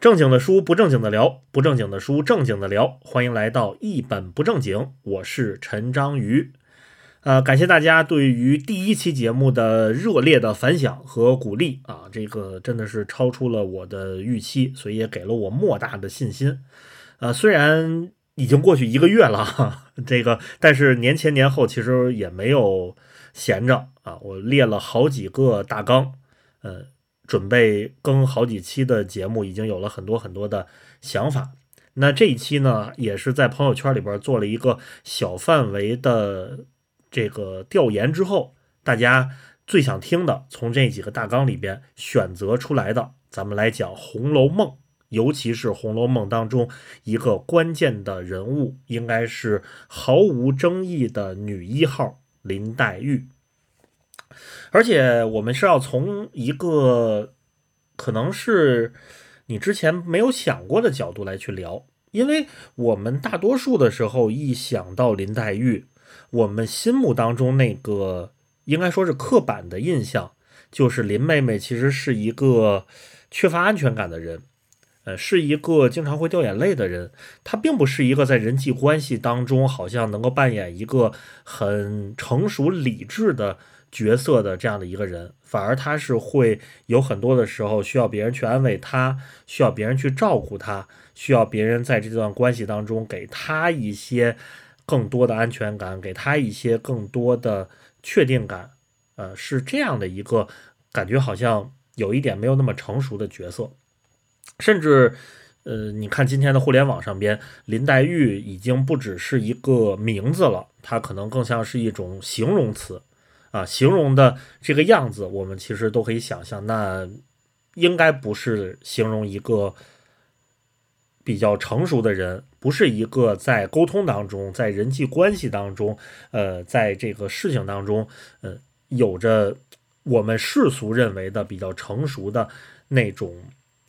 正经的书不正经的聊，不正经的书正经的聊。欢迎来到一本不正经，我是陈章鱼。呃，感谢大家对于第一期节目的热烈的反响和鼓励啊，这个真的是超出了我的预期，所以也给了我莫大的信心。呃，虽然已经过去一个月了，这个但是年前年后其实也没有闲着啊，我列了好几个大纲，呃。准备更好几期的节目，已经有了很多很多的想法。那这一期呢，也是在朋友圈里边做了一个小范围的这个调研之后，大家最想听的，从这几个大纲里边选择出来的，咱们来讲《红楼梦》，尤其是《红楼梦》当中一个关键的人物，应该是毫无争议的女一号林黛玉。而且我们是要从一个可能是你之前没有想过的角度来去聊，因为我们大多数的时候一想到林黛玉，我们心目当中那个应该说是刻板的印象，就是林妹妹其实是一个缺乏安全感的人，呃，是一个经常会掉眼泪的人，她并不是一个在人际关系当中好像能够扮演一个很成熟理智的。角色的这样的一个人，反而他是会有很多的时候需要别人去安慰他，需要别人去照顾他，需要别人在这段关系当中给他一些更多的安全感，给他一些更多的确定感。呃，是这样的一个感觉，好像有一点没有那么成熟的角色。甚至，呃，你看今天的互联网上边，林黛玉已经不只是一个名字了，它可能更像是一种形容词。啊，形容的这个样子，我们其实都可以想象，那应该不是形容一个比较成熟的人，不是一个在沟通当中，在人际关系当中，呃，在这个事情当中，呃，有着我们世俗认为的比较成熟的那种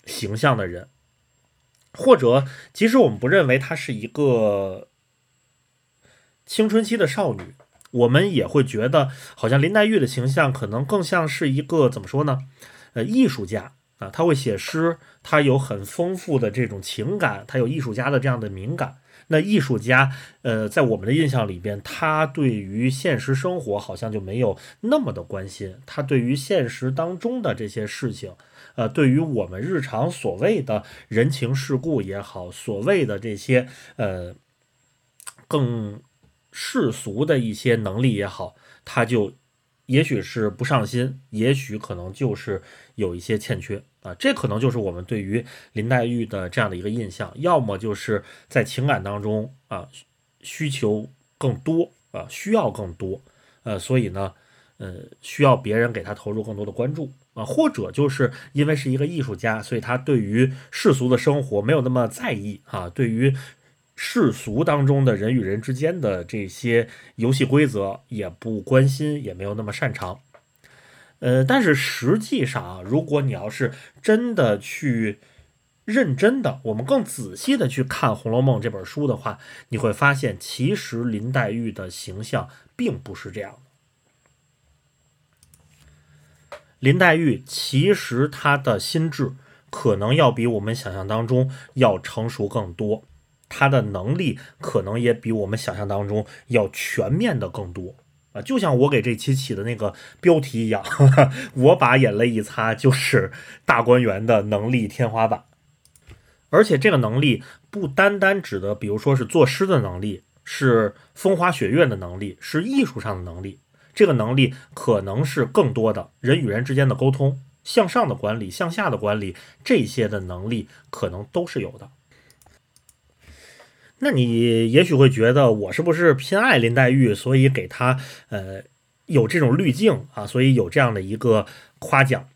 形象的人，或者即使我们不认为她是一个青春期的少女。我们也会觉得，好像林黛玉的形象可能更像是一个怎么说呢？呃，艺术家啊，他会写诗，他有很丰富的这种情感，他有艺术家的这样的敏感。那艺术家，呃，在我们的印象里边，他对于现实生活好像就没有那么的关心，他对于现实当中的这些事情，呃，对于我们日常所谓的人情世故也好，所谓的这些呃，更。世俗的一些能力也好，他就也许是不上心，也许可能就是有一些欠缺啊。这可能就是我们对于林黛玉的这样的一个印象，要么就是在情感当中啊需求更多啊，需要更多，呃，所以呢，呃，需要别人给他投入更多的关注啊，或者就是因为是一个艺术家，所以他对于世俗的生活没有那么在意啊，对于。世俗当中的人与人之间的这些游戏规则也不关心，也没有那么擅长。呃，但是实际上啊，如果你要是真的去认真的，我们更仔细的去看《红楼梦》这本书的话，你会发现，其实林黛玉的形象并不是这样的。林黛玉其实她的心智可能要比我们想象当中要成熟更多。他的能力可能也比我们想象当中要全面的更多啊！就像我给这期起的那个标题一样，我把眼泪一擦，就是大观园的能力天花板。而且这个能力不单单指的，比如说是作诗的能力，是风花雪月的能力，是艺术上的能力。这个能力可能是更多的人与人之间的沟通、向上的管理、向下的管理这些的能力，可能都是有的。那你也许会觉得我是不是偏爱林黛玉，所以给她呃有这种滤镜啊，所以有这样的一个夸奖，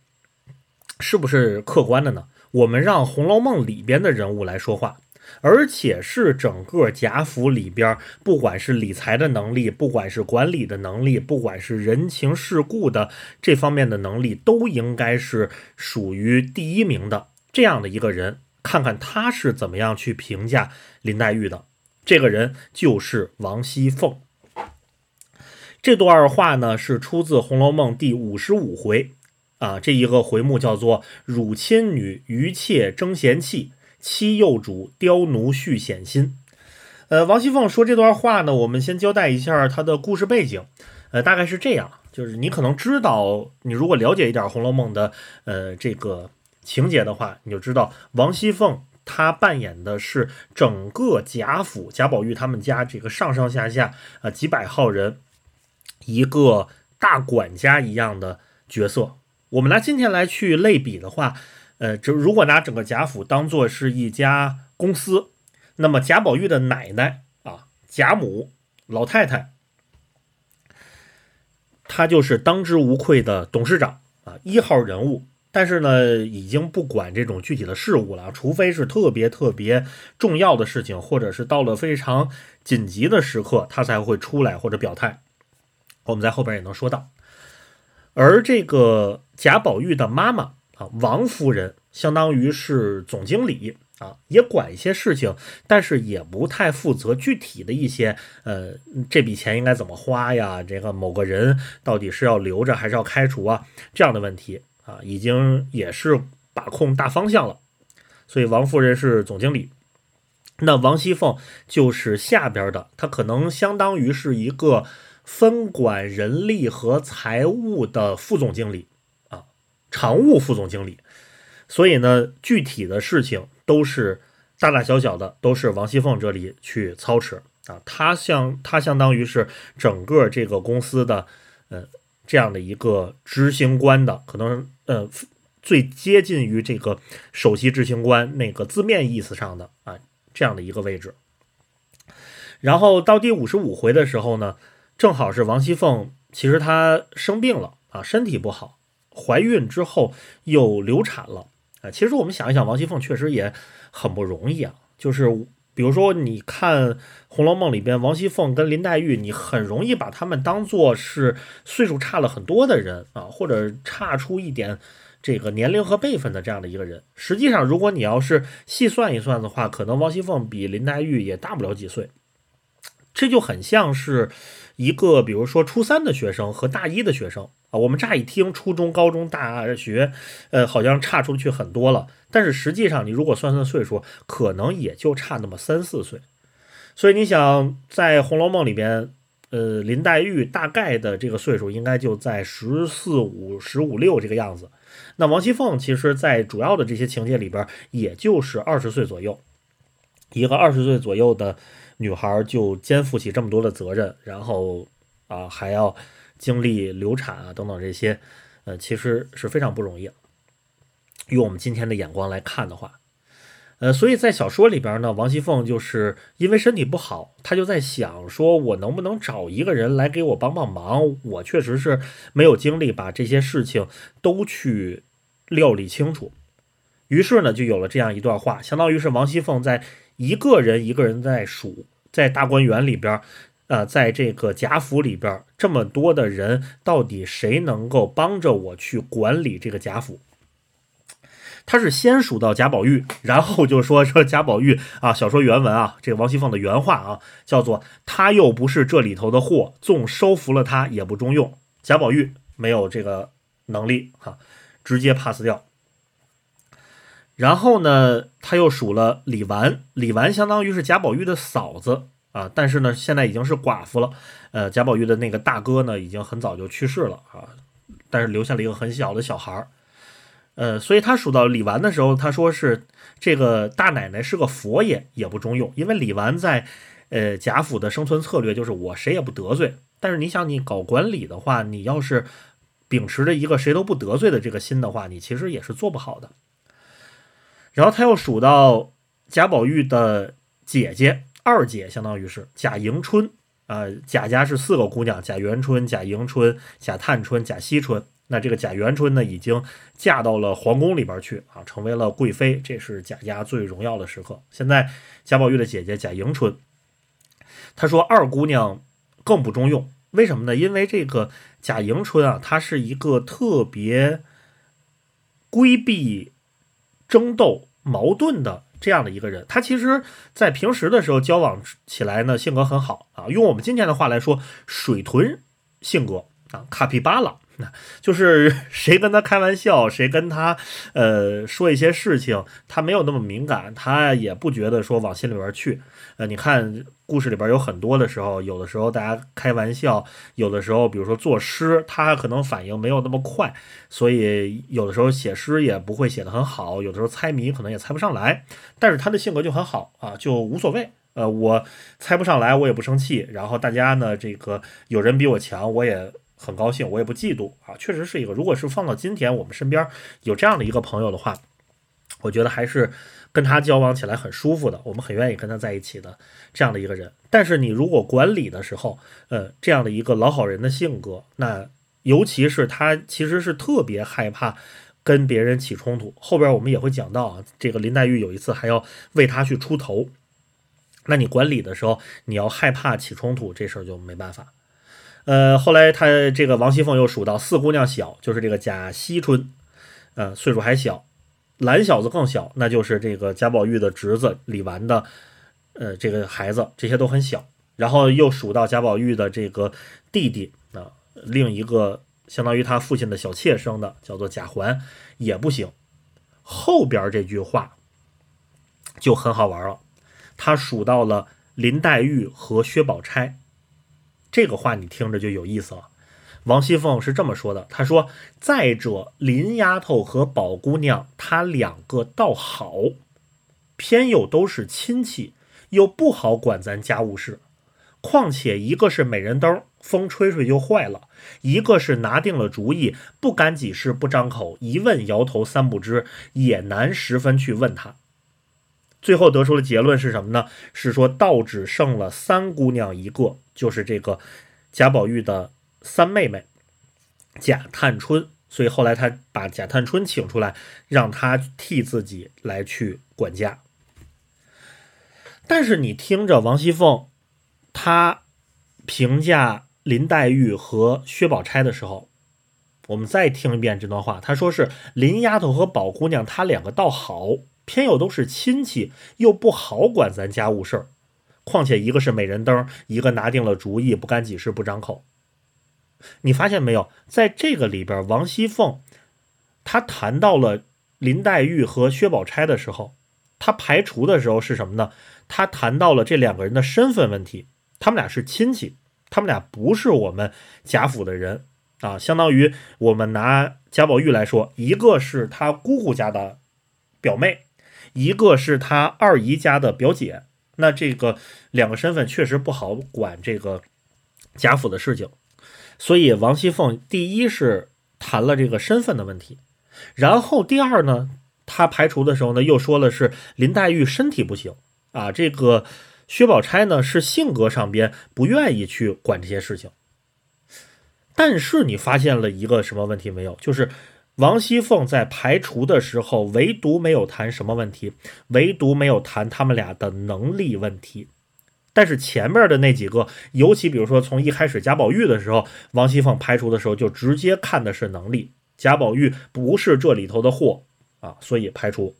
是不是客观的呢？我们让《红楼梦》里边的人物来说话，而且是整个贾府里边，不管是理财的能力，不管是管理的能力，不管是人情世故的这方面的能力，都应该是属于第一名的这样的一个人。看看他是怎么样去评价林黛玉的，这个人就是王熙凤。这段话呢是出自《红楼梦》第五十五回，啊，这一个回目叫做“辱亲女，余妾争贤妻，妻幼主刁奴续险心”。呃，王熙凤说这段话呢，我们先交代一下她的故事背景。呃，大概是这样，就是你可能知道，你如果了解一点《红楼梦》的呃这个情节的话，你就知道王熙凤她扮演的是整个贾府贾宝玉他们家这个上上下下啊几百号人一个大管家一样的角色。我们拿今天来去类比的话，呃，就如果拿整个贾府当做是一家公司，那么贾宝玉的奶奶啊，贾母老太太，她就是当之无愧的董事长啊，一号人物。但是呢，已经不管这种具体的事物了，除非是特别特别重要的事情，或者是到了非常紧急的时刻，他才会出来或者表态。我们在后边也能说到。而这个贾宝玉的妈妈啊，王夫人，相当于是总经理啊，也管一些事情，但是也不太负责具体的一些，呃，这笔钱应该怎么花呀？这个某个人到底是要留着还是要开除啊？这样的问题啊，已经也是把控大方向了。所以王夫人是总经理，那王熙凤就是下边的，她可能相当于是一个。分管人力和财务的副总经理啊，常务副总经理，所以呢，具体的事情都是大大小小的，都是王熙凤这里去操持啊。她相她相当于是整个这个公司的呃这样的一个执行官的，可能呃最接近于这个首席执行官那个字面意思上的啊这样的一个位置。然后到第五十五回的时候呢。正好是王熙凤，其实她生病了啊，身体不好，怀孕之后又流产了啊。其实我们想一想，王熙凤确实也很不容易啊。就是比如说，你看《红楼梦》里边，王熙凤跟林黛玉，你很容易把他们当做是岁数差了很多的人啊，或者差出一点这个年龄和辈分的这样的一个人。实际上，如果你要是细算一算的话，可能王熙凤比林黛玉也大不了几岁。这就很像是。一个比如说初三的学生和大一的学生啊，我们乍一听初中、高中、大学，呃，好像差出去很多了。但是实际上，你如果算算岁数，可能也就差那么三四岁。所以你想，在《红楼梦》里边，呃，林黛玉大概的这个岁数应该就在十四五、十五六这个样子。那王熙凤其实，在主要的这些情节里边，也就是二十岁左右，一个二十岁左右的。女孩就肩负起这么多的责任，然后啊还要经历流产啊等等这些，呃，其实是非常不容易。用我们今天的眼光来看的话，呃，所以在小说里边呢，王熙凤就是因为身体不好，她就在想说，我能不能找一个人来给我帮帮忙？我确实是没有精力把这些事情都去料理清楚。于是呢，就有了这样一段话，相当于是王熙凤在。一个人一个人在数，在大观园里边，呃，在这个贾府里边，这么多的人，到底谁能够帮着我去管理这个贾府？他是先数到贾宝玉，然后就说说贾宝玉啊，小说原文啊，这个王熙凤的原话啊，叫做他又不是这里头的货，纵收服了他也不中用。贾宝玉没有这个能力哈，直接 pass 掉。然后呢，他又数了李纨，李纨相当于是贾宝玉的嫂子啊，但是呢，现在已经是寡妇了。呃，贾宝玉的那个大哥呢，已经很早就去世了啊，但是留下了一个很小的小孩儿。呃，所以他数到李纨的时候，他说是这个大奶奶是个佛爷也不中用，因为李纨在呃贾府的生存策略就是我谁也不得罪。但是你想，你搞管理的话，你要是秉持着一个谁都不得罪的这个心的话，你其实也是做不好的。然后他又数到贾宝玉的姐姐二姐，相当于是贾迎春啊。贾家是四个姑娘：贾元春、贾迎春、贾探春、贾惜春。那这个贾元春呢，已经嫁到了皇宫里边去啊，成为了贵妃，这是贾家最荣耀的时刻。现在贾宝玉的姐姐贾迎春，他说二姑娘更不中用，为什么呢？因为这个贾迎春啊，她是一个特别规避。争斗矛盾的这样的一个人，他其实，在平时的时候交往起来呢，性格很好啊。用我们今天的话来说，水豚性格啊，卡皮巴拉那就是 谁跟他开玩笑，谁跟他呃说一些事情，他没有那么敏感，他也不觉得说往心里边去。呃，你看故事里边有很多的时候，有的时候大家开玩笑，有的时候比如说作诗，他可能反应没有那么快，所以有的时候写诗也不会写得很好，有的时候猜谜可能也猜不上来。但是他的性格就很好啊，就无所谓。呃，我猜不上来，我也不生气。然后大家呢，这个有人比我强，我也。很高兴，我也不嫉妒啊，确实是一个。如果是放到今天，我们身边有这样的一个朋友的话，我觉得还是跟他交往起来很舒服的，我们很愿意跟他在一起的这样的一个人。但是你如果管理的时候，呃，这样的一个老好人的性格，那尤其是他其实是特别害怕跟别人起冲突。后边我们也会讲到啊，这个林黛玉有一次还要为他去出头，那你管理的时候，你要害怕起冲突，这事儿就没办法。呃，后来他这个王熙凤又数到四姑娘小，就是这个贾惜春，呃，岁数还小；蓝小子更小，那就是这个贾宝玉的侄子李纨的，呃，这个孩子，这些都很小。然后又数到贾宝玉的这个弟弟啊，另一个相当于他父亲的小妾生的，叫做贾环，也不行。后边这句话就很好玩了，他数到了林黛玉和薛宝钗。这个话你听着就有意思了。王熙凤是这么说的：“她说，再者林丫头和宝姑娘，她两个倒好，偏又都是亲戚，又不好管咱家务事。况且一个是美人灯，风吹吹就坏了；一个是拿定了主意，不干几事不张口，一问摇头三不知，也难十分去问他。最后得出的结论是什么呢？是说道只剩了三姑娘一个。”就是这个贾宝玉的三妹妹贾探春，所以后来他把贾探春请出来，让他替自己来去管家。但是你听着王熙凤，她评价林黛玉和薛宝钗的时候，我们再听一遍这段话，她说是林丫头和宝姑娘，她两个倒好，偏又都是亲戚，又不好管咱家务事儿。况且一个是美人灯，一个拿定了主意，不干几事不张口。你发现没有，在这个里边，王熙凤她谈到了林黛玉和薛宝钗的时候，她排除的时候是什么呢？她谈到了这两个人的身份问题，他们俩是亲戚，他们俩不是我们贾府的人啊。相当于我们拿贾宝玉来说，一个是他姑姑家的表妹，一个是他二姨家的表姐。那这个两个身份确实不好管这个贾府的事情，所以王熙凤第一是谈了这个身份的问题，然后第二呢，她排除的时候呢，又说了是林黛玉身体不行啊，这个薛宝钗呢是性格上边不愿意去管这些事情，但是你发现了一个什么问题没有？就是。王熙凤在排除的时候，唯独没有谈什么问题，唯独没有谈他们俩的能力问题。但是前面的那几个，尤其比如说从一开始贾宝玉的时候，王熙凤排除的时候就直接看的是能力，贾宝玉不是这里头的货啊，所以排除。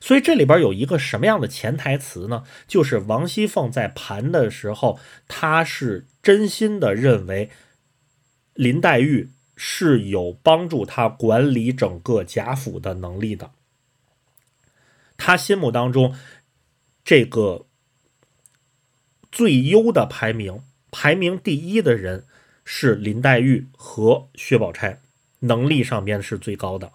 所以这里边有一个什么样的潜台词呢？就是王熙凤在盘的时候，她是真心的认为林黛玉。是有帮助她管理整个贾府的能力的。她心目当中，这个最优的排名，排名第一的人是林黛玉和薛宝钗，能力上边是最高的。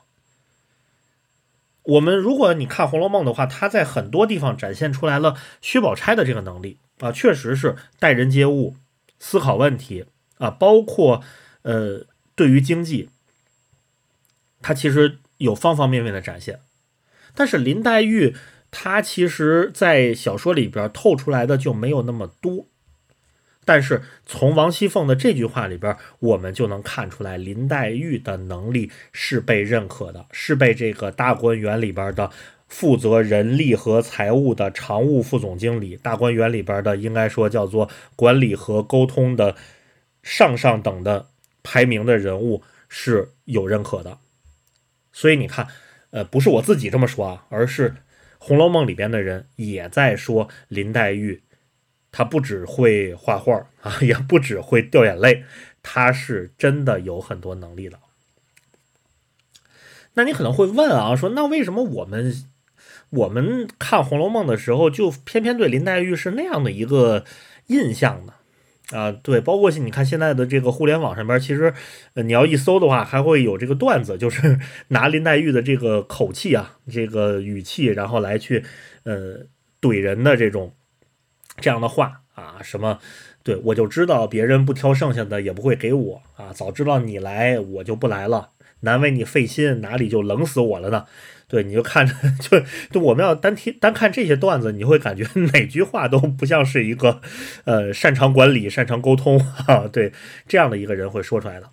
我们如果你看《红楼梦》的话，他在很多地方展现出来了薛宝钗的这个能力啊，确实是待人接物、思考问题啊，包括呃。对于经济，他其实有方方面面的展现，但是林黛玉他其实，在小说里边透出来的就没有那么多。但是从王熙凤的这句话里边，我们就能看出来，林黛玉的能力是被认可的，是被这个大观园里边的负责人力和财务的常务副总经理，大观园里边的应该说叫做管理和沟通的上上等的。排名的人物是有认可的，所以你看，呃，不是我自己这么说啊，而是《红楼梦》里边的人也在说林黛玉，她不只会画画 啊，也不只会掉眼泪，她是真的有很多能力的。那你可能会问啊，说那为什么我们我们看《红楼梦》的时候，就偏偏对林黛玉是那样的一个印象呢？啊，对，包括你看现在的这个互联网上边，其实你要一搜的话，还会有这个段子，就是 拿林黛玉的这个口气啊，这个语气，然后来去呃怼人的这种这样的话啊，什么对我就知道别人不挑剩下的也不会给我啊，早知道你来我就不来了，难为你费心，哪里就冷死我了呢？对，你就看着，就就我们要单听单看这些段子，你会感觉 哪句话都不像是一个，呃，擅长管理、擅长沟通啊，对这样的一个人会说出来的。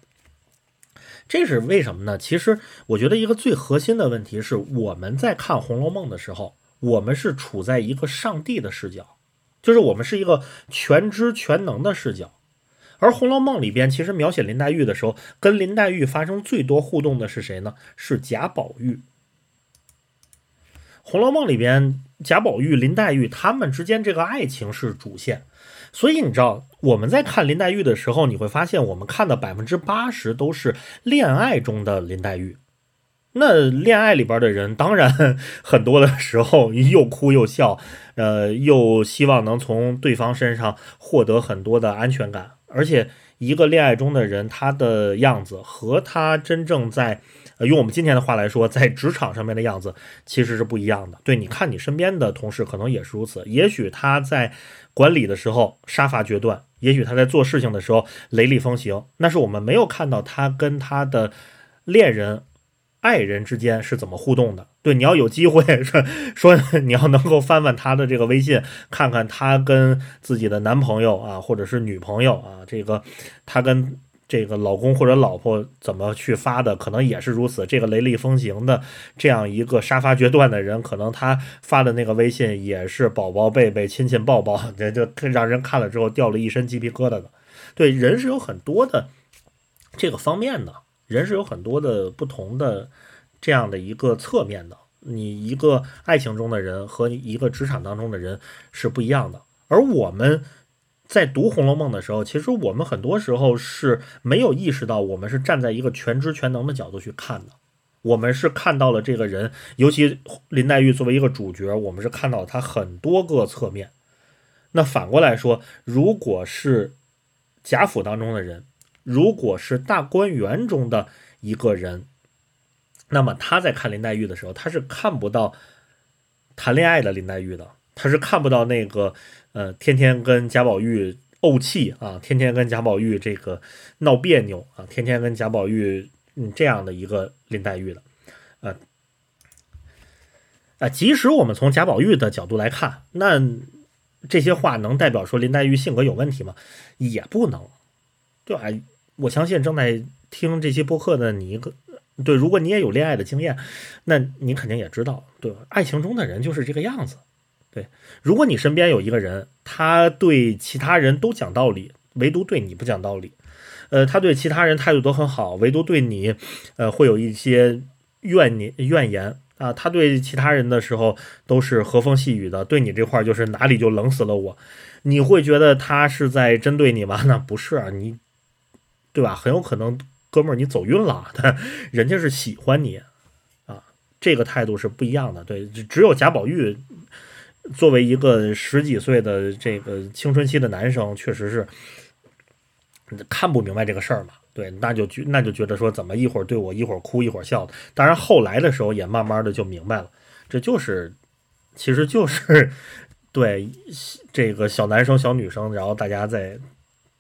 这是为什么呢？其实我觉得一个最核心的问题是，我们在看《红楼梦》的时候，我们是处在一个上帝的视角，就是我们是一个全知全能的视角。而《红楼梦》里边其实描写林黛玉的时候，跟林黛玉发生最多互动的是谁呢？是贾宝玉。《红楼梦》里边，贾宝玉、林黛玉他们之间这个爱情是主线，所以你知道我们在看林黛玉的时候，你会发现我们看的百分之八十都是恋爱中的林黛玉。那恋爱里边的人，当然很多的时候又哭又笑，呃，又希望能从对方身上获得很多的安全感，而且一个恋爱中的人，他的样子和他真正在。呃，用我们今天的话来说，在职场上面的样子其实是不一样的。对，你看你身边的同事可能也是如此。也许他在管理的时候杀伐决断，也许他在做事情的时候雷厉风行，那是我们没有看到他跟他的恋人、爱人之间是怎么互动的。对，你要有机会说说，你要能够翻翻他的这个微信，看看他跟自己的男朋友啊，或者是女朋友啊，这个他跟。这个老公或者老婆怎么去发的，可能也是如此。这个雷厉风行的这样一个杀伐决断的人，可能他发的那个微信也是宝宝贝贝亲亲抱抱，这就让人看了之后掉了一身鸡皮疙瘩的。对，人是有很多的这个方面的，人是有很多的不同的这样的一个侧面的。你一个爱情中的人和一个职场当中的人是不一样的，而我们。在读《红楼梦》的时候，其实我们很多时候是没有意识到，我们是站在一个全知全能的角度去看的。我们是看到了这个人，尤其林黛玉作为一个主角，我们是看到了她很多个侧面。那反过来说，如果是贾府当中的人，如果是大观园中的一个人，那么他在看林黛玉的时候，他是看不到谈恋爱的林黛玉的，他是看不到那个。呃，天天跟贾宝玉怄气啊，天天跟贾宝玉这个闹别扭啊，天天跟贾宝玉嗯这样的一个林黛玉的，呃，啊，即使我们从贾宝玉的角度来看，那这些话能代表说林黛玉性格有问题吗？也不能，对吧？我相信正在听这些播客的你个，对，如果你也有恋爱的经验，那你肯定也知道，对吧？爱情中的人就是这个样子。对，如果你身边有一个人，他对其他人都讲道理，唯独对你不讲道理，呃，他对其他人态度都很好，唯独对你，呃，会有一些怨念、怨言啊。他对其他人的时候都是和风细雨的，对你这块就是哪里就冷死了我。你会觉得他是在针对你吗？那不是啊，你对吧？很有可能，哥们儿，你走运了，人家是喜欢你啊，这个态度是不一样的。对，只有贾宝玉。作为一个十几岁的这个青春期的男生，确实是看不明白这个事儿嘛？对，那就觉那就觉得说，怎么一会儿对我一会儿哭一会儿笑的？当然后来的时候也慢慢的就明白了，这就是其实就是 对这个小男生小女生，然后大家在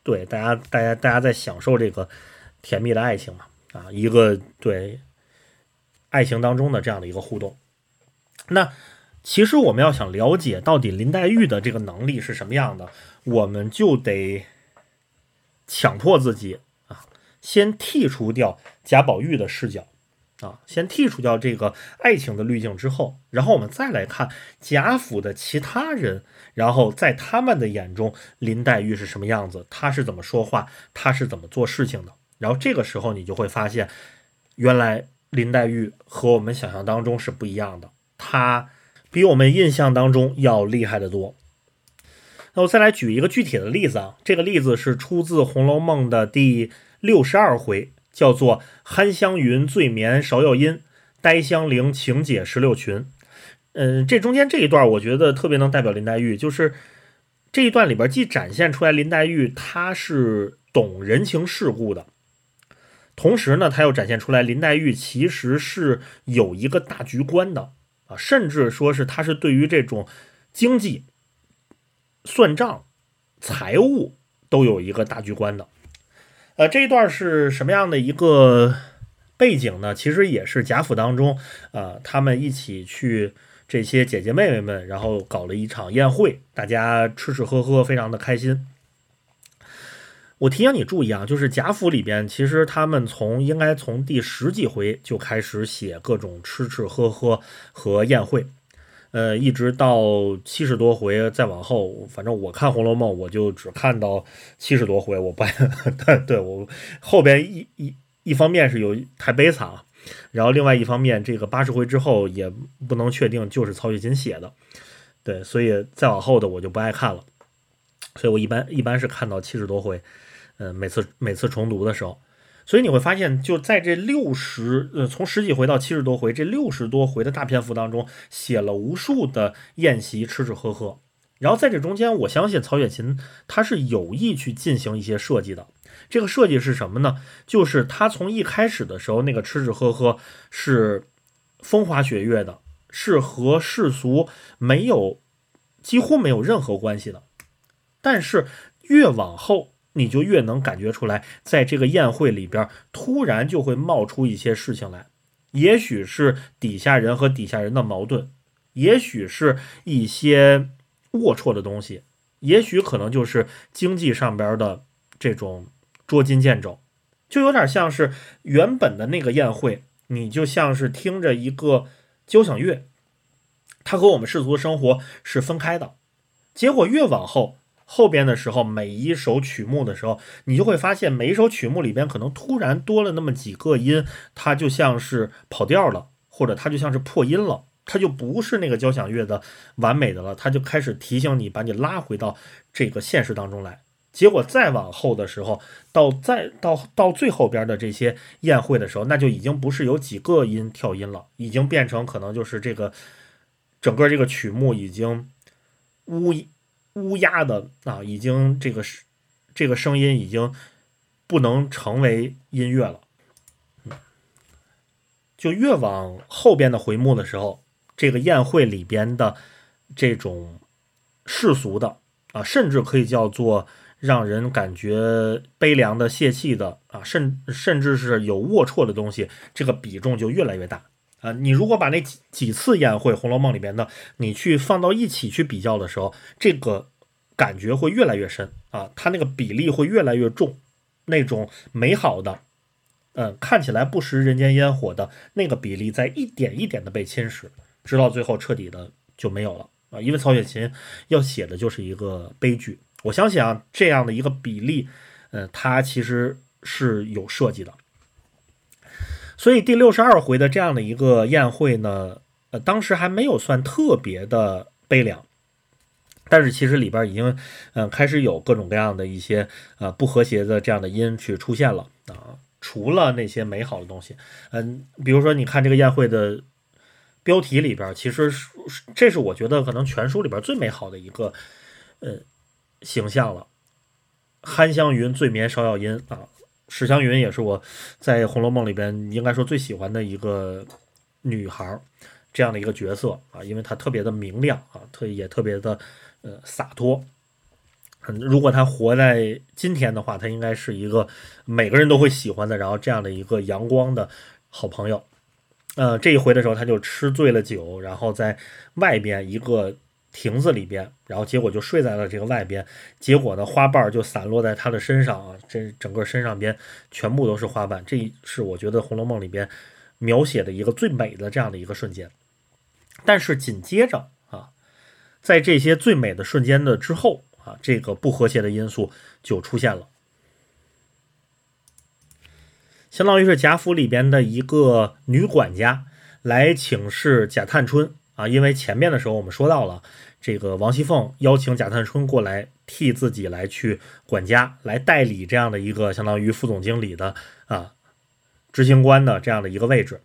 对大家大家大家在享受这个甜蜜的爱情嘛？啊，一个对爱情当中的这样的一个互动，那。其实我们要想了解到底林黛玉的这个能力是什么样的，我们就得强迫自己啊，先剔除掉贾宝玉的视角啊，先剔除掉这个爱情的滤镜之后，然后我们再来看贾府的其他人，然后在他们的眼中，林黛玉是什么样子，她是怎么说话，她是怎么做事情的，然后这个时候你就会发现，原来林黛玉和我们想象当中是不一样的，她。比我们印象当中要厉害得多。那我再来举一个具体的例子啊，这个例子是出自《红楼梦》的第六十二回，叫做“憨香云醉眠芍药阴，呆香菱情解石榴裙”。嗯，这中间这一段我觉得特别能代表林黛玉，就是这一段里边既展现出来林黛玉她是懂人情世故的，同时呢，她又展现出来林黛玉其实是有一个大局观的啊，甚至说是他是对于这种经济。算账、财务都有一个大局观的，呃，这一段是什么样的一个背景呢？其实也是贾府当中，呃，他们一起去这些姐姐妹妹们，然后搞了一场宴会，大家吃吃喝喝，非常的开心。我提醒你注意啊，就是贾府里边，其实他们从应该从第十几回就开始写各种吃吃喝喝和宴会。呃，一直到七十多回，再往后，反正我看《红楼梦》，我就只看到七十多回，我不，对，对我后边一一一方面是有太悲惨了，然后另外一方面，这个八十回之后也不能确定就是曹雪芹写的，对，所以再往后的我就不爱看了，所以我一般一般是看到七十多回，嗯，每次每次重读的时候。所以你会发现，就在这六十呃，从十几回到七十多回，这六十多回的大篇幅当中，写了无数的宴席，吃吃喝喝。然后在这中间，我相信曹雪芹他是有意去进行一些设计的。这个设计是什么呢？就是他从一开始的时候，那个吃吃喝喝是风花雪月的，是和世俗没有几乎没有任何关系的。但是越往后，你就越能感觉出来，在这个宴会里边，突然就会冒出一些事情来，也许是底下人和底下人的矛盾，也许是一些龌龊的东西，也许可能就是经济上边的这种捉襟见肘，就有点像是原本的那个宴会，你就像是听着一个交响乐，它和我们世俗的生活是分开的，结果越往后。后边的时候，每一首曲目的时候，你就会发现每一首曲目里边可能突然多了那么几个音，它就像是跑调了，或者它就像是破音了，它就不是那个交响乐的完美的了，它就开始提醒你，把你拉回到这个现实当中来。结果再往后的时候，到再到到最后边的这些宴会的时候，那就已经不是有几个音跳音了，已经变成可能就是这个整个这个曲目已经乌。乌鸦的啊，已经这个这个声音已经不能成为音乐了。就越往后边的回目的时候，这个宴会里边的这种世俗的啊，甚至可以叫做让人感觉悲凉的泄气的啊，甚甚至是有龌龊的东西，这个比重就越来越大。啊，你如果把那几几次宴会《红楼梦》里边的，你去放到一起去比较的时候，这个感觉会越来越深啊，它那个比例会越来越重，那种美好的，嗯，看起来不食人间烟火的那个比例，在一点一点的被侵蚀，直到最后彻底的就没有了啊。因为曹雪芹要写的就是一个悲剧，我相信啊，这样的一个比例，嗯，它其实是有设计的。所以第六十二回的这样的一个宴会呢，呃，当时还没有算特别的悲凉，但是其实里边已经，嗯，开始有各种各样的一些呃不和谐的这样的音去出现了啊。除了那些美好的东西，嗯，比如说你看这个宴会的标题里边，其实是这是我觉得可能全书里边最美好的一个呃形象了，憨香云醉眠芍药音啊。史湘云也是我在《红楼梦》里边应该说最喜欢的一个女孩，这样的一个角色啊，因为她特别的明亮啊，特也特别的呃洒脱。嗯，如果她活在今天的话，她应该是一个每个人都会喜欢的，然后这样的一个阳光的好朋友。呃，这一回的时候，她就吃醉了酒，然后在外边一个。亭子里边，然后结果就睡在了这个外边，结果呢，花瓣就散落在他的身上啊，这整个身上边全部都是花瓣，这是我觉得《红楼梦》里边描写的一个最美的这样的一个瞬间。但是紧接着啊，在这些最美的瞬间的之后啊，这个不和谐的因素就出现了，相当于是贾府里边的一个女管家来请示贾探春。啊，因为前面的时候我们说到了，这个王熙凤邀请贾探春过来替自己来去管家，来代理这样的一个相当于副总经理的啊执行官的这样的一个位置。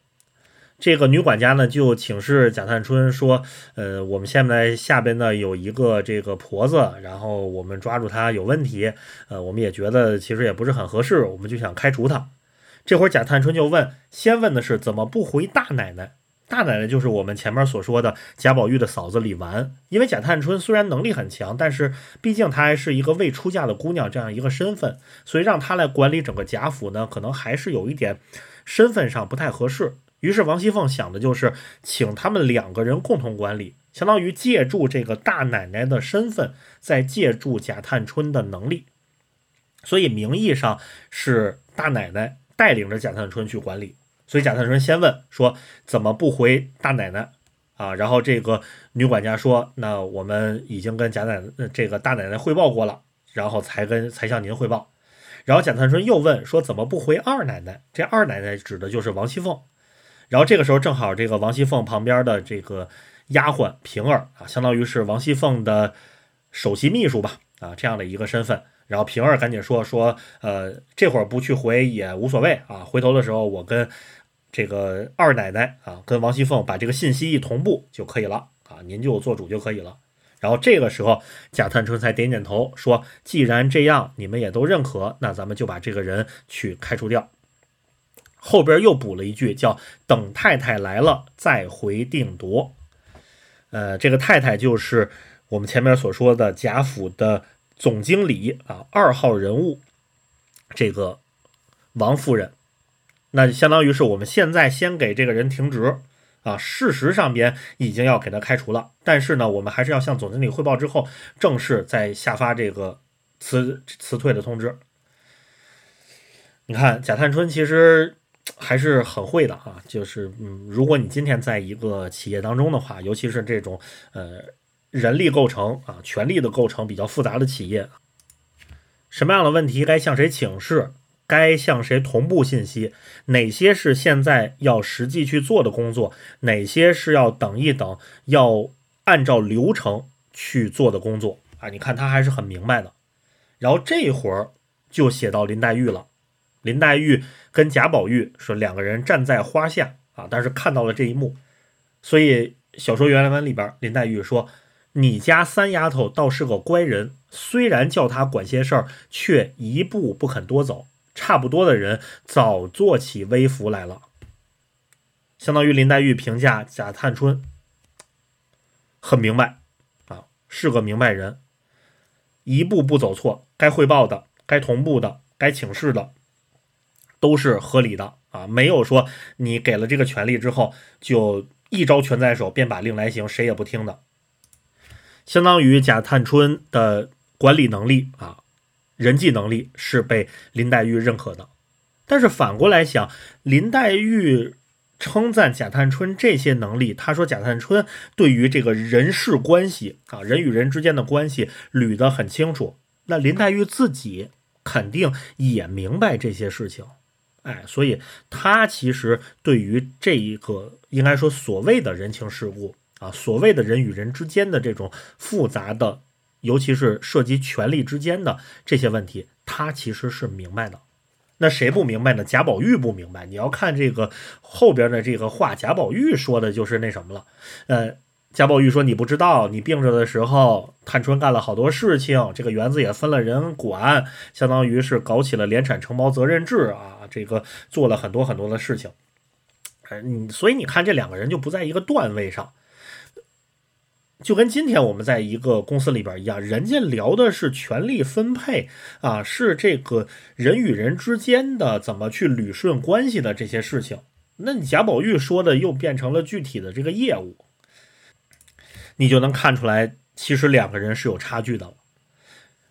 这个女管家呢就请示贾探春说：“呃，我们现在下边呢有一个这个婆子，然后我们抓住她有问题，呃，我们也觉得其实也不是很合适，我们就想开除她。”这会儿贾探春就问，先问的是怎么不回大奶奶？大奶奶就是我们前面所说的贾宝玉的嫂子李纨。因为贾探春虽然能力很强，但是毕竟她还是一个未出嫁的姑娘这样一个身份，所以让她来管理整个贾府呢，可能还是有一点身份上不太合适。于是王熙凤想的就是请他们两个人共同管理，相当于借助这个大奶奶的身份，再借助贾探春的能力，所以名义上是大奶奶。带领着贾探春去管理，所以贾探春先问说：“怎么不回大奶奶啊？”然后这个女管家说：“那我们已经跟贾奶奶这个大奶奶汇报过了，然后才跟才向您汇报。”然后贾探春又问说：“怎么不回二奶奶？”这二奶奶指的就是王熙凤。然后这个时候正好这个王熙凤旁边的这个丫鬟平儿啊，相当于是王熙凤的首席秘书吧啊，这样的一个身份。然后平儿赶紧说说，呃，这会儿不去回也无所谓啊。回头的时候，我跟这个二奶奶啊，跟王熙凤把这个信息一同步就可以了啊，您就做主就可以了。然后这个时候，贾探春才点点头说：“既然这样，你们也都认可，那咱们就把这个人去开除掉。”后边又补了一句，叫“等太太来了再回定夺”。呃，这个太太就是我们前面所说的贾府的。总经理啊，二号人物，这个王夫人，那相当于是我们现在先给这个人停职啊。事实上边已经要给他开除了，但是呢，我们还是要向总经理汇报之后，正式再下发这个辞辞退的通知。你看贾探春其实还是很会的啊，就是嗯，如果你今天在一个企业当中的话，尤其是这种呃。人力构成啊，权力的构成比较复杂的企业，什么样的问题该向谁请示，该向谁同步信息，哪些是现在要实际去做的工作，哪些是要等一等，要按照流程去做的工作啊？你看他还是很明白的。然后这一会儿就写到林黛玉了，林黛玉跟贾宝玉说两个人站在花下啊，但是看到了这一幕，所以小说原文里边林黛玉说。你家三丫头倒是个乖人，虽然叫她管些事儿，却一步不肯多走。差不多的人早做起微服来了。相当于林黛玉评价贾探春很明白啊，是个明白人，一步不走错，该汇报的、该同步的、该请示的，都是合理的啊，没有说你给了这个权利之后，就一招拳在手，便把令来行，谁也不听的。相当于贾探春的管理能力啊，人际能力是被林黛玉认可的。但是反过来想，林黛玉称赞贾探春这些能力，她说贾探春对于这个人事关系啊，人与人之间的关系捋得很清楚。那林黛玉自己肯定也明白这些事情，哎，所以她其实对于这一个应该说所谓的人情世故。啊，所谓的人与人之间的这种复杂的，尤其是涉及权力之间的这些问题，他其实是明白的。那谁不明白呢？贾宝玉不明白。你要看这个后边的这个话，贾宝玉说的就是那什么了。呃，贾宝玉说：“你不知道，你病着的时候，探春干了好多事情，这个园子也分了人管，相当于是搞起了联产承包责任制啊，这个做了很多很多的事情。呃，所以你看这两个人就不在一个段位上。”就跟今天我们在一个公司里边一样，人家聊的是权力分配啊，是这个人与人之间的怎么去捋顺关系的这些事情。那你贾宝玉说的又变成了具体的这个业务，你就能看出来，其实两个人是有差距的。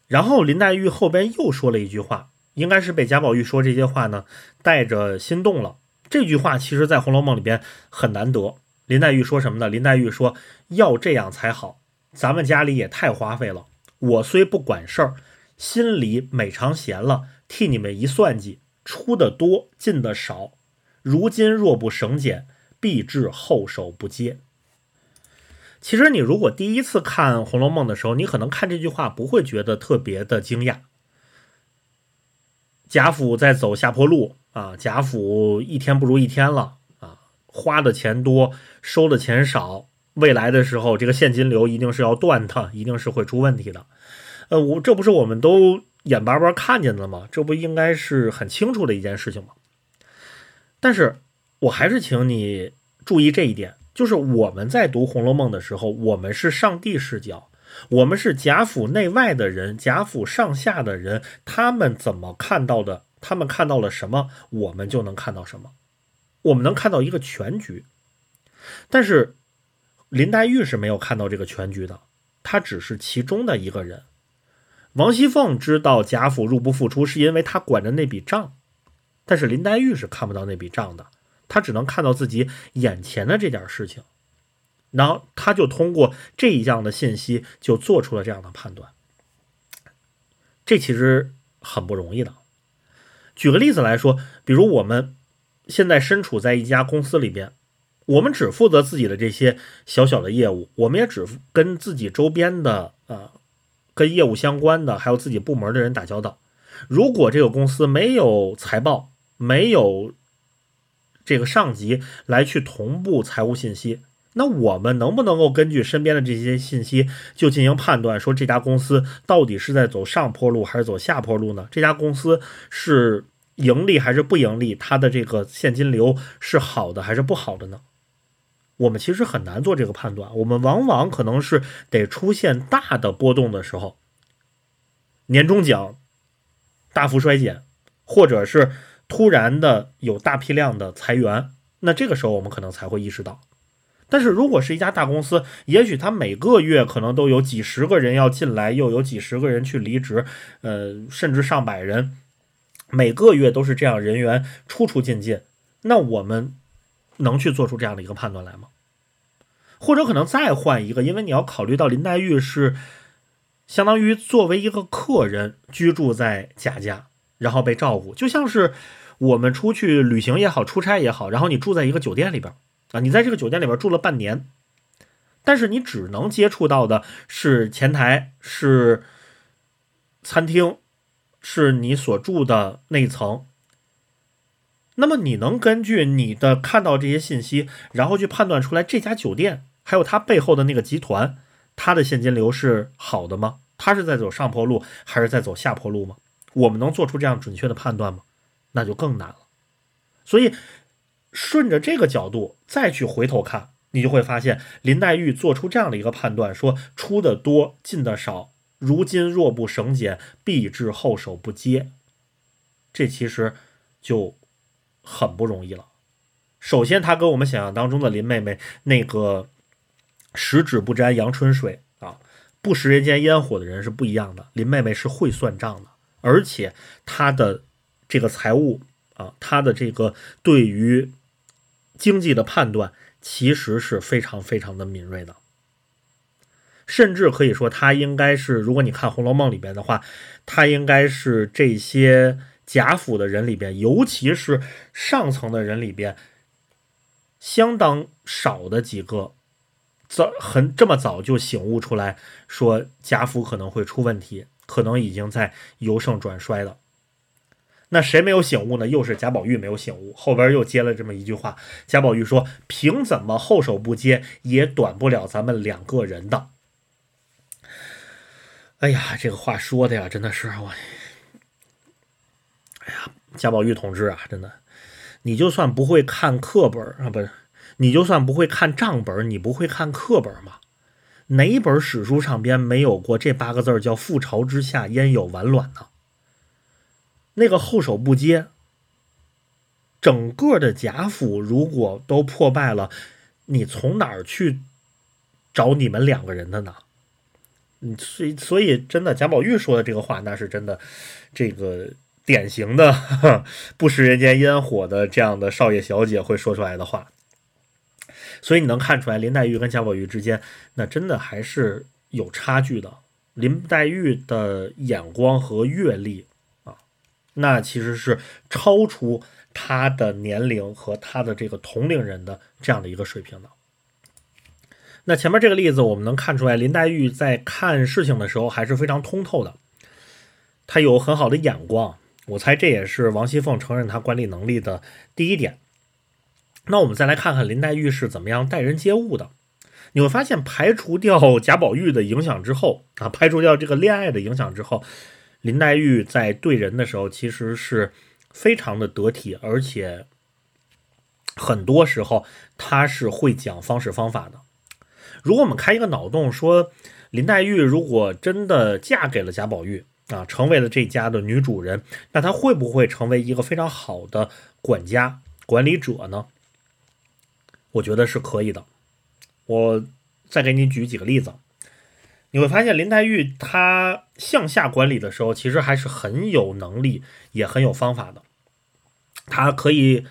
然后林黛玉后边又说了一句话，应该是被贾宝玉说这些话呢带着心动了。这句话其实在《红楼梦》里边很难得。林黛玉说什么呢？林黛玉说：“要这样才好，咱们家里也太花费了。我虽不管事儿，心里每常闲了，替你们一算计，出的多，进的少。如今若不省俭，必致后手不接。”其实你如果第一次看《红楼梦》的时候，你可能看这句话不会觉得特别的惊讶。贾府在走下坡路啊，贾府一天不如一天了，花的钱多，收的钱少，未来的时候这个现金流一定是要断的，一定是会出问题的。呃，我这不是我们都眼巴巴看见的吗？这不应该是很清楚的一件事情吗？但是我还是请你注意这一点，就是我们在读《红楼梦》的时候，我们是上帝视角。我们是贾府内外的人，贾府上下的人，他们怎么看到的？他们看到了什么，我们就能看到什么。我们能看到一个全局，但是林黛玉是没有看到这个全局的，她只是其中的一个人。王熙凤知道贾府入不敷出，是因为她管着那笔账，但是林黛玉是看不到那笔账的，她只能看到自己眼前的这点事情。然后她就通过这一样的信息，就做出了这样的判断。这其实很不容易的。举个例子来说，比如我们现在身处在一家公司里边，我们只负责自己的这些小小的业务，我们也只跟自己周边的呃跟业务相关的，还有自己部门的人打交道。如果这个公司没有财报，没有这个上级来去同步财务信息。那我们能不能够根据身边的这些信息就进行判断，说这家公司到底是在走上坡路还是走下坡路呢？这家公司是盈利还是不盈利？它的这个现金流是好的还是不好的呢？我们其实很难做这个判断。我们往往可能是得出现大的波动的时候，年终奖大幅衰减，或者是突然的有大批量的裁员，那这个时候我们可能才会意识到。但是如果是一家大公司，也许它每个月可能都有几十个人要进来，又有几十个人去离职，呃，甚至上百人，每个月都是这样人员出出进进，那我们能去做出这样的一个判断来吗？或者可能再换一个，因为你要考虑到林黛玉是相当于作为一个客人居住在贾家，然后被照顾，就像是我们出去旅行也好，出差也好，然后你住在一个酒店里边。啊，你在这个酒店里边住了半年，但是你只能接触到的是前台、是餐厅、是你所住的那一层。那么你能根据你的看到这些信息，然后去判断出来这家酒店还有它背后的那个集团，它的现金流是好的吗？它是在走上坡路还是在走下坡路吗？我们能做出这样准确的判断吗？那就更难了。所以。顺着这个角度再去回头看，你就会发现林黛玉做出这样的一个判断：说出的多，进的少。如今若不省俭，必致后手不接。这其实就很不容易了。首先，她跟我们想象当中的林妹妹那个十指不沾阳春水啊，不食人间烟火的人是不一样的。林妹妹是会算账的，而且她的这个财务啊，她的这个对于。经济的判断其实是非常非常的敏锐的，甚至可以说，他应该是，如果你看《红楼梦》里边的话，他应该是这些贾府的人里边，尤其是上层的人里边，相当少的几个早很这么早就醒悟出来说贾府可能会出问题，可能已经在由盛转衰了。那谁没有醒悟呢？又是贾宝玉没有醒悟，后边又接了这么一句话：贾宝玉说：“凭怎么后手不接，也短不了咱们两个人的。”哎呀，这个话说的呀，真的是我，哎呀，贾宝玉同志啊，真的，你就算不会看课本啊，不是，你就算不会看账本，你不会看课本吗？哪本史书上边没有过这八个字叫“覆巢之下焉有完卵”呢？那个后手不接，整个的贾府如果都破败了，你从哪儿去找你们两个人的呢？嗯，所以所以真的，贾宝玉说的这个话，那是真的，这个典型的 不食人间烟火的这样的少爷小姐会说出来的话。所以你能看出来，林黛玉跟贾宝玉之间，那真的还是有差距的。林黛玉的眼光和阅历啊。那其实是超出他的年龄和他的这个同龄人的这样的一个水平的。那前面这个例子，我们能看出来，林黛玉在看事情的时候还是非常通透的，她有很好的眼光。我猜这也是王熙凤承认她管理能力的第一点。那我们再来看看林黛玉是怎么样待人接物的。你会发现，排除掉贾宝玉的影响之后啊，排除掉这个恋爱的影响之后，林黛玉在对人的时候其实是非常的得体，而且很多时候她是会讲方式方法的。如果我们开一个脑洞，说林黛玉如果真的嫁给了贾宝玉啊，成为了这家的女主人，那她会不会成为一个非常好的管家、管理者呢？我觉得是可以的。我再给你举几个例子，你会发现林黛玉她向下管理的时候，其实还是很有能力，也很有方法的。她可以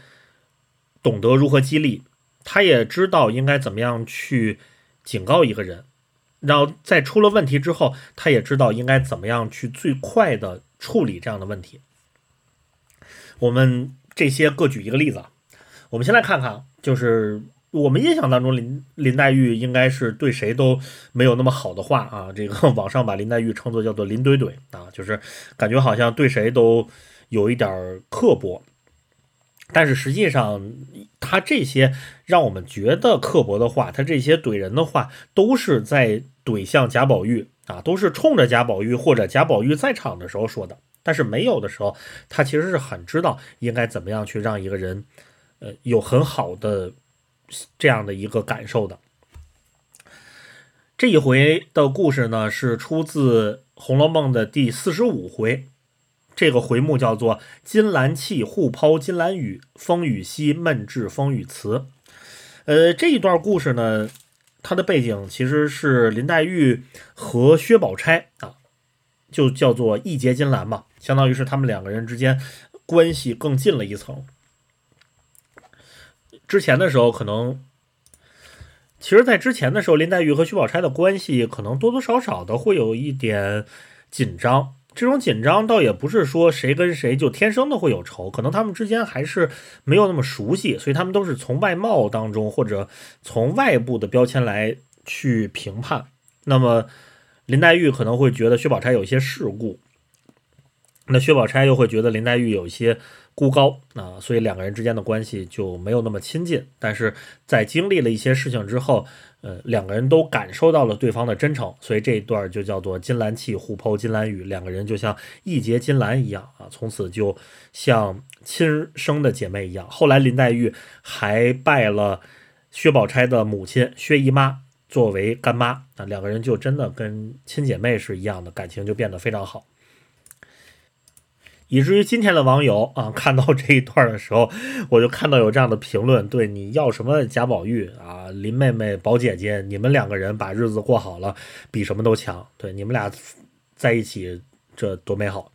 懂得如何激励，她也知道应该怎么样去警告一个人，然后在出了问题之后，他也知道应该怎么样去最快的处理这样的问题。我们这些各举一个例子，我们先来看看，就是。我们印象当中，林林黛玉应该是对谁都没有那么好的话啊。这个网上把林黛玉称作叫做“林怼怼”啊，就是感觉好像对谁都有一点刻薄。但是实际上，他这些让我们觉得刻薄的话，他这些怼人的话，都是在怼向贾宝玉啊，都是冲着贾宝玉或者贾宝玉在场的时候说的。但是没有的时候，他其实是很知道应该怎么样去让一个人，呃，有很好的。这样的一个感受的，这一回的故事呢，是出自《红楼梦》的第四十五回，这个回目叫做“金兰泣互抛金兰语，风雨夕闷至风雨词”。呃，这一段故事呢，它的背景其实是林黛玉和薛宝钗啊，就叫做一结金兰嘛，相当于是他们两个人之间关系更近了一层。之前的时候，可能其实，在之前的时候，林黛玉和薛宝钗的关系可能多多少少的会有一点紧张。这种紧张倒也不是说谁跟谁就天生的会有仇，可能他们之间还是没有那么熟悉，所以他们都是从外貌当中或者从外部的标签来去评判。那么林黛玉可能会觉得薛宝钗有一些世故，那薛宝钗又会觉得林黛玉有一些。孤高啊，所以两个人之间的关系就没有那么亲近。但是在经历了一些事情之后，呃，两个人都感受到了对方的真诚，所以这一段就叫做金兰泣互抛金兰语，两个人就像义结金兰一样啊，从此就像亲生的姐妹一样。后来林黛玉还拜了薛宝钗的母亲薛姨妈作为干妈啊，两个人就真的跟亲姐妹是一样的，感情就变得非常好。以至于今天的网友啊，看到这一段的时候，我就看到有这样的评论：对你要什么贾宝玉啊，林妹妹、宝姐姐，你们两个人把日子过好了，比什么都强。对你们俩在一起，这多美好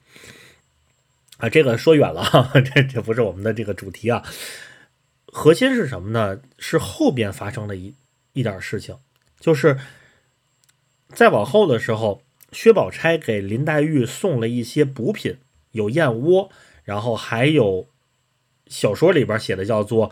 啊！这个说远了，这这不是我们的这个主题啊。核心是什么呢？是后边发生的一一点事情，就是再往后的时候，薛宝钗给林黛玉送了一些补品。有燕窝，然后还有小说里边写的叫做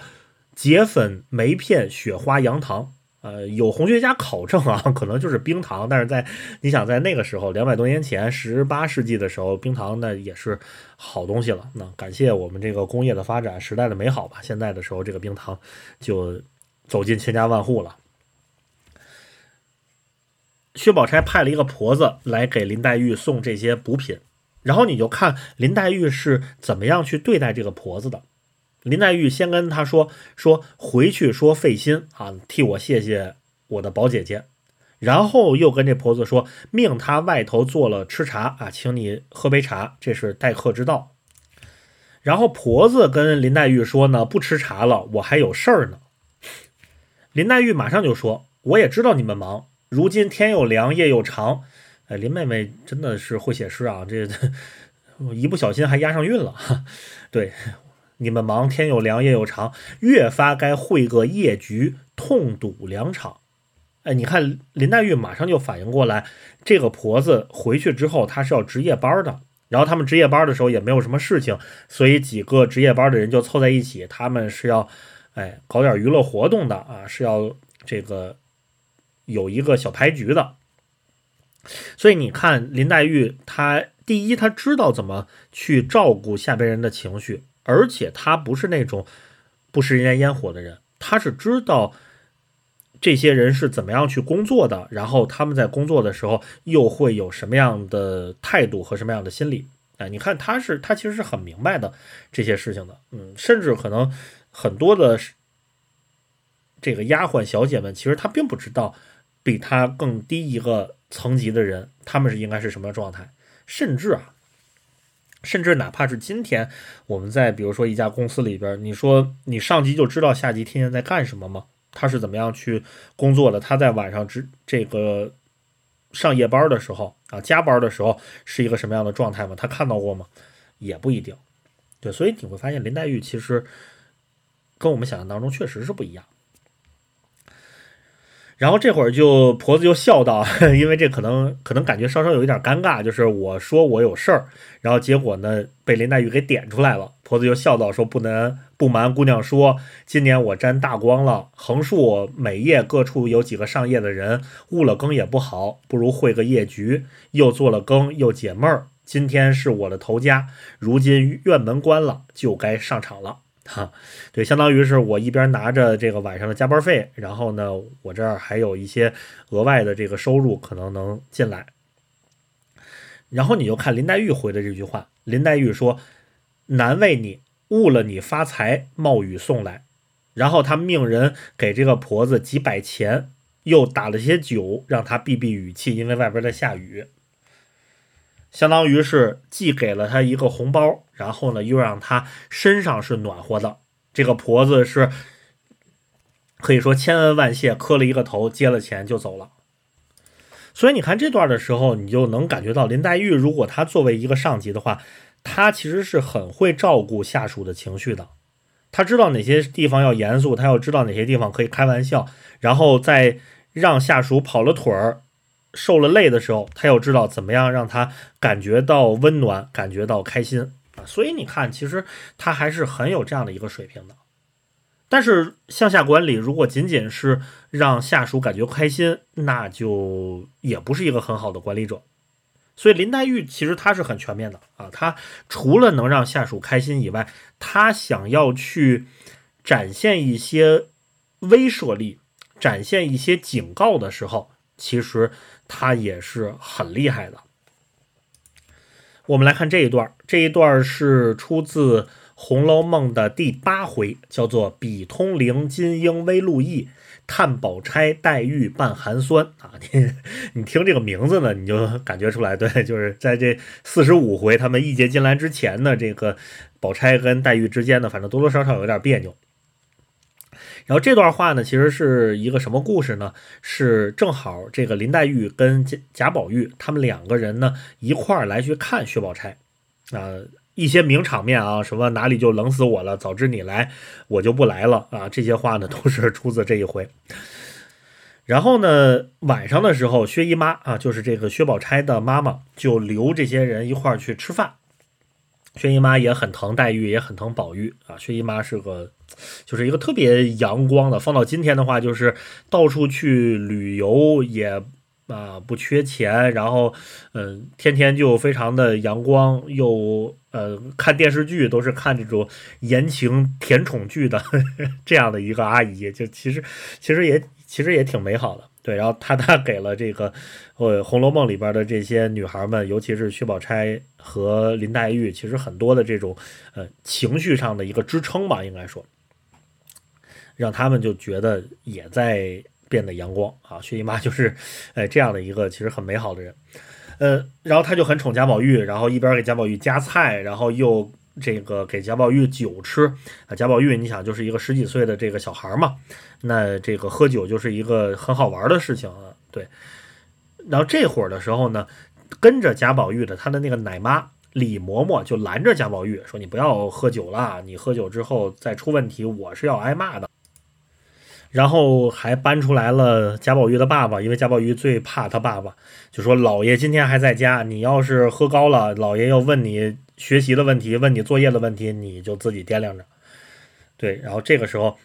结粉梅片雪花羊糖，呃，有红学家考证啊，可能就是冰糖，但是在你想在那个时候两百多年前，十八世纪的时候，冰糖那也是好东西了。那感谢我们这个工业的发展，时代的美好吧。现在的时候，这个冰糖就走进千家万户了。薛宝钗派了一个婆子来给林黛玉送这些补品。然后你就看林黛玉是怎么样去对待这个婆子的。林黛玉先跟她说说回去说费心啊，替我谢谢我的宝姐姐。然后又跟这婆子说，命她外头做了吃茶啊，请你喝杯茶，这是待客之道。然后婆子跟林黛玉说呢，不吃茶了，我还有事儿呢。林黛玉马上就说，我也知道你们忙，如今天又凉，夜又长。哎，林妹妹真的是会写诗啊！这 一不小心还押上韵了。对，你们忙，天又凉，夜又长，越发该会个夜局，痛赌两场。哎，你看林黛玉马上就反应过来，这个婆子回去之后，她是要值夜班的。然后他们值夜班的时候也没有什么事情，所以几个值夜班的人就凑在一起，他们是要哎搞点娱乐活动的啊，是要这个有一个小牌局的。所以你看林黛玉，她第一，她知道怎么去照顾下边人的情绪，而且她不是那种不食人间烟火的人，她是知道这些人是怎么样去工作的，然后他们在工作的时候又会有什么样的态度和什么样的心理。哎，你看她是她其实是很明白的这些事情的，嗯，甚至可能很多的这个丫鬟小姐们，其实她并不知道比她更低一个。层级的人，他们是应该是什么状态？甚至啊，甚至哪怕是今天我们在比如说一家公司里边，你说你上级就知道下级天天在干什么吗？他是怎么样去工作的？他在晚上值这个上夜班的时候啊，加班的时候是一个什么样的状态吗？他看到过吗？也不一定。对，所以你会发现林黛玉其实跟我们想象当中确实是不一样。然后这会儿就婆子就笑道，因为这可能可能感觉稍稍有一点尴尬，就是我说我有事儿，然后结果呢被林黛玉给点出来了。婆子就笑道说：“不能不瞒姑娘说，今年我沾大光了，横竖每夜各处有几个上夜的人，误了更也不好，不如会个夜局，又做了更又解闷儿。今天是我的头家，如今院门关了，就该上场了。”哈，对，相当于是我一边拿着这个晚上的加班费，然后呢，我这儿还有一些额外的这个收入可能能进来。然后你就看林黛玉回的这句话，林黛玉说：“难为你误了你发财，冒雨送来。”然后他命人给这个婆子几百钱，又打了些酒，让她避避雨气，因为外边在下雨。相当于是既给了他一个红包，然后呢，又让他身上是暖和的。这个婆子是可以说千恩万谢，磕了一个头，接了钱就走了。所以你看这段的时候，你就能感觉到林黛玉，如果她作为一个上级的话，她其实是很会照顾下属的情绪的。她知道哪些地方要严肃，她要知道哪些地方可以开玩笑，然后再让下属跑了腿儿。受了累的时候，他又知道怎么样让他感觉到温暖，感觉到开心啊。所以你看，其实他还是很有这样的一个水平的。但是向下管理如果仅仅是让下属感觉开心，那就也不是一个很好的管理者。所以林黛玉其实她是很全面的啊。她除了能让下属开心以外，她想要去展现一些威慑力，展现一些警告的时候，其实。他也是很厉害的。我们来看这一段，这一段是出自《红楼梦》的第八回，叫做“比通灵金鹰微露意，探宝钗黛玉半寒酸”啊。你你听这个名字呢，你就感觉出来，对，就是在这四十五回他们一结金兰之前呢，这个宝钗跟黛玉之间呢，反正多多少少有点别扭。然后这段话呢，其实是一个什么故事呢？是正好这个林黛玉跟贾贾宝玉他们两个人呢一块儿来去看薛宝钗，啊，一些名场面啊，什么哪里就冷死我了，早知你来我就不来了啊，这些话呢都是出自这一回。然后呢，晚上的时候，薛姨妈啊，就是这个薛宝钗的妈妈，就留这些人一块儿去吃饭。薛姨妈也很疼黛玉，也很疼宝玉啊。薛姨妈是个，就是一个特别阳光的。放到今天的话，就是到处去旅游也啊不缺钱，然后嗯，天天就非常的阳光，又呃看电视剧都是看这种言情甜宠剧的 这样的一个阿姨，就其实其实也其实也挺美好的。对，然后他他给了这个，呃，《红楼梦》里边的这些女孩们，尤其是薛宝钗和林黛玉，其实很多的这种，呃，情绪上的一个支撑吧，应该说，让他们就觉得也在变得阳光啊。薛姨妈就是，哎，这样的一个其实很美好的人，呃，然后他就很宠贾宝玉，然后一边给贾宝玉夹菜，然后又。这个给贾宝玉酒吃啊，贾宝玉，你想就是一个十几岁的这个小孩嘛，那这个喝酒就是一个很好玩的事情啊，对。然后这会儿的时候呢，跟着贾宝玉的他的那个奶妈李嬷嬷就拦着贾宝玉说：“你不要喝酒了，你喝酒之后再出问题，我是要挨骂的。”然后还搬出来了贾宝玉的爸爸，因为贾宝玉最怕他爸爸，就说：“老爷今天还在家，你要是喝高了，老爷要问你。”学习的问题，问你作业的问题，你就自己掂量着。对，然后这个时候，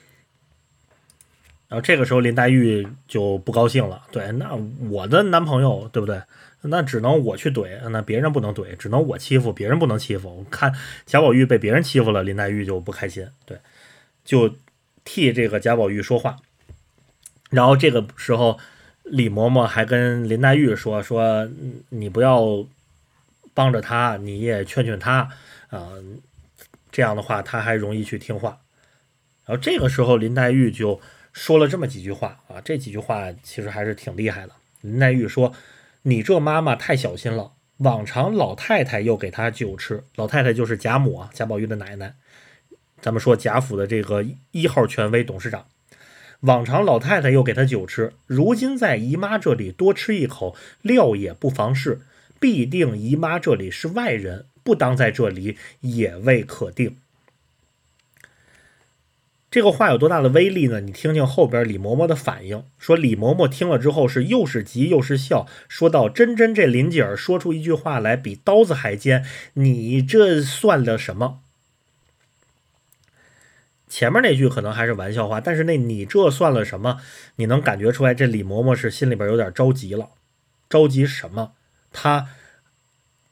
然后这个时候林黛玉就不高兴了，对，那我的男朋友对不对？那只能我去怼，那别人不能怼，只能我欺负别人不能欺负。我看贾宝玉被别人欺负了，林黛玉就不开心，对，就替这个贾宝玉说话。然后这个时候，李嬷嬷还跟林黛玉说：“说你不要帮着他，你也劝劝他啊，这样的话他还容易去听话。”然后这个时候，林黛玉就。说了这么几句话啊，这几句话其实还是挺厉害的。林黛玉说：“你这妈妈太小心了，往常老太太又给她酒吃，老太太就是贾母啊，贾宝玉的奶奶。咱们说贾府的这个一号权威董事长，往常老太太又给她酒吃，如今在姨妈这里多吃一口，料也不妨事。必定姨妈这里是外人，不当在这里也未可定。”这个话有多大的威力呢？你听听后边李嬷嬷的反应。说李嬷嬷听了之后是又是急又是笑，说道：“真真这林姐儿说出一句话来比刀子还尖，你这算了什么？”前面那句可能还是玩笑话，但是那你这算了什么？你能感觉出来这李嬷嬷是心里边有点着急了。着急什么？他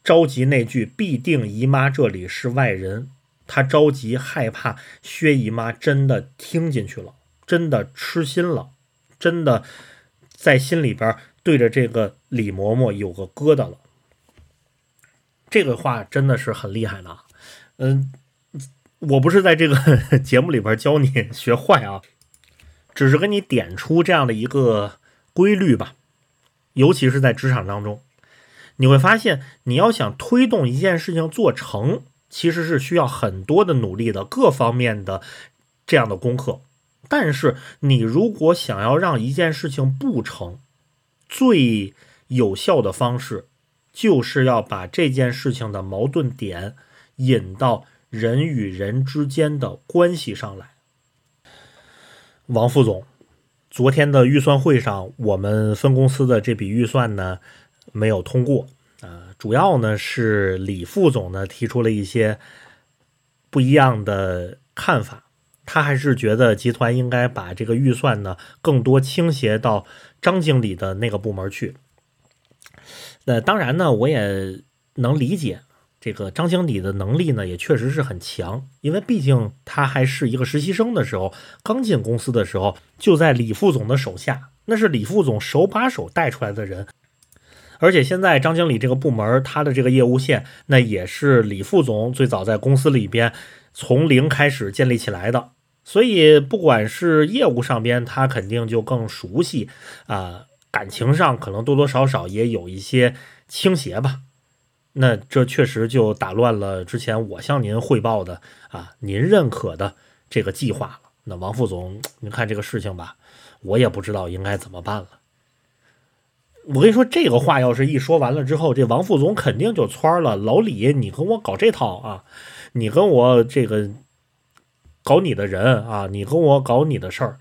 着急那句“必定姨妈这里是外人”。他着急，害怕薛姨妈真的听进去了，真的痴心了，真的在心里边对着这个李嬷嬷有个疙瘩了。这个话真的是很厉害的，嗯，我不是在这个节目里边教你学坏啊，只是给你点出这样的一个规律吧。尤其是在职场当中，你会发现，你要想推动一件事情做成。其实是需要很多的努力的，各方面的这样的功课。但是你如果想要让一件事情不成，最有效的方式就是要把这件事情的矛盾点引到人与人之间的关系上来。王副总，昨天的预算会上，我们分公司的这笔预算呢没有通过啊。主要呢是李副总呢提出了一些不一样的看法，他还是觉得集团应该把这个预算呢更多倾斜到张经理的那个部门去。那当然呢，我也能理解这个张经理的能力呢也确实是很强，因为毕竟他还是一个实习生的时候，刚进公司的时候就在李副总的手下，那是李副总手把手带出来的人。而且现在张经理这个部门，他的这个业务线，那也是李副总最早在公司里边从零开始建立起来的，所以不管是业务上边，他肯定就更熟悉啊，感情上可能多多少少也有一些倾斜吧。那这确实就打乱了之前我向您汇报的啊，您认可的这个计划了。那王副总，您看这个事情吧，我也不知道应该怎么办了。我跟你说，这个话要是一说完了之后，这王副总肯定就窜了。老李，你跟我搞这套啊？你跟我这个搞你的人啊？你跟我搞你的事儿？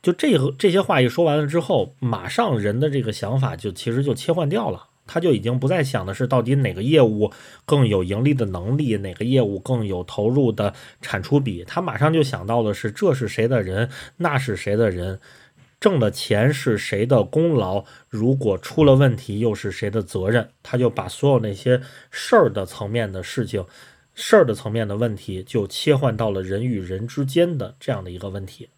就这个这些话一说完了之后，马上人的这个想法就其实就切换掉了，他就已经不再想的是到底哪个业务更有盈利的能力，哪个业务更有投入的产出比，他马上就想到的是这是谁的人，那是谁的人。挣的钱是谁的功劳？如果出了问题，又是谁的责任？他就把所有那些事儿的层面的事情、事儿的层面的问题，就切换到了人与人之间的这样的一个问题。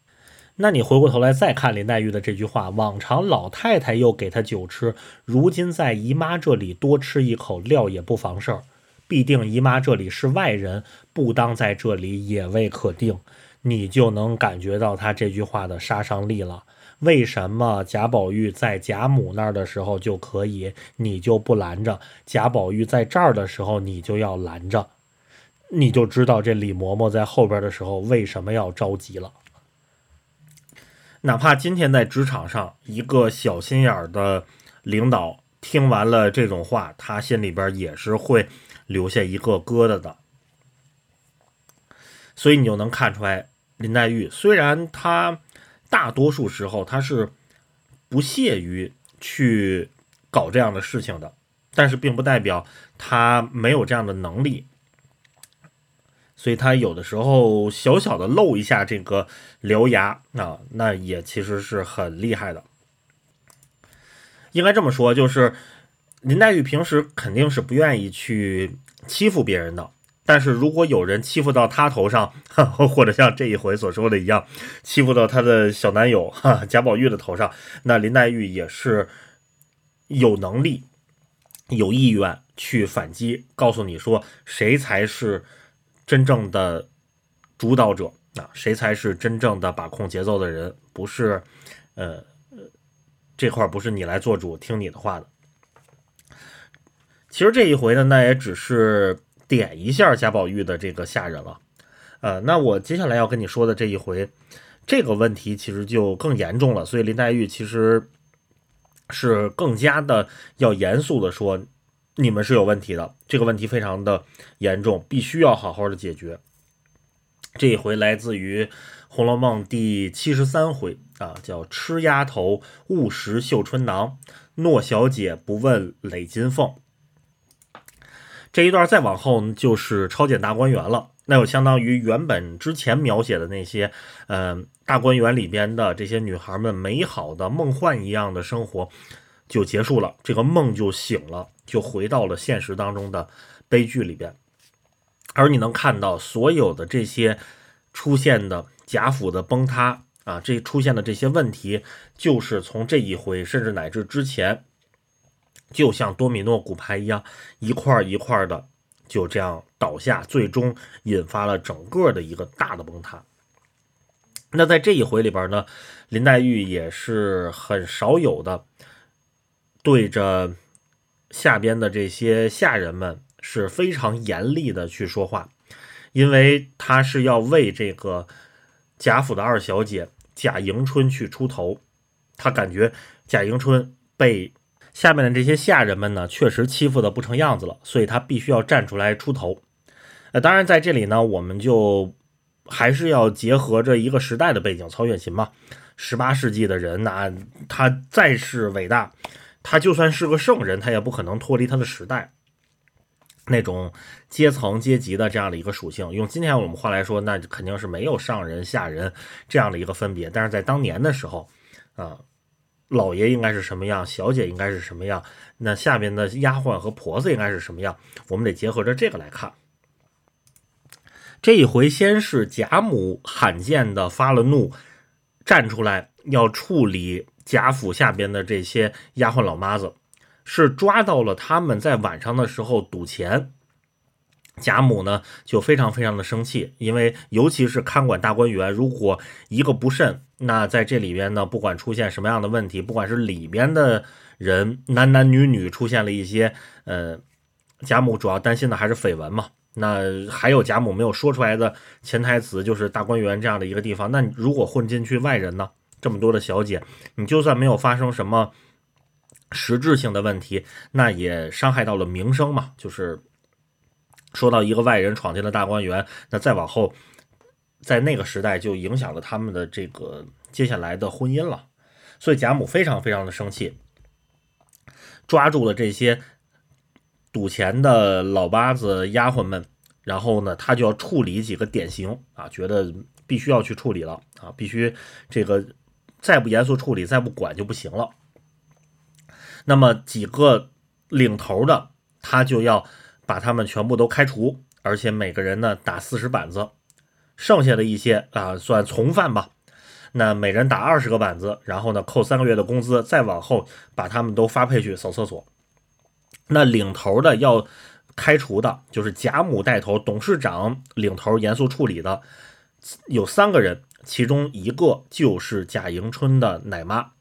那你回过头来再看林黛玉的这句话：“往常老太太又给他酒吃，如今在姨妈这里多吃一口，料也不妨事儿。必定姨妈这里是外人，不当在这里也未可定。”你就能感觉到他这句话的杀伤力了。为什么贾宝玉在贾母那儿的时候就可以，你就不拦着？贾宝玉在这儿的时候，你就要拦着，你就知道这李嬷嬷在后边的时候为什么要着急了。哪怕今天在职场上，一个小心眼儿的领导听完了这种话，他心里边也是会留下一个疙瘩的。所以你就能看出来，林黛玉虽然她。大多数时候他是不屑于去搞这样的事情的，但是并不代表他没有这样的能力。所以他有的时候小小的露一下这个獠牙啊，那也其实是很厉害的。应该这么说，就是林黛玉平时肯定是不愿意去欺负别人的。但是如果有人欺负到他头上，或者像这一回所说的一样，欺负到他的小男友哈贾宝玉的头上，那林黛玉也是有能力、有意愿去反击，告诉你说谁才是真正的主导者啊，谁才是真正的把控节奏的人，不是呃这块不是你来做主，听你的话的。其实这一回呢，那也只是。点一下贾宝玉的这个下人了，呃，那我接下来要跟你说的这一回，这个问题其实就更严重了。所以林黛玉其实是更加的要严肃的说，你们是有问题的，这个问题非常的严重，必须要好好的解决。这一回来自于《红楼梦》第七十三回啊，叫“吃丫头误食绣春囊，诺小姐不问累金凤”。这一段再往后就是超检大观园了，那就相当于原本之前描写的那些，嗯，大观园里边的这些女孩们美好的梦幻一样的生活就结束了，这个梦就醒了，就回到了现实当中的悲剧里边。而你能看到所有的这些出现的贾府的崩塌啊，这出现的这些问题，就是从这一回，甚至乃至之前。就像多米诺骨牌一样，一块一块的就这样倒下，最终引发了整个的一个大的崩塌。那在这一回里边呢，林黛玉也是很少有的对着下边的这些下人们是非常严厉的去说话，因为她是要为这个贾府的二小姐贾迎春去出头，她感觉贾迎春被。下面的这些下人们呢，确实欺负的不成样子了，所以他必须要站出来出头。呃，当然在这里呢，我们就还是要结合着一个时代的背景，曹雪芹嘛，十八世纪的人，那他再是伟大，他就算是个圣人，他也不可能脱离他的时代那种阶层阶级的这样的一个属性。用今天我们话来说，那肯定是没有上人下人这样的一个分别。但是在当年的时候，啊。老爷应该是什么样，小姐应该是什么样，那下边的丫鬟和婆子应该是什么样？我们得结合着这个来看。这一回，先是贾母罕见的发了怒，站出来要处理贾府下边的这些丫鬟老妈子，是抓到了他们在晚上的时候赌钱。贾母呢就非常非常的生气，因为尤其是看管大观园，如果一个不慎，那在这里边呢，不管出现什么样的问题，不管是里边的人男男女女出现了一些，呃，贾母主要担心的还是绯闻嘛。那还有贾母没有说出来的潜台词，就是大观园这样的一个地方，那如果混进去外人呢，这么多的小姐，你就算没有发生什么实质性的问题，那也伤害到了名声嘛，就是。说到一个外人闯进了大观园，那再往后，在那个时代就影响了他们的这个接下来的婚姻了。所以贾母非常非常的生气，抓住了这些赌钱的老八子丫鬟们，然后呢，他就要处理几个典型啊，觉得必须要去处理了啊，必须这个再不严肃处理，再不管就不行了。那么几个领头的，他就要。把他们全部都开除，而且每个人呢打四十板子，剩下的一些啊算从犯吧，那每人打二十个板子，然后呢扣三个月的工资，再往后把他们都发配去扫厕所。那领头的要开除的，就是贾母带头，董事长领头严肃处理的有三个人，其中一个就是贾迎春的奶妈。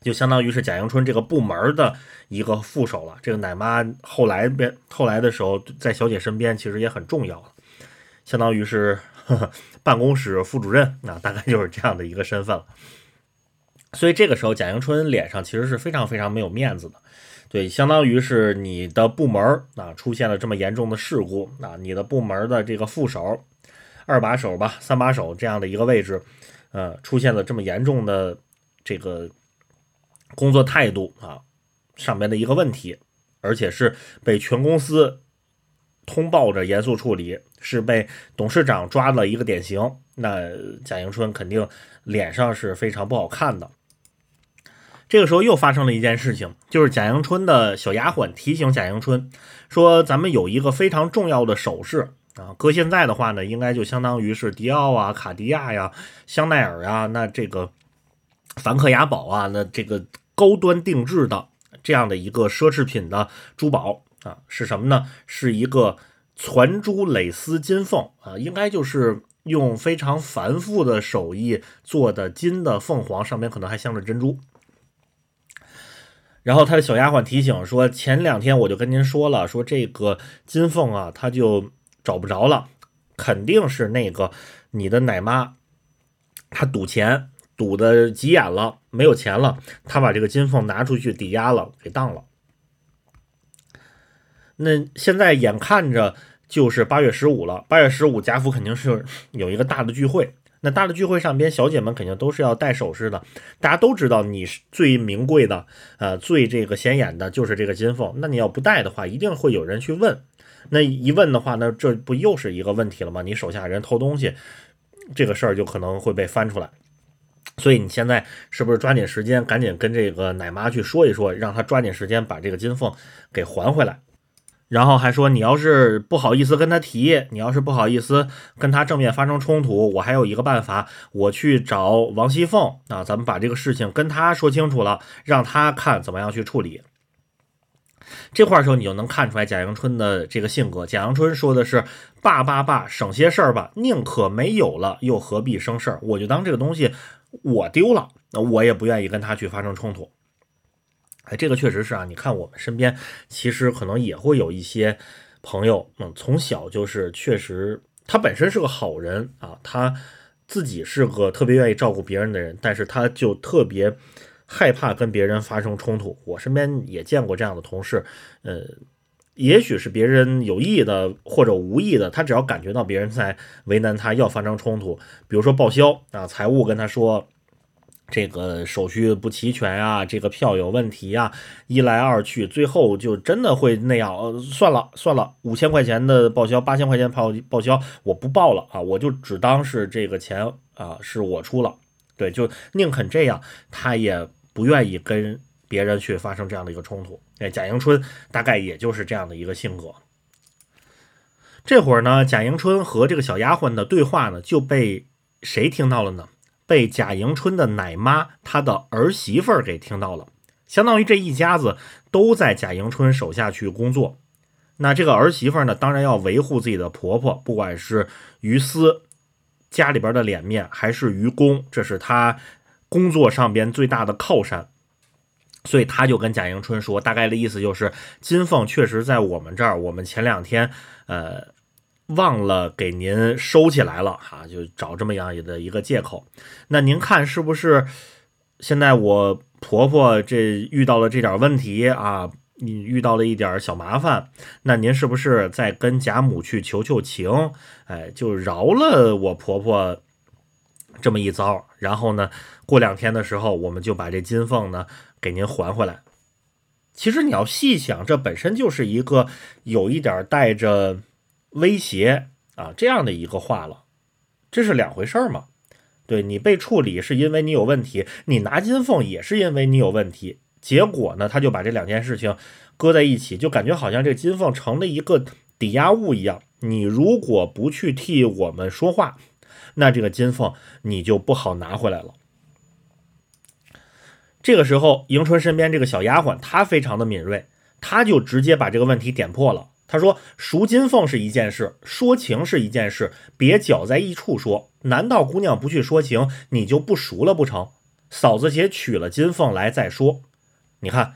就相当于是贾迎春这个部门的一个副手了。这个奶妈后来边后来的时候，在小姐身边其实也很重要，相当于是呵呵办公室副主任啊，大概就是这样的一个身份了。所以这个时候，贾迎春脸上其实是非常非常没有面子的。对，相当于是你的部门啊出现了这么严重的事故啊，你的部门的这个副手、二把手吧、三把手这样的一个位置，呃，出现了这么严重的这个。工作态度啊，上面的一个问题，而且是被全公司通报着严肃处理，是被董事长抓了一个典型。那贾迎春肯定脸上是非常不好看的。这个时候又发生了一件事情，就是贾迎春的小丫鬟提醒贾迎春说：“咱们有一个非常重要的首饰啊，搁现在的话呢，应该就相当于是迪奥啊、卡地亚呀、香奈儿呀，那这个梵克雅宝啊，那这个高端定制的这样的一个奢侈品的珠宝啊，是什么呢？是一个攒珠蕾丝金凤啊，应该就是用非常繁复的手艺做的金的凤凰，上面可能还镶着珍珠。”然后他的小丫鬟提醒说：“前两天我就跟您说了，说这个金凤啊，他就找不着了，肯定是那个你的奶妈，她赌钱赌的急眼了，没有钱了，他把这个金凤拿出去抵押了，给当了。那现在眼看着就是八月十五了，八月十五贾府肯定是有一个大的聚会。”那大的聚会上边，小姐们肯定都是要戴首饰的。大家都知道，你是最名贵的，呃，最这个显眼的，就是这个金凤。那你要不戴的话，一定会有人去问。那一问的话，那这不又是一个问题了吗？你手下人偷东西，这个事儿就可能会被翻出来。所以你现在是不是抓紧时间，赶紧跟这个奶妈去说一说，让他抓紧时间把这个金凤给还回来？然后还说，你要是不好意思跟他提，你要是不好意思跟他正面发生冲突，我还有一个办法，我去找王熙凤啊，咱们把这个事情跟他说清楚了，让他看怎么样去处理。这块儿时候你就能看出来贾迎春的这个性格。贾迎春说的是：“爸爸爸，省些事儿吧，宁可没有了，又何必生事儿？我就当这个东西我丢了，那我也不愿意跟他去发生冲突。”哎，这个确实是啊！你看我们身边，其实可能也会有一些朋友，嗯，从小就是确实他本身是个好人啊，他自己是个特别愿意照顾别人的人，但是他就特别害怕跟别人发生冲突。我身边也见过这样的同事，呃，也许是别人有意的或者无意的，他只要感觉到别人在为难他，要发生冲突，比如说报销啊，财务跟他说。这个手续不齐全啊，这个票有问题呀，一来二去，最后就真的会那样。呃，算了算了，五千块钱的报销，八千块钱报报销，我不报了啊，我就只当是这个钱啊是我出了。对，就宁肯这样，他也不愿意跟别人去发生这样的一个冲突。哎，贾迎春大概也就是这样的一个性格。这会儿呢，贾迎春和这个小丫鬟的对话呢，就被谁听到了呢？被贾迎春的奶妈，她的儿媳妇儿给听到了，相当于这一家子都在贾迎春手下去工作。那这个儿媳妇儿呢，当然要维护自己的婆婆，不管是于私家里边的脸面，还是于公，这是她工作上边最大的靠山。所以他就跟贾迎春说，大概的意思就是，金凤确实在我们这儿，我们前两天，呃。忘了给您收起来了哈，就找这么样的一个借口。那您看是不是现在我婆婆这遇到了这点问题啊？你遇到了一点小麻烦，那您是不是再跟贾母去求求情？哎，就饶了我婆婆这么一遭。然后呢，过两天的时候，我们就把这金凤呢给您还回来。其实你要细想，这本身就是一个有一点带着。威胁啊，这样的一个话了，这是两回事儿嘛？对你被处理是因为你有问题，你拿金凤也是因为你有问题。结果呢，他就把这两件事情搁在一起，就感觉好像这金凤成了一个抵押物一样。你如果不去替我们说话，那这个金凤你就不好拿回来了。这个时候，迎春身边这个小丫鬟她非常的敏锐，她就直接把这个问题点破了。她说：“赎金凤是一件事，说情是一件事，别搅在一处说。难道姑娘不去说情，你就不赎了不成？嫂子且取了金凤来再说。你看，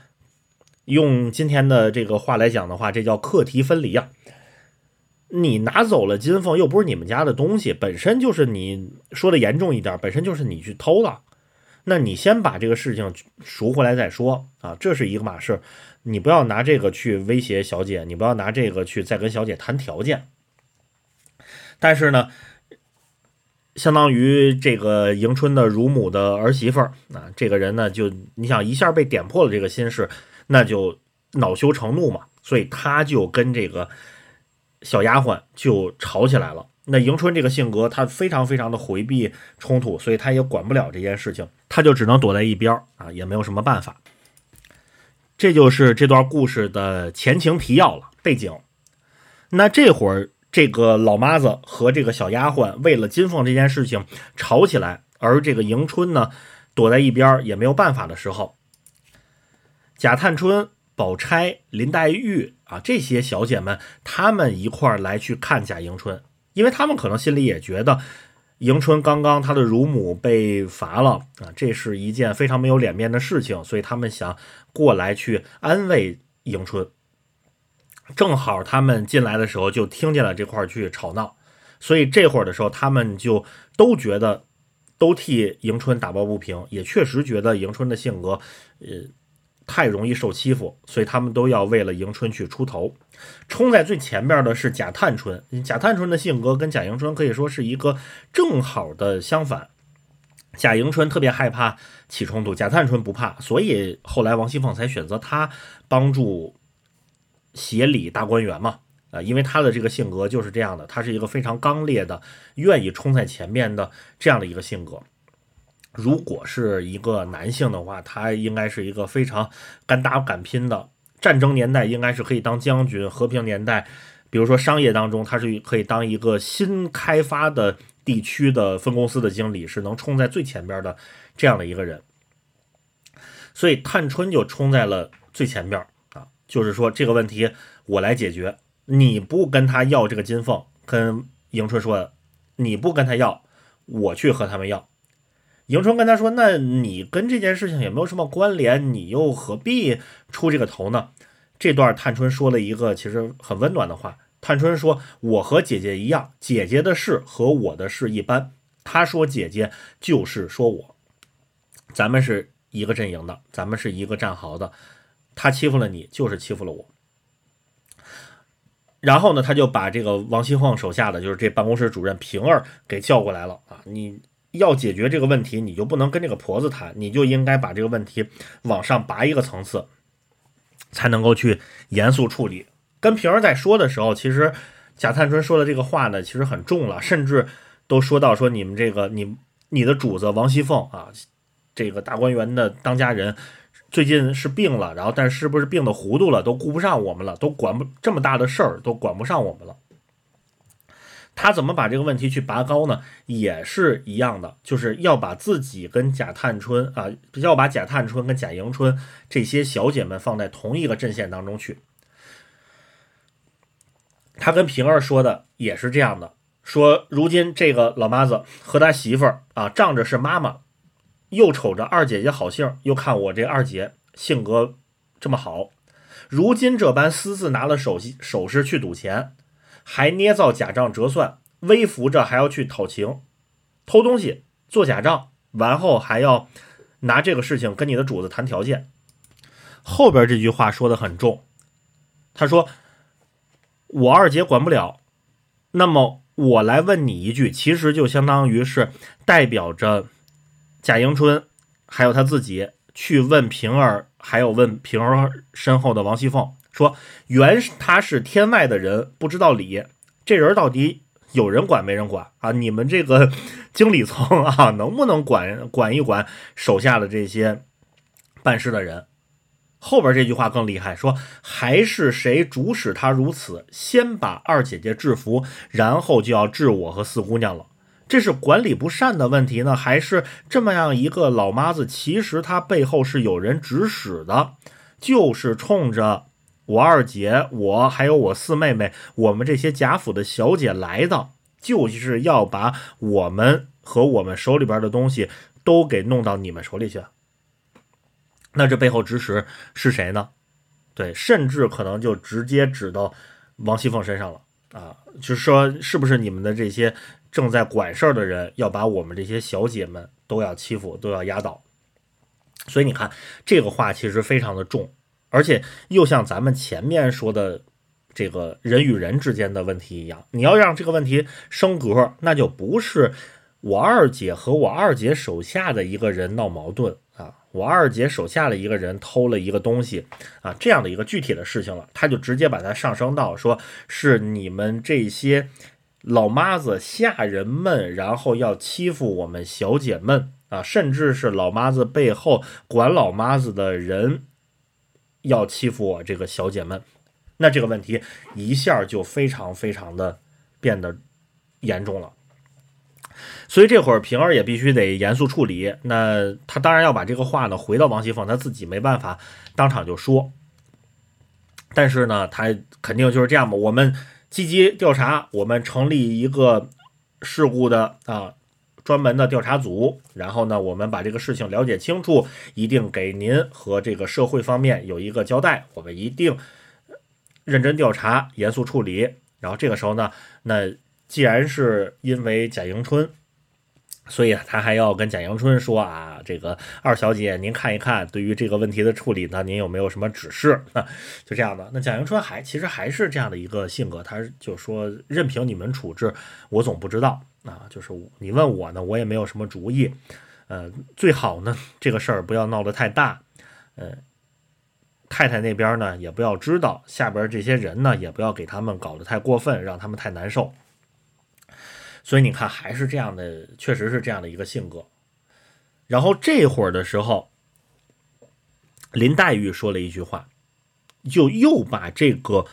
用今天的这个话来讲的话，这叫课题分离呀。你拿走了金凤，又不是你们家的东西，本身就是你说的严重一点，本身就是你去偷了。那你先把这个事情赎回来再说啊，这是一个码事。”你不要拿这个去威胁小姐，你不要拿这个去再跟小姐谈条件。但是呢，相当于这个迎春的乳母的儿媳妇儿啊，这个人呢，就你想一下被点破了这个心事，那就恼羞成怒嘛，所以他就跟这个小丫鬟就吵起来了。那迎春这个性格，她非常非常的回避冲突，所以她也管不了这件事情，她就只能躲在一边啊，也没有什么办法。这就是这段故事的前情提要了，背景。那这会儿，这个老妈子和这个小丫鬟为了金凤这件事情吵起来，而这个迎春呢，躲在一边也没有办法的时候，贾探春、宝钗、林黛玉啊这些小姐们，她们一块儿来去看贾迎春。因为他们可能心里也觉得，迎春刚刚她的乳母被罚了啊，这是一件非常没有脸面的事情，所以他们想过来去安慰迎春。正好他们进来的时候就听见了这块去吵闹，所以这会儿的时候他们就都觉得都替迎春打抱不平，也确实觉得迎春的性格，呃。太容易受欺负，所以他们都要为了迎春去出头。冲在最前边的是贾探春，贾探春的性格跟贾迎春可以说是一个正好的相反。贾迎春特别害怕起冲突，贾探春不怕，所以后来王熙凤才选择她帮助协理大观园嘛。啊，因为她的这个性格就是这样的，她是一个非常刚烈的，愿意冲在前面的这样的一个性格。如果是一个男性的话，他应该是一个非常敢打敢拼的。战争年代应该是可以当将军，和平年代，比如说商业当中，他是可以当一个新开发的地区的分公司的经理，是能冲在最前边的这样的一个人。所以探春就冲在了最前边啊，就是说这个问题我来解决，你不跟他要这个金凤，跟迎春说，你不跟他要，我去和他们要。迎春跟他说：“那你跟这件事情也没有什么关联，你又何必出这个头呢？”这段探春说了一个其实很温暖的话。探春说：“我和姐姐一样，姐姐的事和我的事一般。她说姐姐就是说我，咱们是一个阵营的，咱们是一个战壕的。他欺负了你，就是欺负了我。”然后呢，他就把这个王熙凤手下的就是这办公室主任平儿给叫过来了啊，你。要解决这个问题，你就不能跟这个婆子谈，你就应该把这个问题往上拔一个层次，才能够去严肃处理。跟平儿在说的时候，其实贾探春说的这个话呢，其实很重了，甚至都说到说你们这个你你的主子王熙凤啊，这个大观园的当家人，最近是病了，然后但是不是病的糊涂了，都顾不上我们了，都管不这么大的事儿，都管不上我们了。他怎么把这个问题去拔高呢？也是一样的，就是要把自己跟贾探春啊，要把贾探春跟贾迎春这些小姐们放在同一个阵线当中去。他跟平儿说的也是这样的，说如今这个老妈子和他媳妇儿啊，仗着是妈妈，又瞅着二姐姐好性，又看我这二姐性格这么好，如今这般私自拿了手首饰去赌钱。还捏造假账折算，微服着还要去讨情，偷东西做假账，完后还要拿这个事情跟你的主子谈条件。后边这句话说的很重，他说我二姐管不了，那么我来问你一句，其实就相当于是代表着贾迎春还有他自己去问平儿，还有问平儿身后的王熙凤。说原他是天外的人，不知道理。这人到底有人管没人管啊？你们这个 经理层啊，能不能管管一管手下的这些办事的人？后边这句话更厉害，说还是谁主使他如此？先把二姐姐制服，然后就要治我和四姑娘了。这是管理不善的问题呢，还是这么样一个老妈子？其实她背后是有人指使的，就是冲着。我二姐，我还有我四妹妹，我们这些贾府的小姐来的，就是要把我们和我们手里边的东西都给弄到你们手里去。那这背后指使是谁呢？对，甚至可能就直接指到王熙凤身上了啊！就是说，是不是你们的这些正在管事儿的人要把我们这些小姐们都要欺负，都要压倒？所以你看，这个话其实非常的重。而且又像咱们前面说的这个人与人之间的问题一样，你要让这个问题升格，那就不是我二姐和我二姐手下的一个人闹矛盾啊，我二姐手下的一个人偷了一个东西啊，这样的一个具体的事情了，他就直接把它上升到说是你们这些老妈子下人们，然后要欺负我们小姐们啊，甚至是老妈子背后管老妈子的人要欺负我这个小姐们，那这个问题一下就非常非常的变得严重了。所以这会儿平儿也必须得严肃处理。那他当然要把这个话呢回到王熙凤，他自己没办法当场就说。但是呢，他肯定就是这样嘛。我们积极调查，我们成立一个事故的啊专门的调查组，然后呢，我们把这个事情了解清楚，一定给您和这个社会方面有一个交代。我们一定认真调查，严肃处理。然后这个时候呢，那既然是因为贾迎春。所以他还要跟贾迎春说啊，这个二小姐，您看一看，对于这个问题的处理呢，您有没有什么指示啊？就这样的。那贾迎春还其实还是这样的一个性格，他就说任凭你们处置，我总不知道啊。就是你问我呢，我也没有什么主意。呃，最好呢，这个事儿不要闹得太大。呃，太太那边呢也不要知道，下边这些人呢也不要给他们搞得太过分，让他们太难受。所以你看，还是这样的，确实是这样的一个性格。然后这会儿的时候，林黛玉说了一句话，就又把这个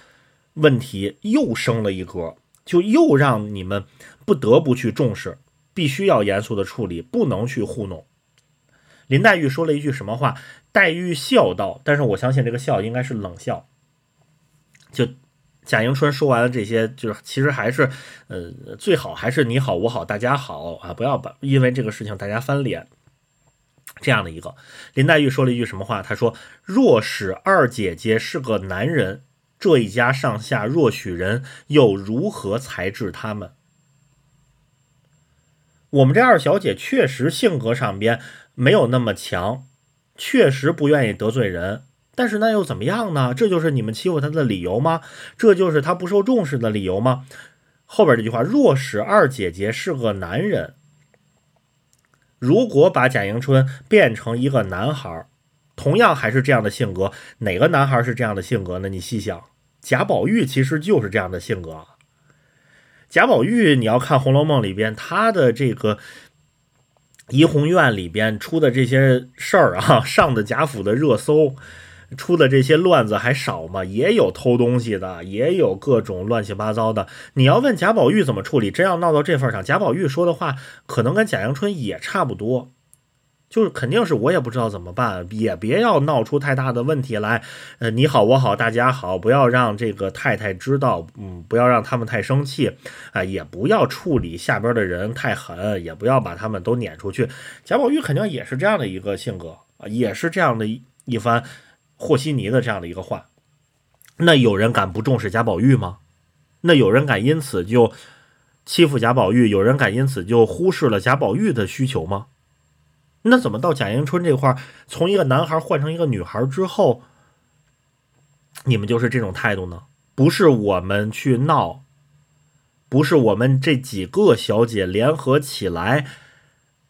问题又升了一格，就又让你们不得不去重视，必须要严肃的处理，不能去糊弄。林黛玉说了一句什么话？黛玉笑道，但是我相信这个笑应该是冷笑，就。贾迎春说完了这些，就是其实还是，呃，最好还是你好我好大家好啊，不要把因为这个事情大家翻脸。这样的一个林黛玉说了一句什么话？她说：“若使二姐姐是个男人，这一家上下若许人，又如何裁制他们？”我们这二小姐确实性格上边没有那么强，确实不愿意得罪人。但是那又怎么样呢？这就是你们欺负她的理由吗？这就是她不受重视的理由吗？后边这句话：若使二姐姐是个男人，如果把贾迎春变成一个男孩，同样还是这样的性格，哪个男孩是这样的性格呢？你细想，贾宝玉其实就是这样的性格。贾宝玉，你要看《红楼梦》里边他的这个怡红院里边出的这些事儿啊，上的贾府的热搜。出的这些乱子还少吗？也有偷东西的，也有各种乱七八糟的。你要问贾宝玉怎么处理，真要闹到这份上，贾宝玉说的话可能跟贾迎春也差不多，就是肯定是我也不知道怎么办，也别要闹出太大的问题来。呃，你好我好大家好，不要让这个太太知道，嗯，不要让他们太生气，啊，也不要处理下边的人太狠，也不要把他们都撵出去。贾宝玉肯定也是这样的一个性格啊，也是这样的一一番。和稀泥的这样的一个话，那有人敢不重视贾宝玉吗？那有人敢因此就欺负贾宝玉？有人敢因此就忽视了贾宝玉的需求吗？那怎么到贾迎春这块儿，从一个男孩换成一个女孩之后，你们就是这种态度呢？不是我们去闹，不是我们这几个小姐联合起来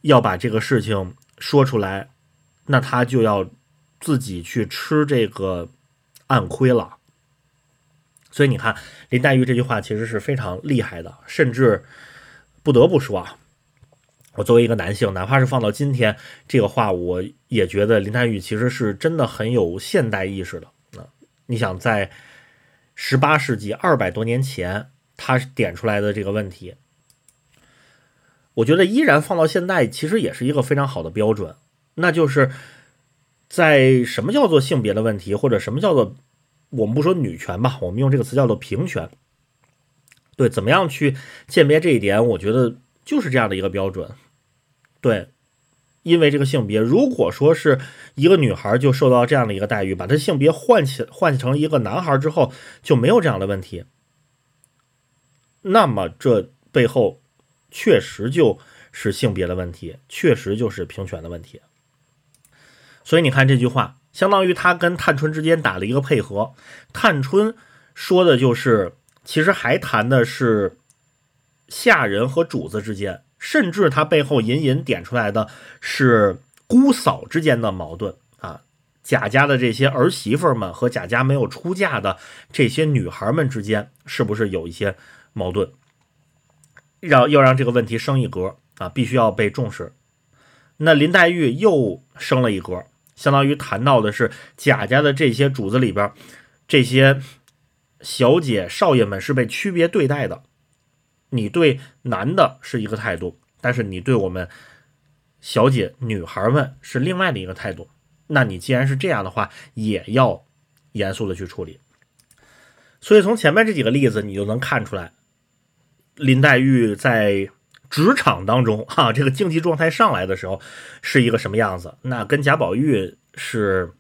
要把这个事情说出来，那他就要。自己去吃这个暗亏了，所以你看林黛玉这句话其实是非常厉害的，甚至不得不说啊，我作为一个男性，哪怕是放到今天，这个话我也觉得林黛玉其实是真的很有现代意识的。那你想，在十八世纪二百多年前，他点出来的这个问题，我觉得依然放到现在，其实也是一个非常好的标准，那就是。在什么叫做性别的问题，或者什么叫做我们不说女权吧，我们用这个词叫做平权。对，怎么样去鉴别这一点？我觉得就是这样的一个标准。对，因为这个性别，如果说是一个女孩就受到这样的一个待遇，把她性别换起换成一个男孩之后，就没有这样的问题。那么这背后确实就是性别的问题，确实就是平权的问题。所以你看这句话，相当于他跟探春之间打了一个配合。探春说的就是，其实还谈的是下人和主子之间，甚至他背后隐隐点出来的是姑嫂之间的矛盾啊，贾家的这些儿媳妇们和贾家没有出嫁的这些女孩们之间，是不是有一些矛盾？让要让这个问题升一格啊，必须要被重视。那林黛玉又升了一格，相当于谈到的是贾家的这些主子里边，这些小姐少爷们是被区别对待的。你对男的是一个态度，但是你对我们小姐女孩们是另外的一个态度。那你既然是这样的话，也要严肃的去处理。所以从前面这几个例子，你就能看出来，林黛玉在职场当中，哈，这个竞技状态上来的时候是一个什么样子。那跟贾宝玉是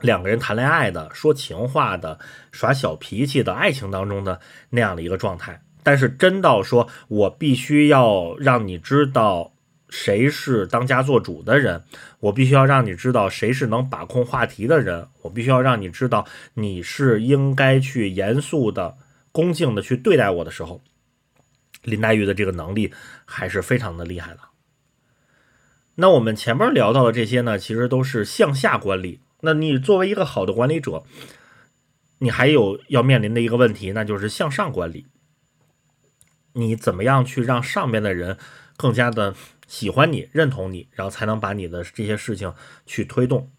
两个人谈恋爱的、说情话的、耍小脾气的爱情当中的那样的一个状态。但是真到说，我必须要让你知道谁是当家做主的人，我必须要让你知道谁是能把控话题的人，我必须要让你知道你是应该去严肃的、恭敬的去对待我的时候，林黛玉的这个能力还是非常的厉害的。那我们前面聊到的这些呢，其实都是向下管理。那你作为一个好的管理者，你还有要面临的一个问题，那就是向上管理。你怎么样去让上面的人更加的喜欢你、认同你，然后才能把你的这些事情去推动？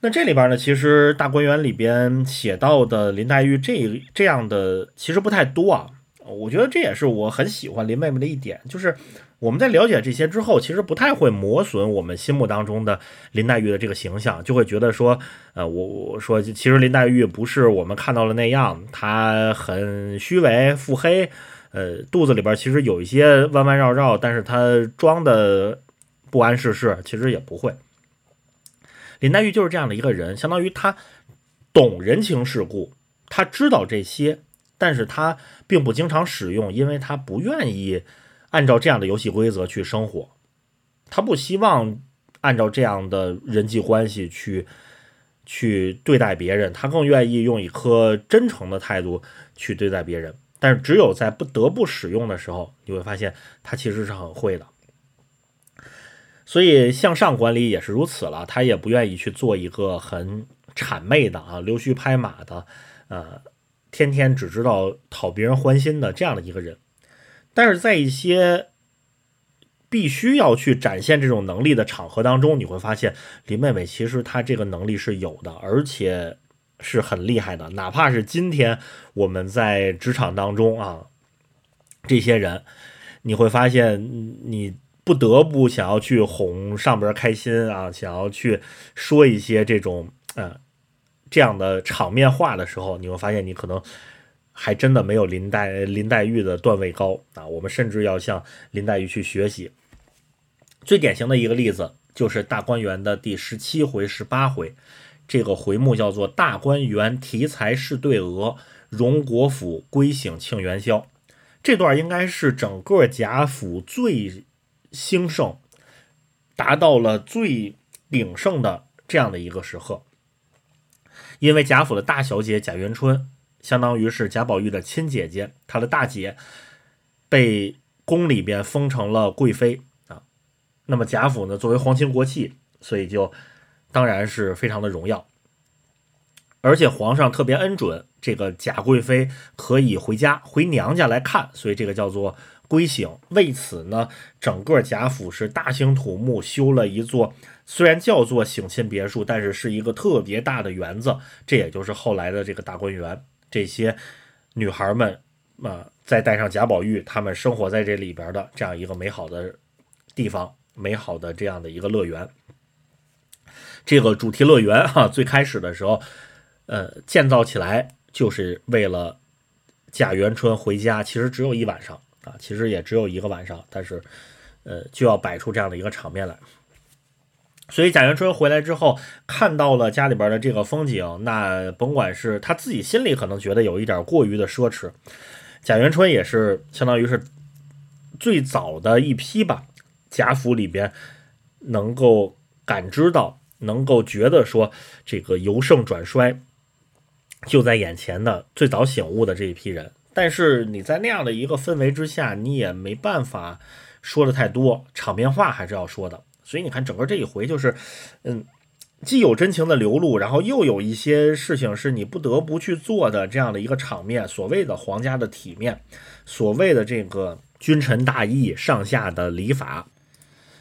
那这里边呢，其实大观园里边写到的林黛玉这这样的其实不太多啊。我觉得这也是我很喜欢林妹妹的一点，就是我们在了解这些之后，其实不太会磨损我们心目当中的林黛玉的这个形象，就会觉得说，呃，我我说其实林黛玉不是我们看到的那样，她很虚伪、腹黑。呃，肚子里边其实有一些弯弯绕绕，但是他装的不谙世事，其实也不会。林黛玉就是这样的一个人，相当于他懂人情世故，他知道这些，但是他并不经常使用，因为他不愿意按照这样的游戏规则去生活，他不希望按照这样的人际关系去去对待别人，他更愿意用一颗真诚的态度去对待别人。但是只有在不得不使用的时候，你会发现他其实是很会的。所以向上管理也是如此了，他也不愿意去做一个很谄媚的啊、溜须拍马的，呃，天天只知道讨别人欢心的这样的一个人。但是在一些必须要去展现这种能力的场合当中，你会发现林妹妹其实她这个能力是有的，而且。是很厉害的，哪怕是今天我们在职场当中啊，这些人，你会发现你不得不想要去哄上边开心啊，想要去说一些这种嗯这样的场面话的时候，你会发现你可能还真的没有林黛林黛玉的段位高啊。我们甚至要向林黛玉去学习。最典型的一个例子就是大观园的第十七回、十八回。这个回目叫做《大观园题材是对额，荣国府归省庆元宵》。这段应该是整个贾府最兴盛、达到了最鼎盛的这样的一个时刻。因为贾府的大小姐贾元春，相当于是贾宝玉的亲姐姐，她的大姐被宫里边封成了贵妃啊。那么贾府呢，作为皇亲国戚，所以就。当然是非常的荣耀，而且皇上特别恩准，这个贾贵妃可以回家回娘家来看，所以这个叫做归省。为此呢，整个贾府是大兴土木，修了一座虽然叫做省亲别墅，但是是一个特别大的园子，这也就是后来的这个大观园。这些女孩们啊，再带上贾宝玉，他们生活在这里边的这样一个美好的地方，美好的这样的一个乐园。这个主题乐园哈，最开始的时候，呃，建造起来就是为了贾元春回家。其实只有一晚上啊，其实也只有一个晚上，但是，呃，就要摆出这样的一个场面来。所以贾元春回来之后，看到了家里边的这个风景，那甭管是他自己心里可能觉得有一点过于的奢侈，贾元春也是相当于是最早的一批吧，贾府里边能够感知到。能够觉得说这个由盛转衰就在眼前的最早醒悟的这一批人，但是你在那样的一个氛围之下，你也没办法说的太多，场面话还是要说的。所以你看，整个这一回就是，嗯，既有真情的流露，然后又有一些事情是你不得不去做的这样的一个场面。所谓的皇家的体面，所谓的这个君臣大义、上下的礼法，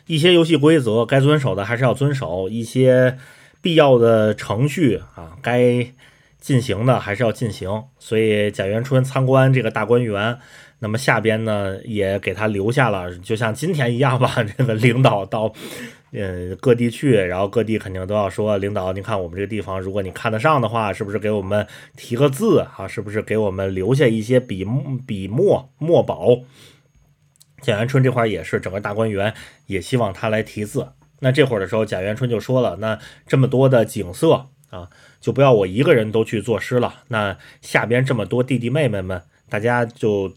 一些游戏规则该遵守的还是要遵守，一些必要的程序啊，该进行的还是要进行。所以贾元春参观这个大观园。那么下边呢，也给他留下了，就像今天一样吧。这个领导到，嗯，各地去，然后各地肯定都要说，领导，您看我们这个地方，如果你看得上的话，是不是给我们提个字啊？是不是给我们留下一些笔笔墨墨宝？贾元春这块也是，整个大观园也希望他来题字。那这会儿的时候，贾元春就说了，那这么多的景色啊，就不要我一个人都去作诗了。那下边这么多弟弟妹妹们，大家就。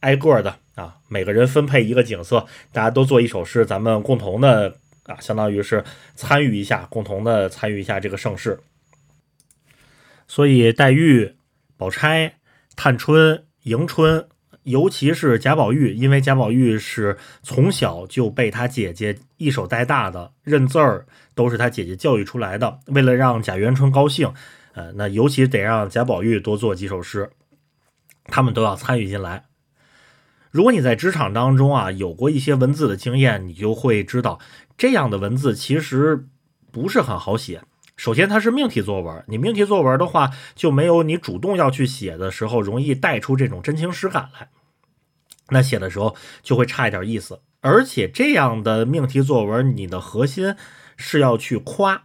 挨个的啊，每个人分配一个景色，大家都做一首诗，咱们共同的啊，相当于是参与一下，共同的参与一下这个盛世。所以黛玉、宝钗、探春、迎春，尤其是贾宝玉，因为贾宝玉是从小就被他姐姐一手带大的，认字儿都是他姐姐教育出来的。为了让贾元春高兴，呃，那尤其得让贾宝玉多做几首诗，他们都要参与进来。如果你在职场当中啊有过一些文字的经验，你就会知道，这样的文字其实不是很好写。首先，它是命题作文，你命题作文的话，就没有你主动要去写的时候容易带出这种真情实感来。那写的时候就会差一点意思。而且，这样的命题作文，你的核心是要去夸，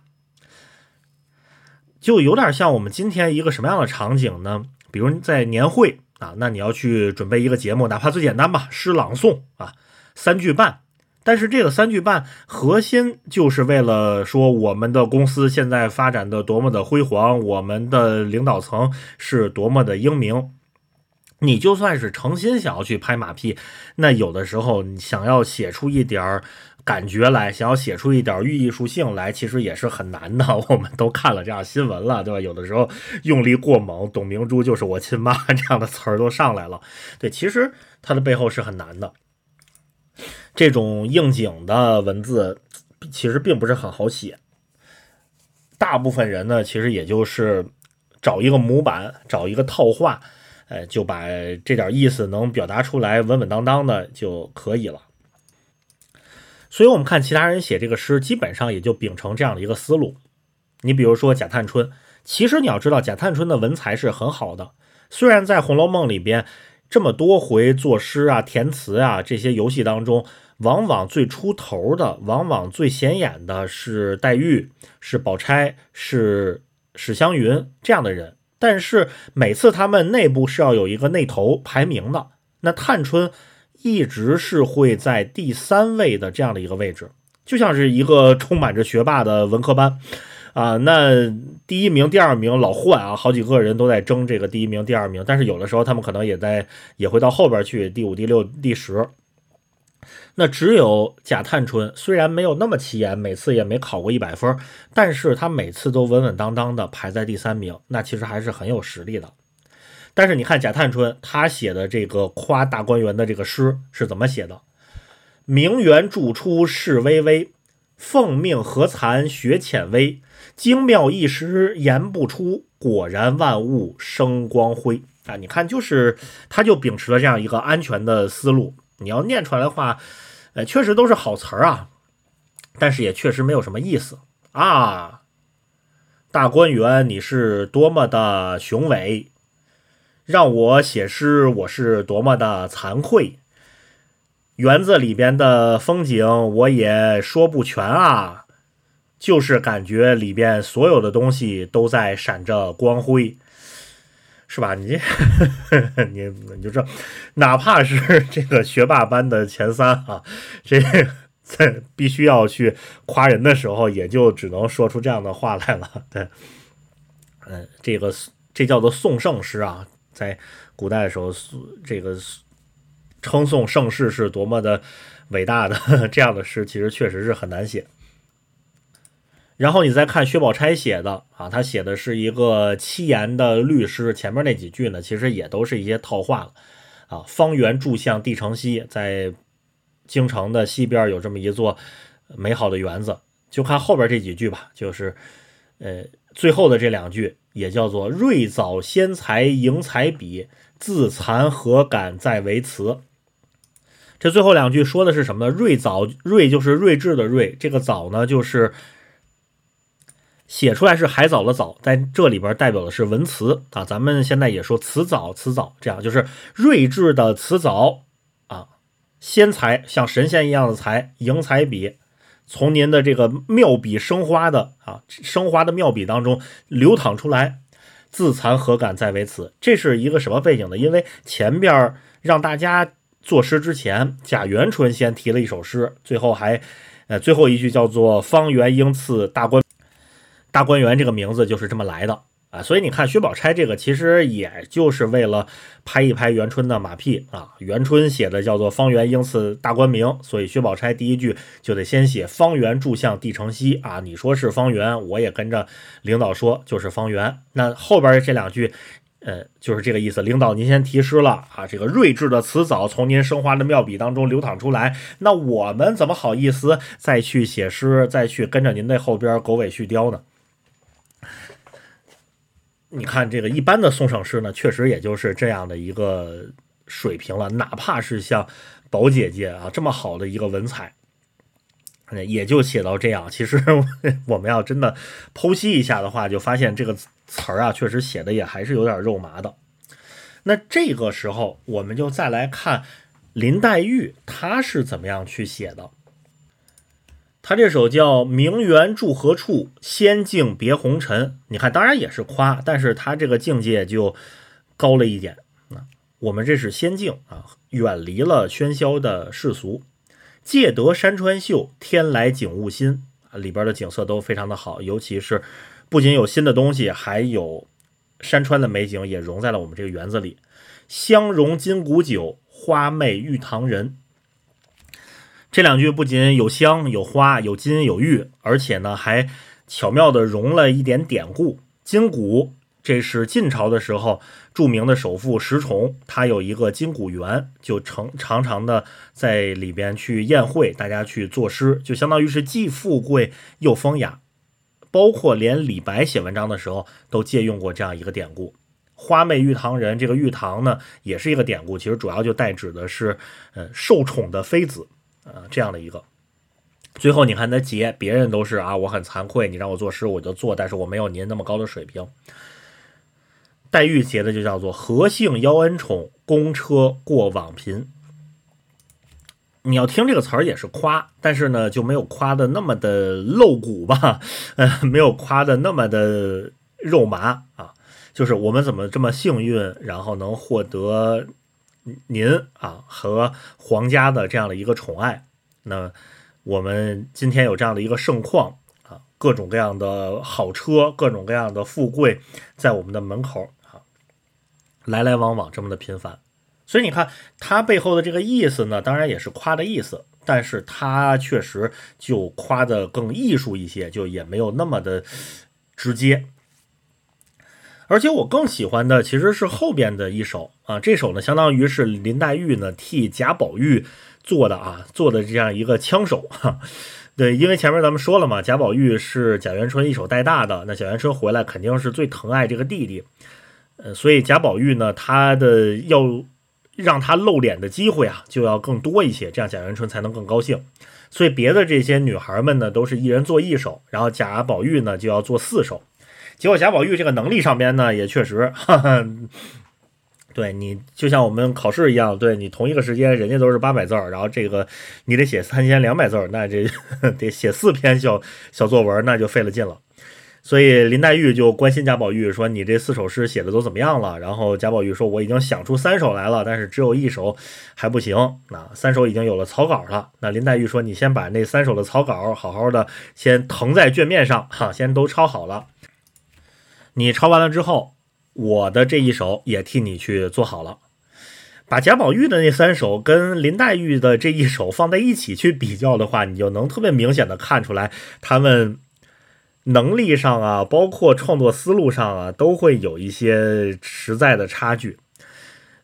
就有点像我们今天一个什么样的场景呢？比如在年会。啊，那你要去准备一个节目，哪怕最简单吧，诗朗诵啊，三句半。但是这个三句半核心就是为了说我们的公司现在发展的多么的辉煌，我们的领导层是多么的英明。你就算是诚心想要去拍马屁，那有的时候你想要写出一点儿。感觉来，想要写出一点寓意属性来，其实也是很难的。我们都看了这样新闻了，对吧？有的时候用力过猛，董明珠就是我亲妈这样的词儿都上来了。对，其实它的背后是很难的。这种应景的文字其实并不是很好写。大部分人呢，其实也就是找一个模板，找一个套话，呃，就把这点意思能表达出来，稳稳当当的就可以了。所以，我们看其他人写这个诗，基本上也就秉承这样的一个思路。你比如说贾探春，其实你要知道，贾探春的文采是很好的。虽然在《红楼梦》里边这么多回作诗啊、填词啊这些游戏当中，往往最出头的、往往最显眼的是黛玉、是宝钗、是史湘云这样的人，但是每次他们内部是要有一个内头排名的。那探春。一直是会在第三位的这样的一个位置，就像是一个充满着学霸的文科班啊。那第一名、第二名老换啊，好几个人都在争这个第一名、第二名。但是有的时候他们可能也在也会到后边去，第五、第六、第十。那只有贾探春，虽然没有那么起眼，每次也没考过一百分，但是他每次都稳稳当当的排在第三名，那其实还是很有实力的。但是你看贾探春，他写的这个夸大观园的这个诗是怎么写的？名园著出世微微，奉命何惭学浅微。精妙一时言不出，果然万物生光辉啊！你看，就是他就秉持了这样一个安全的思路。你要念出来的话，呃，确实都是好词儿啊，但是也确实没有什么意思啊。大观园，你是多么的雄伟！让我写诗，我是多么的惭愧。园子里边的风景，我也说不全啊，就是感觉里边所有的东西都在闪着光辉，是吧？你 你你就这，哪怕是 这个学霸班的前三啊，这在必须要去夸人的时候，也就只能说出这样的话来了。对，嗯，这个这叫做颂圣诗啊。在古代的时候，这个称颂盛世是多么的伟大的 这样的诗，其实确实是很难写。然后你再看薛宝钗写的啊，他写的是一个七言的律诗，前面那几句呢，其实也都是一些套话了啊。方圆柱向帝城西，在京城的西边有这么一座美好的园子。就看后边这几句吧，就是呃最后的这两句也叫做“瑞藻先才迎彩笔，自惭何敢再为词”。这最后两句说的是什么呢？瑞藻，瑞就是睿智的睿，这个藻呢就是写出来是海藻的藻，在这里边代表的是文辞啊。咱们现在也说辞藻，辞藻这样就是睿智的辞藻啊。仙才像神仙一样的才，迎才笔从您的这个妙笔生花的啊生花的妙笔当中流淌出来，自惭何敢再为此？这是一个什么背景呢？因为前边让大家。作诗之前，贾元春先提了一首诗，最后还，呃，最后一句叫做“方圆应赐大观”，大观园这个名字就是这么来的啊。所以你看薛宝钗这个，其实也就是为了拍一拍元春的马屁啊。元春写的叫做“方圆应赐大观名”，所以薛宝钗第一句就得先写“方圆柱向帝城西”啊。你说是方圆，我也跟着领导说就是方圆。那后边这两句。呃，就是这个意思。领导，您先题诗了啊，这个睿智的词藻从您生花的妙笔当中流淌出来，那我们怎么好意思再去写诗，再去跟着您那后边狗尾续貂呢？你看这个一般的送上诗呢，确实也就是这样的一个水平了。哪怕是像宝姐姐啊这么好的一个文采，也就写到这样。其实 我们要真的剖析一下的话，就发现这个。词儿啊，确实写的也还是有点肉麻的。那这个时候，我们就再来看林黛玉她是怎么样去写的。他这首叫《名园住何处，仙境别红尘》。你看，当然也是夸，但是他这个境界就高了一点。啊，我们这是仙境啊，远离了喧嚣的世俗，借得山川秀，天来景物新啊，里边的景色都非常的好，尤其是。不仅有新的东西，还有山川的美景也融在了我们这个园子里。香融金谷酒，花媚玉堂人。这两句不仅有香、有花、有金、有玉，而且呢还巧妙的融了一点典故。金谷，这是晋朝的时候著名的首富石崇，他有一个金谷园，就常常常的在里边去宴会，大家去作诗，就相当于是既富贵又风雅。包括连李白写文章的时候都借用过这样一个典故，“花媚玉堂人”。这个玉堂呢，也是一个典故，其实主要就代指的是，呃，受宠的妃子，呃，这样的一个。最后你看他结，别人都是啊，我很惭愧，你让我作诗我就做，但是我没有您那么高的水平。黛玉结的就叫做“何幸邀恩宠，公车过往贫”。你要听这个词儿也是夸，但是呢就没有夸的那么的露骨吧，呃，没有夸的那么的肉麻啊。就是我们怎么这么幸运，然后能获得您啊和皇家的这样的一个宠爱？那我们今天有这样的一个盛况啊，各种各样的好车，各种各样的富贵在我们的门口啊，来来往往这么的频繁。所以你看，他背后的这个意思呢，当然也是夸的意思，但是他确实就夸的更艺术一些，就也没有那么的直接。而且我更喜欢的其实是后边的一首啊，这首呢相当于是林黛玉呢替贾宝玉做的啊，做的这样一个枪手 哈。对，因为前面咱们说了嘛，贾宝玉是贾元春一手带大的，那贾元春回来肯定是最疼爱这个弟弟，呃，所以贾宝玉呢，他的要。让他露脸的机会啊，就要更多一些，这样贾元春才能更高兴。所以别的这些女孩们呢，都是一人做一首，然后贾宝玉呢就要做四首。结果贾宝玉这个能力上边呢，也确实，哈哈，对你就像我们考试一样，对你同一个时间，人家都是八百字儿，然后这个你得写三千两百字儿，那这 得写四篇小小作文，那就费了劲了。所以林黛玉就关心贾宝玉说：“你这四首诗写的都怎么样了？”然后贾宝玉说：“我已经想出三首来了，但是只有一首还不行。那三首已经有了草稿了。”那林黛玉说：“你先把那三首的草稿好好的先誊在卷面上，哈，先都抄好了。你抄完了之后，我的这一首也替你去做好了。把贾宝玉的那三首跟林黛玉的这一首放在一起去比较的话，你就能特别明显的看出来他们。”能力上啊，包括创作思路上啊，都会有一些实在的差距。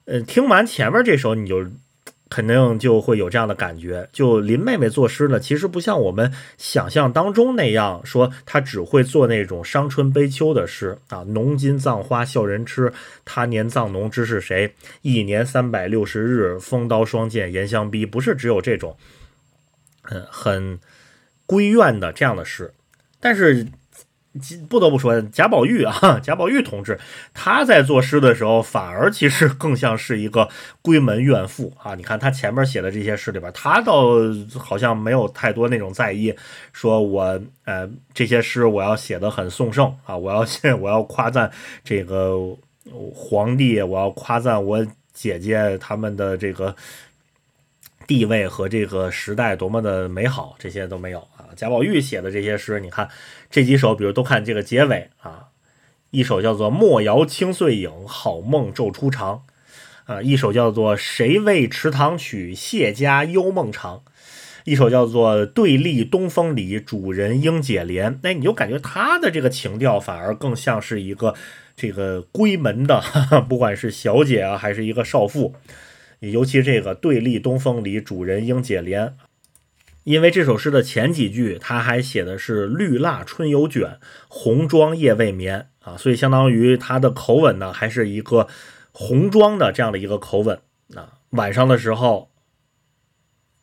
呃，听完前面这首，你就肯定就会有这样的感觉。就林妹妹作诗呢，其实不像我们想象当中那样，说她只会做那种伤春悲秋的诗啊。浓金葬花笑人痴，他年葬侬知是谁？一年三百六十日，风刀霜剑严相逼。不是只有这种，嗯，很闺怨的这样的诗，但是。不得不说，贾宝玉啊，贾宝玉同志，他在作诗的时候，反而其实更像是一个闺门怨妇啊。你看他前面写的这些诗里边，他倒好像没有太多那种在意，说我呃这些诗我要写的很颂圣啊，我要我要夸赞这个皇帝，我要夸赞我姐姐他们的这个地位和这个时代多么的美好，这些都没有啊。贾宝玉写的这些诗，你看。这几首，比如都看这个结尾啊，一首叫做“莫摇清碎影，好梦昼初长”，啊，一首叫做“谁为池塘曲，谢家幽梦长”，一首叫做“对立东风里，主人应解怜”。哎，你就感觉他的这个情调反而更像是一个这个闺门的，不管是小姐啊，还是一个少妇，尤其这个“对立东风里，主人应解怜”。因为这首诗的前几句，他还写的是“绿蜡春犹卷，红妆夜未眠”啊，所以相当于他的口吻呢，还是一个红妆的这样的一个口吻啊。晚上的时候，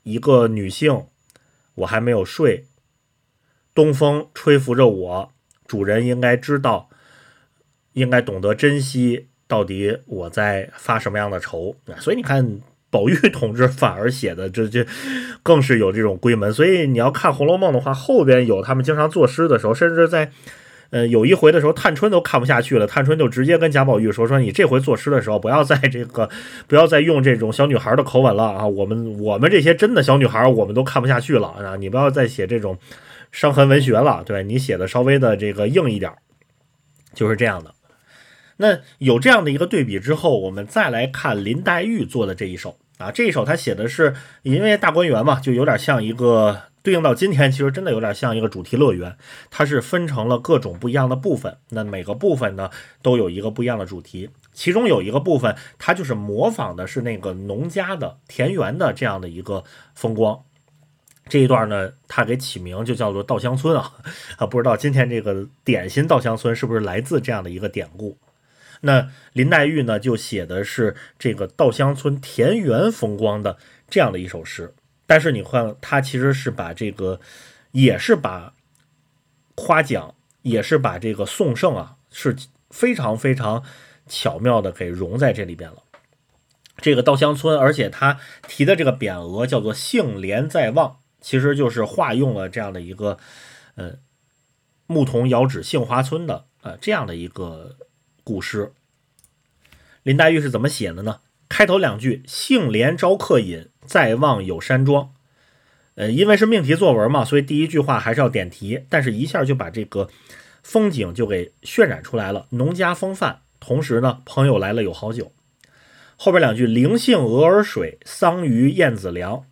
一个女性，我还没有睡，东风吹拂着我，主人应该知道，应该懂得珍惜，到底我在发什么样的愁啊？所以你看。宝玉同志反而写的这这更是有这种闺门，所以你要看《红楼梦》的话，后边有他们经常作诗的时候，甚至在呃有一回的时候，探春都看不下去了，探春就直接跟贾宝玉说：“说你这回作诗的时候，不要再这个，不要再用这种小女孩的口吻了啊！我们我们这些真的小女孩，我们都看不下去了啊！你不要再写这种伤痕文学了，对你写的稍微的这个硬一点，就是这样的。”那有这样的一个对比之后，我们再来看林黛玉做的这一首啊，这一首她写的是因为大观园嘛，就有点像一个对应到今天，其实真的有点像一个主题乐园，它是分成了各种不一样的部分，那每个部分呢都有一个不一样的主题，其中有一个部分它就是模仿的是那个农家的田园的这样的一个风光，这一段呢，他给起名就叫做稻香村啊啊，不知道今天这个点心稻香村是不是来自这样的一个典故。那林黛玉呢，就写的是这个稻香村田园风光的这样的一首诗，但是你看，她其实是把这个，也是把夸奖，也是把这个颂圣啊，是非常非常巧妙的给融在这里边了。这个稻香村，而且他提的这个匾额叫做“杏帘在望”，其实就是化用了这样的一个，呃，牧童遥指杏花村的呃这样的一个。古诗，林黛玉是怎么写的呢？开头两句“杏帘招客饮，在望有山庄”。呃，因为是命题作文嘛，所以第一句话还是要点题，但是一下就把这个风景就给渲染出来了，农家风范。同时呢，朋友来了有好酒。后边两句“灵杏鹅儿水，桑榆燕子粮”，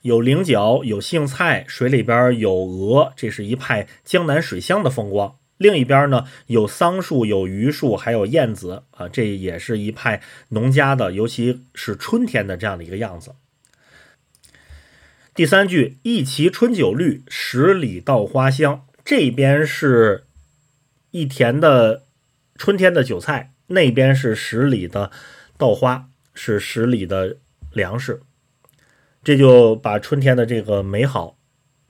有菱角，有杏菜，水里边有鹅，这是一派江南水乡的风光。另一边呢，有桑树，有榆树，还有燕子啊，这也是一派农家的，尤其是春天的这样的一个样子。第三句，一畦春酒绿，十里稻花香。这边是一田的春天的韭菜，那边是十里的稻花，是十里的粮食。这就把春天的这个美好。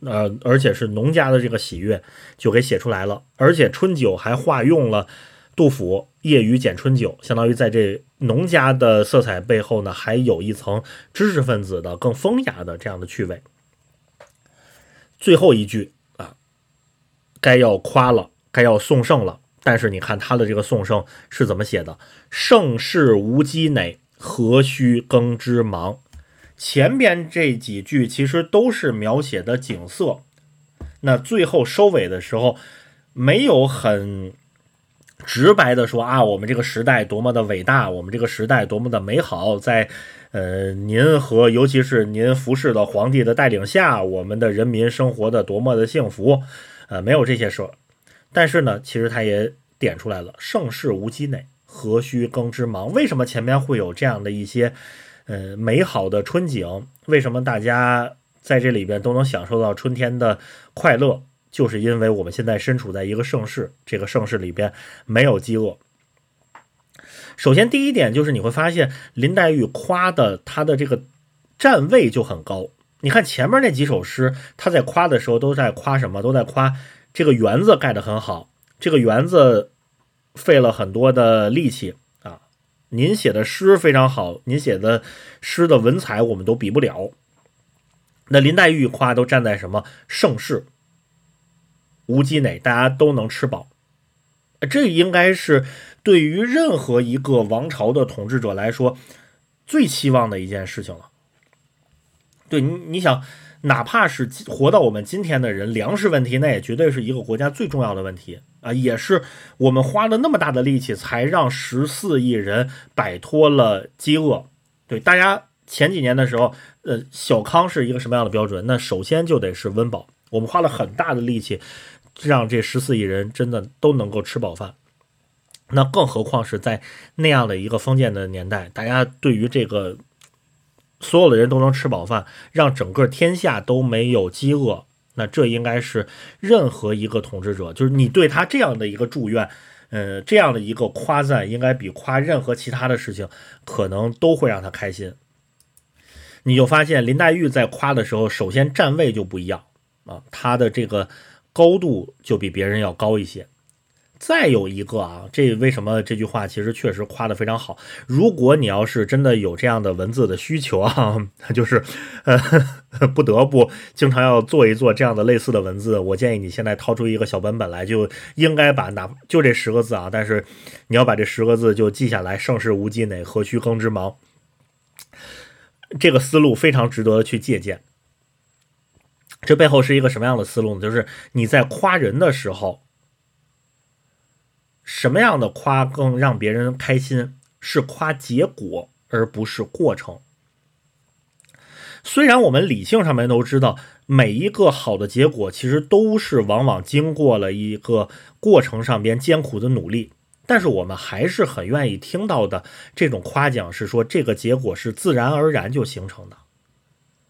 呃，而且是农家的这个喜悦，就给写出来了。而且春酒还化用了杜甫“夜雨剪春酒”，相当于在这农家的色彩背后呢，还有一层知识分子的更风雅的这样的趣味。最后一句啊，该要夸了，该要颂圣了。但是你看他的这个颂圣是怎么写的：“盛世无积馁，何须耕织忙。”前边这几句其实都是描写的景色，那最后收尾的时候，没有很直白的说啊，我们这个时代多么的伟大，我们这个时代多么的美好，在呃您和尤其是您服侍的皇帝的带领下，我们的人民生活的多么的幸福，呃，没有这些说，但是呢，其实他也点出来了，盛世无积馁，何须耕织忙？为什么前面会有这样的一些？呃美好的春景，为什么大家在这里边都能享受到春天的快乐？就是因为我们现在身处在一个盛世，这个盛世里边没有饥饿。首先，第一点就是你会发现林黛玉夸的她的这个站位就很高。你看前面那几首诗，她在夸的时候都在夸什么？都在夸这个园子盖得很好，这个园子费了很多的力气。您写的诗非常好，您写的诗的文采我们都比不了。那林黛玉夸都站在什么盛世？无鸡馁，大家都能吃饱，这应该是对于任何一个王朝的统治者来说最期望的一件事情了。对你，你想，哪怕是活到我们今天的人，粮食问题那也绝对是一个国家最重要的问题啊，也是我们花了那么大的力气才让十四亿人摆脱了饥饿。对大家前几年的时候，呃，小康是一个什么样的标准？那首先就得是温饱，我们花了很大的力气。让这十四亿人真的都能够吃饱饭，那更何况是在那样的一个封建的年代，大家对于这个所有的人都能吃饱饭，让整个天下都没有饥饿，那这应该是任何一个统治者，就是你对他这样的一个祝愿，呃，这样的一个夸赞，应该比夸任何其他的事情可能都会让他开心。你就发现林黛玉在夸的时候，首先站位就不一样啊，她的这个。高度就比别人要高一些。再有一个啊，这为什么这句话其实确实夸得非常好？如果你要是真的有这样的文字的需求啊，就是呃 不得不经常要做一做这样的类似的文字，我建议你现在掏出一个小本本来，就应该把哪就这十个字啊，但是你要把这十个字就记下来：盛世无鸡馁，何须耕织忙。这个思路非常值得去借鉴。这背后是一个什么样的思路呢？就是你在夸人的时候，什么样的夸更让别人开心？是夸结果，而不是过程。虽然我们理性上面都知道，每一个好的结果其实都是往往经过了一个过程上边艰苦的努力，但是我们还是很愿意听到的这种夸奖，是说这个结果是自然而然就形成的。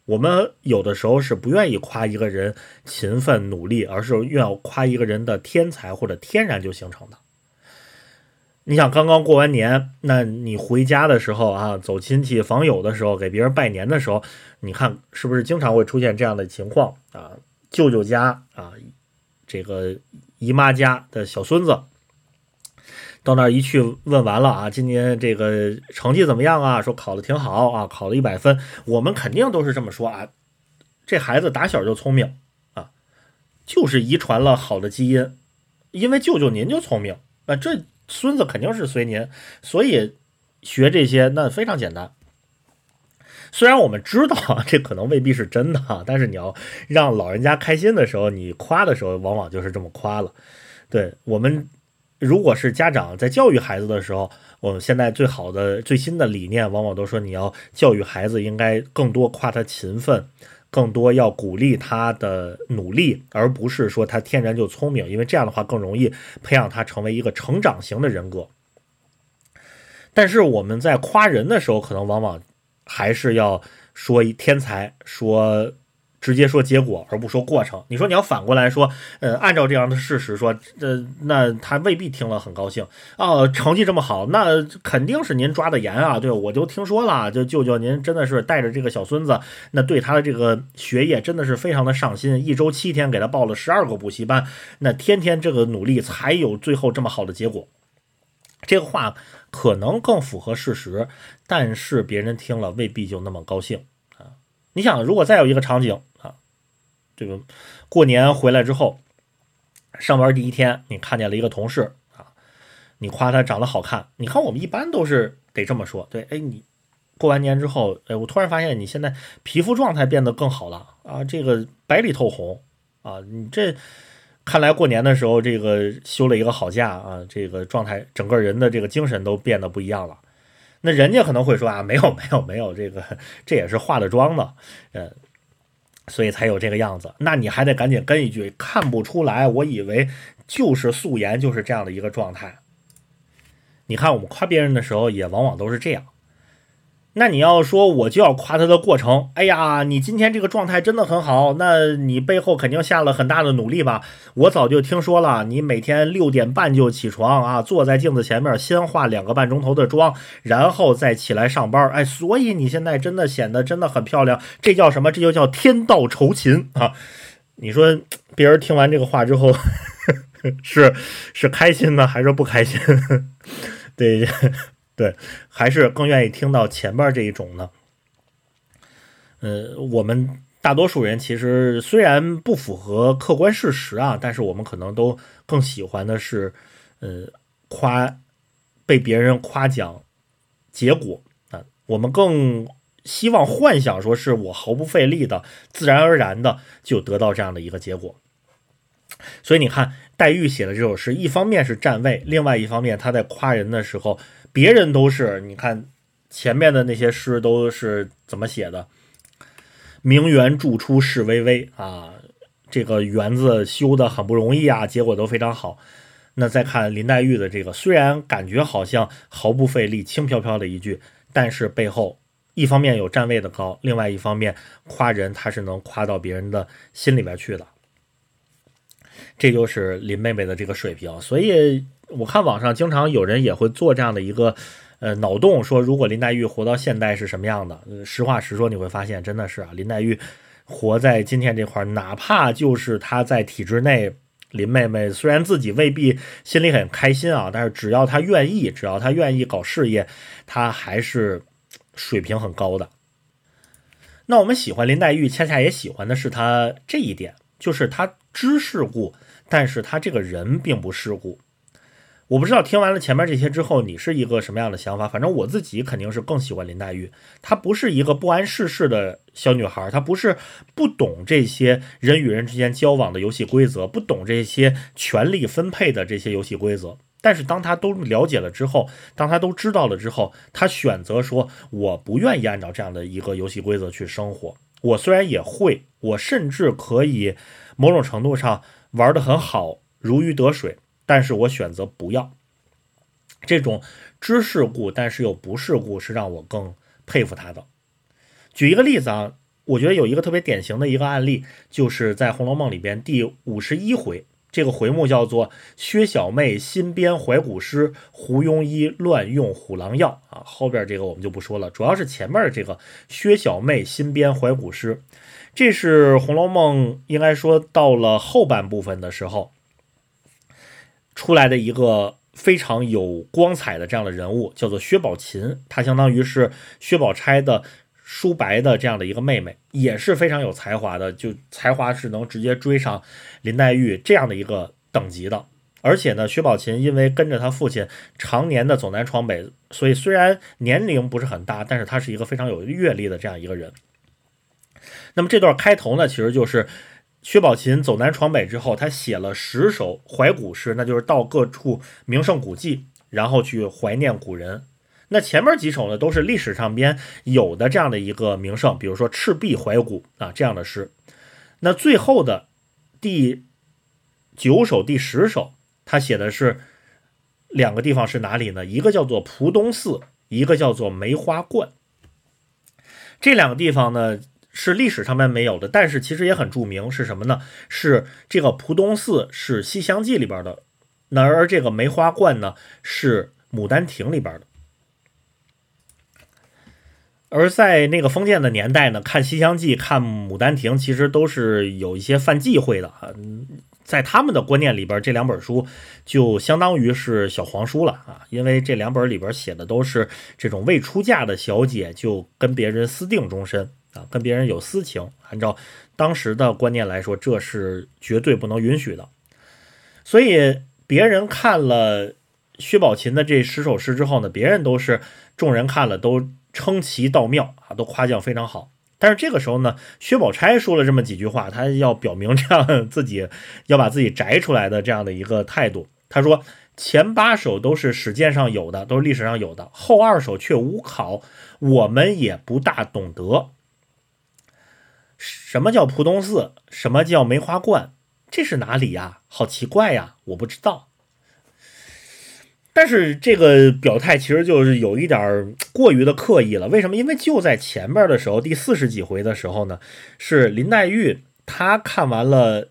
我们有的时候是不愿意夸一个人勤奋努力，而是愿夸一个人的天才或者天然就形成的。你想，刚刚过完年，那你回家的时候啊，走亲戚访友的时候，给别人拜年的时候，你看是不是经常会出现这样的情况啊？舅舅家啊，这个姨妈家的小孙子。到那儿一去问完了啊，今年这个成绩怎么样啊？说考的挺好啊，考了一百分。我们肯定都是这么说啊，这孩子打小就聪明啊，就是遗传了好的基因。因为舅舅您就聪明啊，这孙子肯定是随您，所以学这些那非常简单。虽然我们知道这可能未必是真的，但是你要让老人家开心的时候，你夸的时候往往就是这么夸了。对我们。如果是家长在教育孩子的时候，我们现在最好的最新的理念，往往都说你要教育孩子，应该更多夸他勤奋，更多要鼓励他的努力，而不是说他天然就聪明，因为这样的话更容易培养他成为一个成长型的人格。但是我们在夸人的时候，可能往往还是要说天才，说。直接说结果而不说过程，你说你要反过来说，呃，按照这样的事实说，呃，那他未必听了很高兴哦。成绩这么好，那肯定是您抓的严啊。对，我就听说了，就舅舅您真的是带着这个小孙子，那对他的这个学业真的是非常的上心，一周七天给他报了十二个补习班，那天天这个努力才有最后这么好的结果。这个话可能更符合事实，但是别人听了未必就那么高兴啊。你想，如果再有一个场景。这个过年回来之后，上班第一天，你看见了一个同事啊，你夸他长得好看。你看我们一般都是得这么说，对，哎，你过完年之后，哎，我突然发现你现在皮肤状态变得更好了啊，这个白里透红啊，你这看来过年的时候这个休了一个好假啊，这个状态整个人的这个精神都变得不一样了。那人家可能会说啊，没有没有没有，这个这也是化了妆的，呃。所以才有这个样子，那你还得赶紧跟一句，看不出来，我以为就是素颜，就是这样的一个状态。你看我们夸别人的时候，也往往都是这样。那你要说我就要夸他的过程，哎呀，你今天这个状态真的很好，那你背后肯定下了很大的努力吧？我早就听说了，你每天六点半就起床啊，坐在镜子前面先化两个半钟头的妆，然后再起来上班，哎，所以你现在真的显得真的很漂亮，这叫什么？这就叫天道酬勤啊！你说别人听完这个话之后，是是开心呢，还是不开心？对。对，还是更愿意听到前边这一种呢。呃，我们大多数人其实虽然不符合客观事实啊，但是我们可能都更喜欢的是，呃，夸被别人夸奖结果啊，我们更希望幻想说是我毫不费力的、自然而然的就得到这样的一个结果。所以你看，黛玉写的这首诗，一方面是站位，另外一方面他在夸人的时候。别人都是，你看前面的那些诗都是怎么写的？名园筑出事巍巍啊，这个园子修的很不容易啊，结果都非常好。那再看林黛玉的这个，虽然感觉好像毫不费力、轻飘飘的一句，但是背后一方面有站位的高，另外一方面夸人他是能夸到别人的心里边去的。这就是林妹妹的这个水平，所以。我看网上经常有人也会做这样的一个呃脑洞，说如果林黛玉活到现代是什么样的？实话实说，你会发现真的是啊，林黛玉活在今天这块，哪怕就是她在体制内，林妹妹虽然自己未必心里很开心啊，但是只要她愿意，只要她愿意搞事业，她还是水平很高的。那我们喜欢林黛玉，恰恰也喜欢的是她这一点，就是她知世故，但是她这个人并不世故。我不知道听完了前面这些之后，你是一个什么样的想法？反正我自己肯定是更喜欢林黛玉。她不是一个不谙世事的小女孩，她不是不懂这些人与人之间交往的游戏规则，不懂这些权力分配的这些游戏规则。但是当她都了解了之后，当她都知道了之后，她选择说：“我不愿意按照这样的一个游戏规则去生活。我虽然也会，我甚至可以某种程度上玩得很好，如鱼得水。”但是我选择不要这种知世故，但是又不世故，是让我更佩服他的。举一个例子啊，我觉得有一个特别典型的一个案例，就是在《红楼梦》里边第五十一回，这个回目叫做“薛小妹新编怀古诗，胡庸医乱用虎狼药”啊。后边这个我们就不说了，主要是前面这个“薛小妹新编怀古诗”，这是《红楼梦》应该说到了后半部分的时候。出来的一个非常有光彩的这样的人物，叫做薛宝琴，她相当于是薛宝钗的叔伯的这样的一个妹妹，也是非常有才华的，就才华是能直接追上林黛玉这样的一个等级的。而且呢，薛宝琴因为跟着他父亲常年的走南闯北，所以虽然年龄不是很大，但是他是一个非常有阅历的这样一个人。那么这段开头呢，其实就是。薛宝琴走南闯北之后，他写了十首怀古诗，那就是到各处名胜古迹，然后去怀念古人。那前面几首呢，都是历史上边有的这样的一个名胜，比如说赤壁怀古啊这样的诗。那最后的第九首、第十首，他写的是两个地方是哪里呢？一个叫做蒲东寺，一个叫做梅花观。这两个地方呢？是历史上面没有的，但是其实也很著名，是什么呢？是这个蒲东寺是《西厢记》里边的，那而这个梅花观呢是《牡丹亭》里边的。而在那个封建的年代呢，看《西厢记》、看《牡丹亭》，其实都是有一些犯忌讳的啊。在他们的观念里边，这两本书就相当于是小黄书了啊，因为这两本里边写的都是这种未出嫁的小姐就跟别人私定终身。啊，跟别人有私情，按照当时的观念来说，这是绝对不能允许的。所以别人看了薛宝琴的这十首诗之后呢，别人都是众人看了都称其道妙啊，都夸奖非常好。但是这个时候呢，薛宝钗说了这么几句话，他要表明这样 自己要把自己摘出来的这样的一个态度。他说前八首都是史鉴上有的，都是历史上有的，后二首却无考，我们也不大懂得。什么叫浦东寺？什么叫梅花观？这是哪里呀？好奇怪呀！我不知道。但是这个表态其实就是有一点过于的刻意了。为什么？因为就在前面的时候，第四十几回的时候呢，是林黛玉她看完了《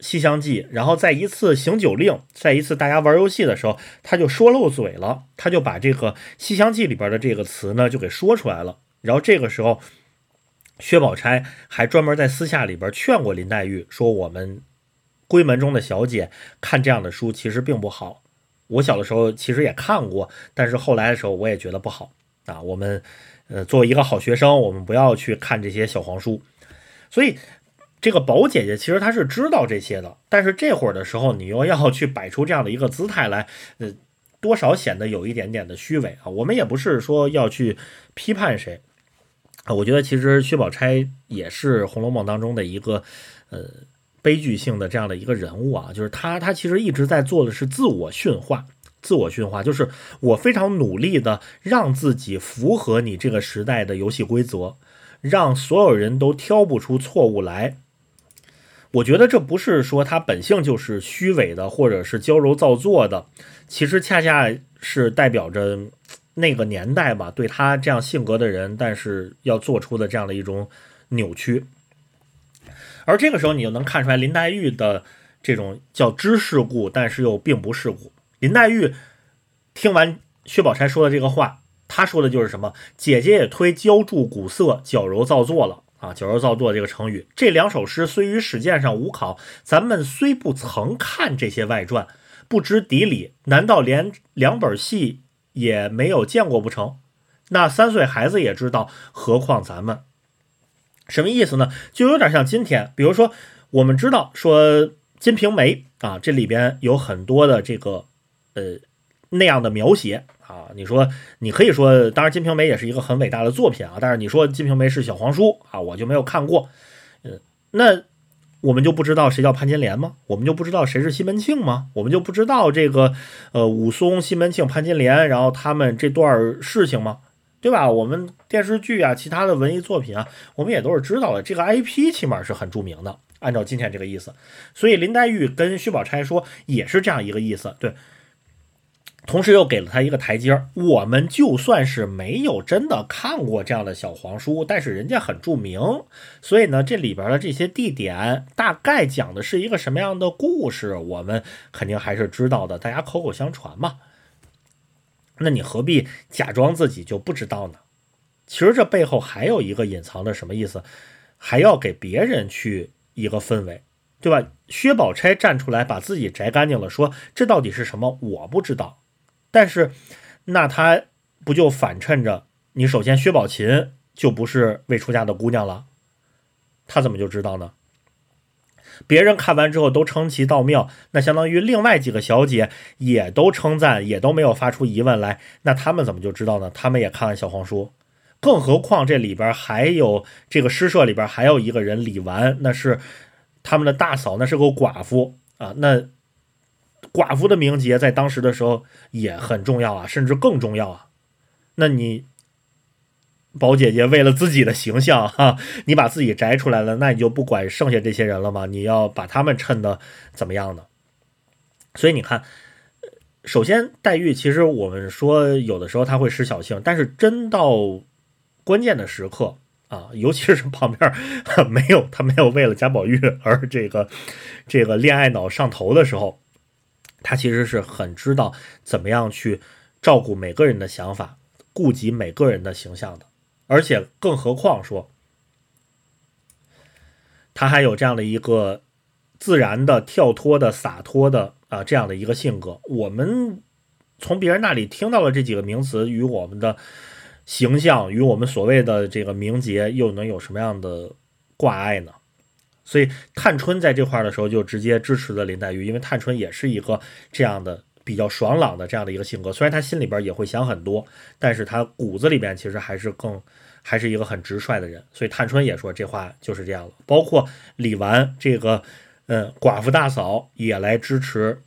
西厢记》，然后在一次行酒令，在一次大家玩游戏的时候，她就说漏嘴了，她就把这个《西厢记》里边的这个词呢就给说出来了。然后这个时候，薛宝钗还专门在私下里边劝过林黛玉，说我们闺门中的小姐看这样的书其实并不好。我小的时候其实也看过，但是后来的时候我也觉得不好啊。我们呃作为一个好学生，我们不要去看这些小黄书。所以这个宝姐姐其实她是知道这些的，但是这会儿的时候你又要去摆出这样的一个姿态来，呃，多少显得有一点点的虚伪啊。我们也不是说要去批判谁啊，我觉得其实薛宝钗也是《红楼梦》当中的一个呃。悲剧性的这样的一个人物啊，就是他，他其实一直在做的是自我驯化，自我驯化，就是我非常努力的让自己符合你这个时代的游戏规则，让所有人都挑不出错误来。我觉得这不是说他本性就是虚伪的，或者是矫揉造作的，其实恰恰是代表着那个年代吧，对他这样性格的人，但是要做出的这样的一种扭曲。而这个时候，你就能看出来林黛玉的这种叫知世故，但是又并不世故。林黛玉听完薛宝钗说的这个话，她说的就是什么？姐姐也忒娇注古色，矫揉造作了啊！矫揉造作这个成语，这两首诗虽于史鉴上无考，咱们虽不曾看这些外传，不知底里，难道连两本戏也没有见过不成？那三岁孩子也知道，何况咱们？什么意思呢？就有点像今天，比如说，我们知道说《金瓶梅》啊，这里边有很多的这个呃那样的描写啊。你说，你可以说，当然《金瓶梅》也是一个很伟大的作品啊。但是你说《金瓶梅》是小黄书啊，我就没有看过。嗯，那我们就不知道谁叫潘金莲吗？我们就不知道谁是西门庆吗？我们就不知道这个呃武松、西门庆、潘金莲，然后他们这段事情吗？对吧？我们电视剧啊，其他的文艺作品啊，我们也都是知道的。这个 IP 起码是很著名的。按照今天这个意思，所以林黛玉跟薛宝钗说也是这样一个意思。对，同时又给了他一个台阶儿。我们就算是没有真的看过这样的小黄书，但是人家很著名，所以呢，这里边的这些地点大概讲的是一个什么样的故事，我们肯定还是知道的。大家口口相传嘛。那你何必假装自己就不知道呢？其实这背后还有一个隐藏的什么意思？还要给别人去一个氛围，对吧？薛宝钗站出来把自己摘干净了，说这到底是什么？我不知道。但是那他不就反衬着你？首先，薛宝琴就不是未出嫁的姑娘了，她怎么就知道呢？别人看完之后都称其道妙，那相当于另外几个小姐也都称赞，也都没有发出疑问来。那他们怎么就知道呢？他们也看了小黄书，更何况这里边还有这个诗社里边还有一个人李纨，那是他们的大嫂，那是个寡妇啊。那寡妇的名节在当时的时候也很重要啊，甚至更重要啊。那你。宝姐姐为了自己的形象，哈，你把自己摘出来了，那你就不管剩下这些人了吗？你要把他们衬的怎么样呢？所以你看，首先黛玉其实我们说有的时候她会失小性，但是真到关键的时刻啊，尤其是旁边 没有她没有为了贾宝玉而这个这个恋爱脑上头的时候，他其实是很知道怎么样去照顾每个人的想法，顾及每个人的形象的。而且，更何况说，他还有这样的一个自然的、跳脱的、洒脱的啊，这样的一个性格。我们从别人那里听到了这几个名词，与我们的形象，与我们所谓的这个名节，又能有什么样的挂碍呢？所以，探春在这块儿的时候就直接支持了林黛玉，因为探春也是一个这样的。比较爽朗的这样的一个性格，虽然他心里边也会想很多，但是他骨子里边其实还是更还是一个很直率的人。所以探春也说这话就是这样了。包括李纨这个嗯寡妇大嫂也来支持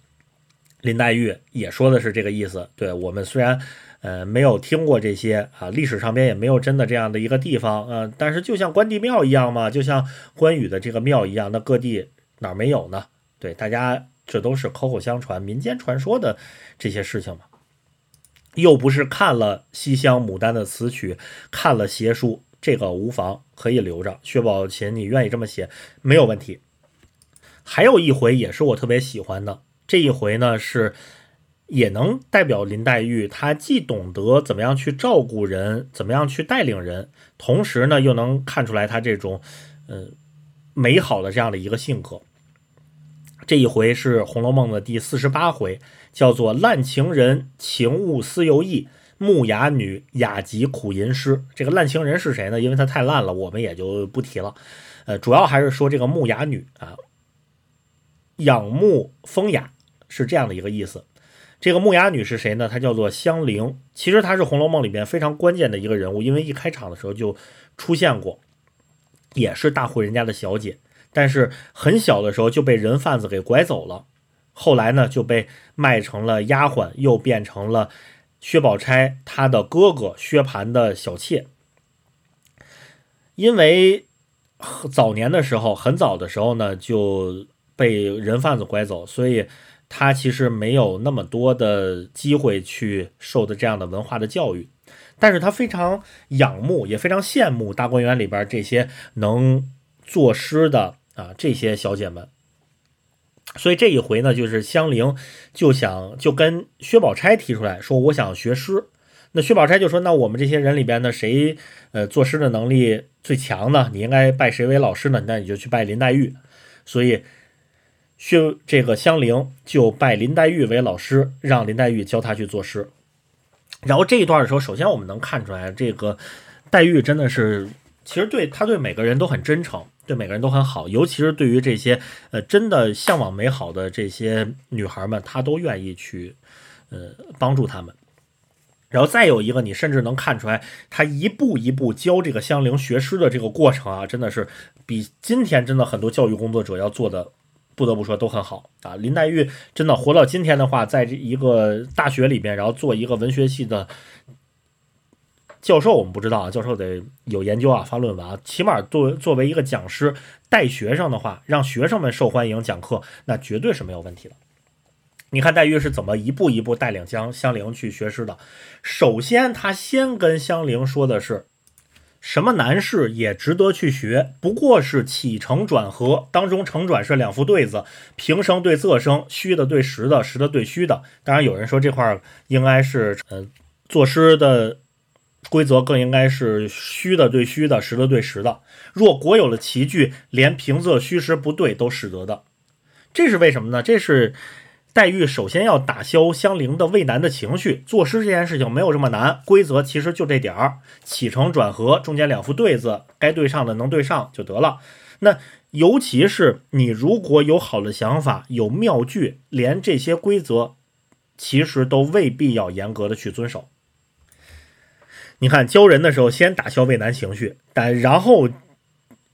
林黛玉，也说的是这个意思。对我们虽然呃没有听过这些啊，历史上边也没有真的这样的一个地方啊，但是就像关帝庙一样嘛，就像关羽的这个庙一样，那各地哪没有呢？对大家。这都是口口相传、民间传说的这些事情嘛。又不是看了《西厢牡丹》的词曲，看了邪书，这个无妨，可以留着。薛宝琴，你愿意这么写，没有问题。还有一回也是我特别喜欢的，这一回呢是也能代表林黛玉，她既懂得怎么样去照顾人，怎么样去带领人，同时呢又能看出来她这种嗯美好的这样的一个性格。这一回是《红楼梦》的第四十八回。叫做滥情人情物思犹意，木雅女雅集苦吟诗。这个滥情人是谁呢？因为他太烂了，我们也就不提了。呃，主要还是说这个木雅女啊，仰慕风雅是这样的一个意思。这个木雅女是谁呢？她叫做香菱。其实她是《红楼梦》里边非常关键的一个人物，因为一开场的时候就出现过，也是大户人家的小姐，但是很小的时候就被人贩子给拐走了。后来呢，就被卖成了丫鬟，又变成了薛宝钗她的哥哥薛蟠的小妾。因为早年的时候，很早的时候呢，就被人贩子拐走，所以他其实没有那么多的机会去受的这样的文化的教育。但是他非常仰慕，也非常羡慕大观园里边这些能作诗的啊这些小姐们。所以这一回呢，就是香菱就想就跟薛宝钗提出来说，我想学诗。那薛宝钗就说，那我们这些人里边呢，谁呃作诗的能力最强呢？你应该拜谁为老师呢？那你就去拜林黛玉。所以薛这个香菱就拜林黛玉为老师，让林黛玉教她去作诗。然后这一段的时候，首先我们能看出来，这个黛玉真的是，其实对她对每个人都很真诚。对每个人都很好，尤其是对于这些呃真的向往美好的这些女孩们，她都愿意去呃帮助他们。然后再有一个，你甚至能看出来，她一步一步教这个香菱学诗的这个过程啊，真的是比今天真的很多教育工作者要做的，不得不说都很好啊。林黛玉真的活到今天的话，在一个大学里边，然后做一个文学系的。教授我们不知道啊，教授得有研究啊，发论文啊。起码作作为一个讲师带学生的话，让学生们受欢迎讲课，那绝对是没有问题的。你看黛玉是怎么一步一步带领香香菱去学诗的？首先，他先跟香菱说的是，什么难事也值得去学，不过是起承转合当中，承转是两副对子，平声对仄声，虚的对实的，实的对虚的。当然，有人说这块儿应该是呃作诗的。规则更应该是虚的对虚的，实的对实的。若国有了奇句，连平仄虚实不对都使得的，这是为什么呢？这是黛玉首先要打消香菱的畏难的情绪。作诗这件事情没有这么难，规则其实就这点儿，起承转合中间两副对子，该对上的能对上就得了。那尤其是你如果有好的想法，有妙句，连这些规则其实都未必要严格的去遵守。你看教人的时候，先打消畏难情绪，但然后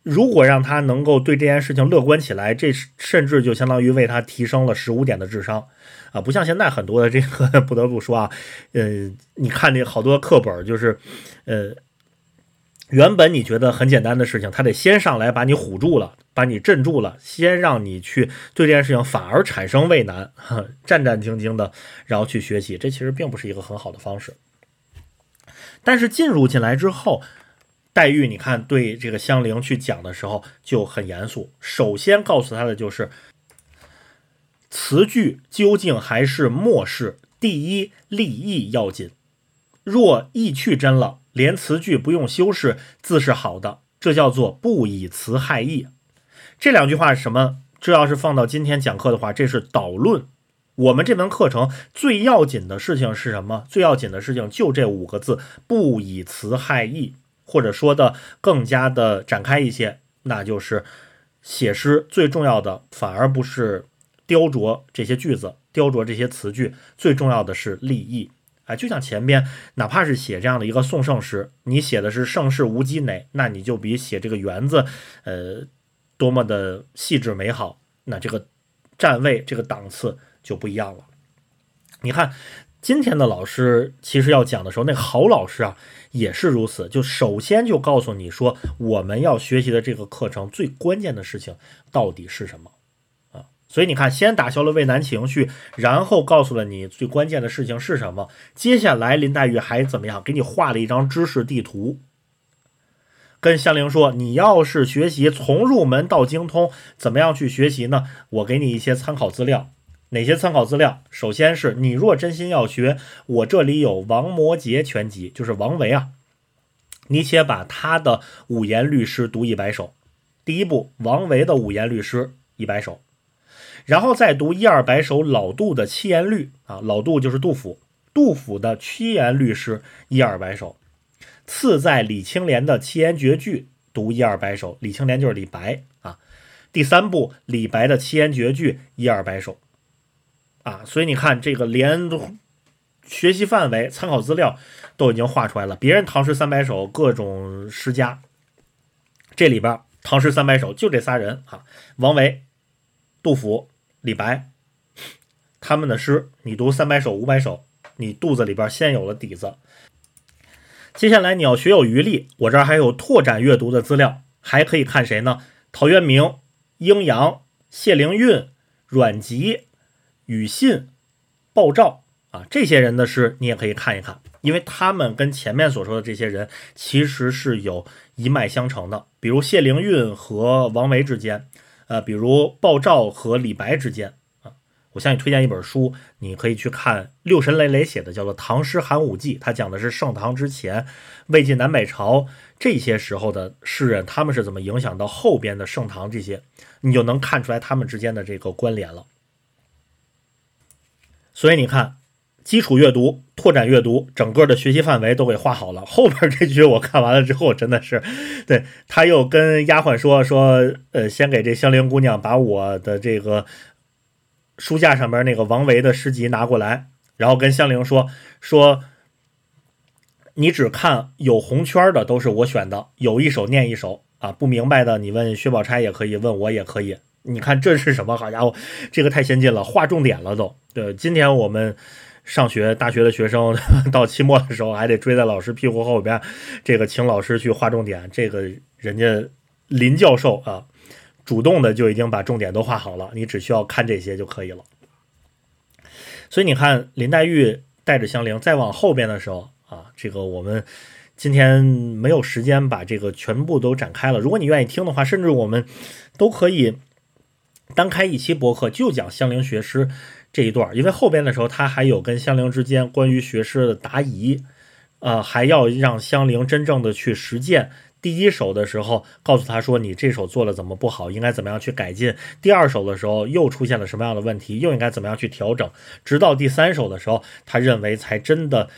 如果让他能够对这件事情乐观起来，这甚至就相当于为他提升了十五点的智商啊！不像现在很多的这个，不得不说啊，呃，你看这好多课本，就是呃，原本你觉得很简单的事情，他得先上来把你唬住了，把你镇住了，先让你去对这件事情反而产生畏难，战战兢兢的，然后去学习，这其实并不是一个很好的方式。但是进入进来之后，黛玉，你看对这个香菱去讲的时候就很严肃。首先告诉她的就是词句究竟还是末事，第一立意要紧。若意去真了，连词句不用修饰，自是好的。这叫做不以词害意。这两句话是什么？这要是放到今天讲课的话，这是导论。我们这门课程最要紧的事情是什么？最要紧的事情就这五个字：不以词害意。或者说的更加的展开一些，那就是写诗最重要的，反而不是雕琢这些句子、雕琢这些词句，最重要的是立意。哎，就像前边，哪怕是写这样的一个宋圣诗，你写的是盛世无积馁，那你就比写这个园子，呃，多么的细致美好。那这个站位，这个档次。就不一样了。你看，今天的老师其实要讲的时候，那好老师啊也是如此。就首先就告诉你说，我们要学习的这个课程最关键的事情到底是什么啊？所以你看，先打消了畏难情绪，然后告诉了你最关键的事情是什么。接下来林黛玉还怎么样？给你画了一张知识地图，跟香菱说：“你要是学习从入门到精通，怎么样去学习呢？我给你一些参考资料。哪些参考资料？首先是你若真心要学，我这里有王摩诘全集，就是王维啊。你且把他的五言律诗读一百首。第一步，王维的五言律诗一百首。”然后再读一二百首老杜的七言律啊，老杜就是杜甫，杜甫的七言律诗一二百首。次在李青莲的七言绝句读一二百首，李青莲就是李白啊。第三部李白的七言绝句一二百首啊，所以你看这个连学习范围、参考资料都已经画出来了。别人唐诗三百首，各种诗家，这里边唐诗三百首就这仨人啊，王维、杜甫。李白他们的诗，你读三百首、五百首，你肚子里边先有了底子。接下来你要学有余力，我这儿还有拓展阅读的资料，还可以看谁呢？陶渊明、英阳、谢灵运、阮籍、庾信、鲍照啊，这些人的诗你也可以看一看，因为他们跟前面所说的这些人其实是有一脉相承的，比如谢灵运和王维之间。呃，比如鲍照和李白之间啊，我向你推荐一本书，你可以去看六神磊磊写的，叫做《唐诗寒武纪》，它讲的是盛唐之前、魏晋南北朝这些时候的诗人，他们是怎么影响到后边的盛唐这些，你就能看出来他们之间的这个关联了。所以你看。基础阅读、拓展阅读，整个的学习范围都给画好了。后边这句我看完了之后，真的是，对他又跟丫鬟说说，呃，先给这香菱姑娘把我的这个书架上边那个王维的诗集拿过来，然后跟香菱说说，你只看有红圈的都是我选的，有一首念一首啊，不明白的你问薛宝钗也可以，问我也可以。你看这是什么？好家伙，这个太先进了，划重点了都。对，今天我们。上学大学的学生 到期末的时候还得追在老师屁股后边，这个请老师去划重点。这个人家林教授啊，主动的就已经把重点都画好了，你只需要看这些就可以了。所以你看林黛玉带着香菱再往后边的时候啊，这个我们今天没有时间把这个全部都展开了。如果你愿意听的话，甚至我们都可以单开一期博客，就讲香菱学诗。这一段，因为后边的时候，他还有跟香菱之间关于学诗的答疑，呃，还要让香菱真正的去实践。第一首的时候，告诉他说你这首做了怎么不好，应该怎么样去改进。第二首的时候，又出现了什么样的问题，又应该怎么样去调整。直到第三首的时候，他认为才真的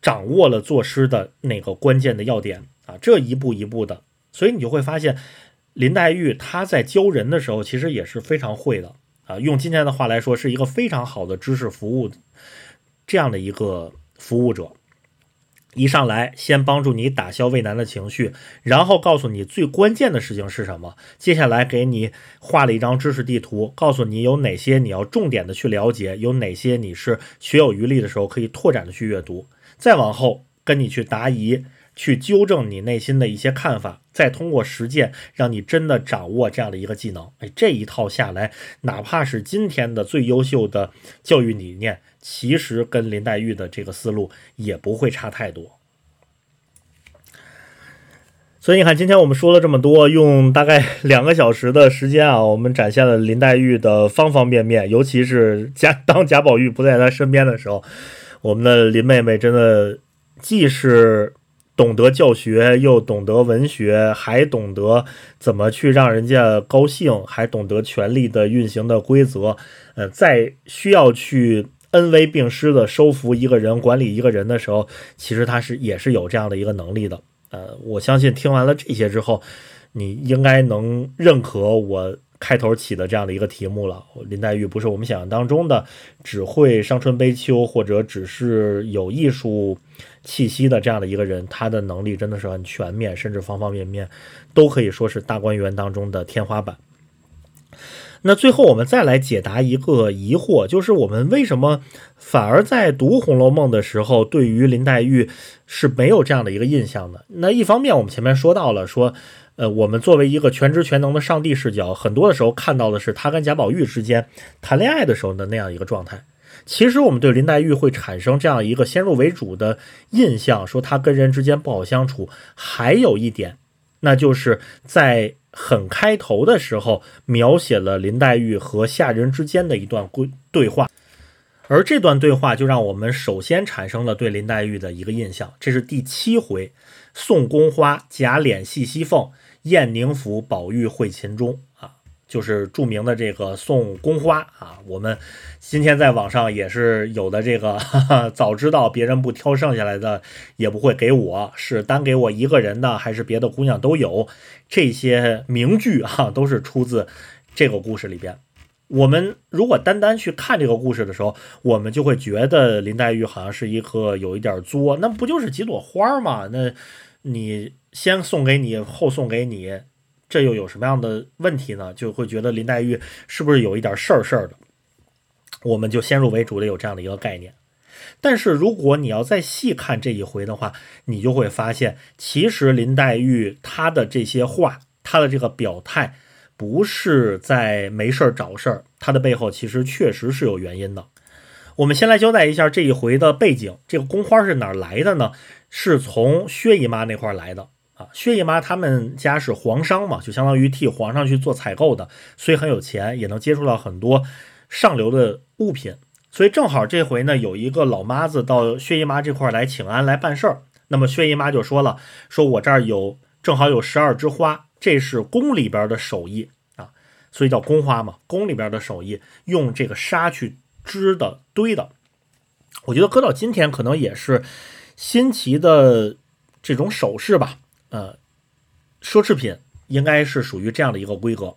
掌握了作诗的那个关键的要点啊，这一步一步的，所以你就会发现，林黛玉她在教人的时候，其实也是非常会的。啊，用今天的话来说，是一个非常好的知识服务这样的一个服务者。一上来先帮助你打消畏难的情绪，然后告诉你最关键的事情是什么。接下来给你画了一张知识地图，告诉你有哪些你要重点的去了解，有哪些你是学有余力的时候可以拓展的去阅读。再往后跟你去答疑。去纠正你内心的一些看法，再通过实践让你真的掌握这样的一个技能。哎，这一套下来，哪怕是今天的最优秀的教育理念，其实跟林黛玉的这个思路也不会差太多。所以你看，今天我们说了这么多，用大概两个小时的时间啊，我们展现了林黛玉的方方面面，尤其是贾当贾宝玉不在她身边的时候，我们的林妹妹真的既是。懂得教学，又懂得文学，还懂得怎么去让人家高兴，还懂得权力的运行的规则。呃，在需要去恩威并施的收服一个人、管理一个人的时候，其实他是也是有这样的一个能力的。呃，我相信听完了这些之后，你应该能认可我开头起的这样的一个题目了。林黛玉不是我们想象当中的只会伤春悲秋，或者只是有艺术。气息的这样的一个人，他的能力真的是很全面，甚至方方面面都可以说是大观园当中的天花板。那最后我们再来解答一个疑惑，就是我们为什么反而在读《红楼梦》的时候，对于林黛玉是没有这样的一个印象的？那一方面，我们前面说到了，说呃，我们作为一个全知全能的上帝视角，很多的时候看到的是他跟贾宝玉之间谈恋爱的时候的那样一个状态。其实我们对林黛玉会产生这样一个先入为主的印象，说她跟人之间不好相处。还有一点，那就是在很开头的时候描写了林黛玉和下人之间的一段对对话，而这段对话就让我们首先产生了对林黛玉的一个印象。这是第七回，送宫花，贾琏戏西凤。燕宁府，宝玉会秦钟，就是著名的这个送宫花啊。我们今天在网上也是有的这个，哈哈，早知道别人不挑剩下来的，也不会给我，是单给我一个人的，还是别的姑娘都有。这些名句啊，都是出自这个故事里边。我们如果单单去看这个故事的时候，我们就会觉得林黛玉好像是一个有一点作，那不就是几朵花吗？那你。先送给你，后送给你，这又有什么样的问题呢？就会觉得林黛玉是不是有一点事儿事儿的？我们就先入为主的有这样的一个概念。但是如果你要再细看这一回的话，你就会发现，其实林黛玉她的这些话，她的这个表态，不是在没事儿找事儿，她的背后其实确实是有原因的。我们先来交代一下这一回的背景，这个宫花是哪来的呢？是从薛姨妈那块来的。啊，薛姨妈他们家是皇商嘛，就相当于替皇上去做采购的，所以很有钱，也能接触到很多上流的物品。所以正好这回呢，有一个老妈子到薛姨妈这块来请安来办事儿。那么薛姨妈就说了，说我这儿有正好有十二枝花，这是宫里边的手艺啊，所以叫宫花嘛，宫里边的手艺，用这个纱去织的堆的。我觉得搁到今天可能也是新奇的这种首饰吧。呃，奢侈品应该是属于这样的一个规格。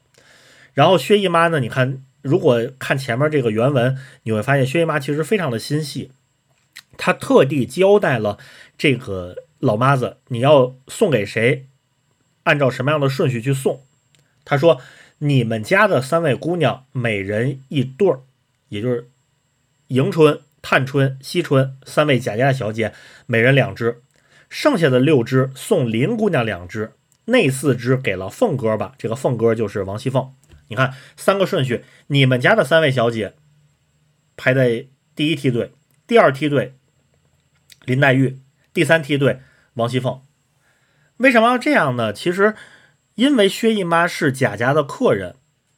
然后薛姨妈呢，你看，如果看前面这个原文，你会发现薛姨妈其实非常的心细，她特地交代了这个老妈子，你要送给谁，按照什么样的顺序去送。她说：“你们家的三位姑娘，每人一对儿，也就是迎春、探春、惜春三位贾家的小姐，每人两只。”剩下的六只送林姑娘两只，那四只给了凤哥吧。这个凤哥就是王熙凤。你看三个顺序，你们家的三位小姐排在第一梯队，第二梯队林黛玉，第三梯队王熙凤。为什么要这样呢？其实因为薛姨妈是贾家的客人，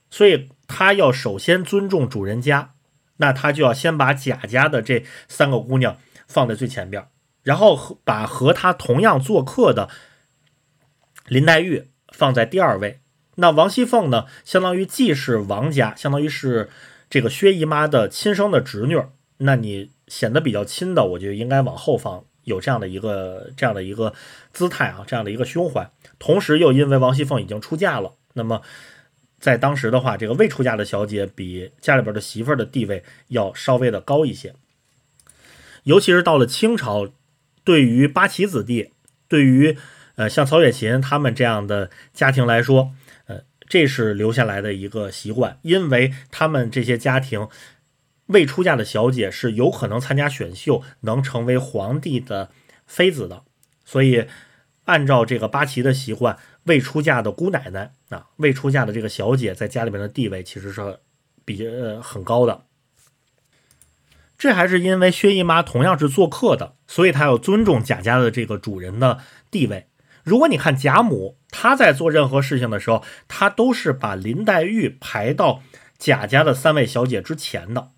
所以她要首先尊重主人家，那她就要先把贾家的这三个姑娘放在最前边。然后和把和他同样做客的林黛玉放在第二位，那王熙凤呢，相当于既是王家，相当于是这个薛姨妈的亲生的侄女，那你显得比较亲的，我就应该往后放，有这样的一个这样的一个姿态啊，这样的一个胸怀。同时又因为王熙凤已经出嫁了，那么在当时的话，这个未出嫁的小姐比家里边的媳妇儿的地位要稍微的高一些，尤其是到了清朝。对于八旗子弟，对于呃像曹雪芹他们这样的家庭来说，呃，这是留下来的一个习惯，因为他们这些家庭未出嫁的小姐是有可能参加选秀，能成为皇帝的妃子的，所以按照这个八旗的习惯，未出嫁的姑奶奶啊，未出嫁的这个小姐在家里面的地位其实是比呃很高的。这还是因为薛姨妈同样是做客的，所以她要尊重贾家的这个主人的地位。如果你看贾母，她在做任何事情的时候，她都是把林黛玉排到贾家的三位小姐之前的，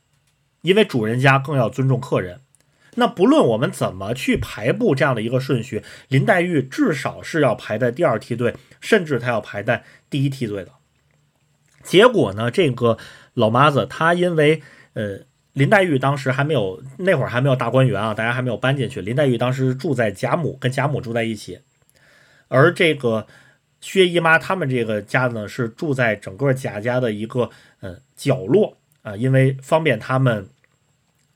因为主人家更要尊重客人。那不论我们怎么去排布这样的一个顺序，林黛玉至少是要排在第二梯队，甚至她要排在第一梯队的。结果呢，这个老妈子她因为呃。林黛玉当时还没有，那会儿还没有大观园啊，大家还没有搬进去。林黛玉当时住在贾母，跟贾母住在一起，而这个薛姨妈他们这个家呢，是住在整个贾家的一个嗯角落啊，因为方便他们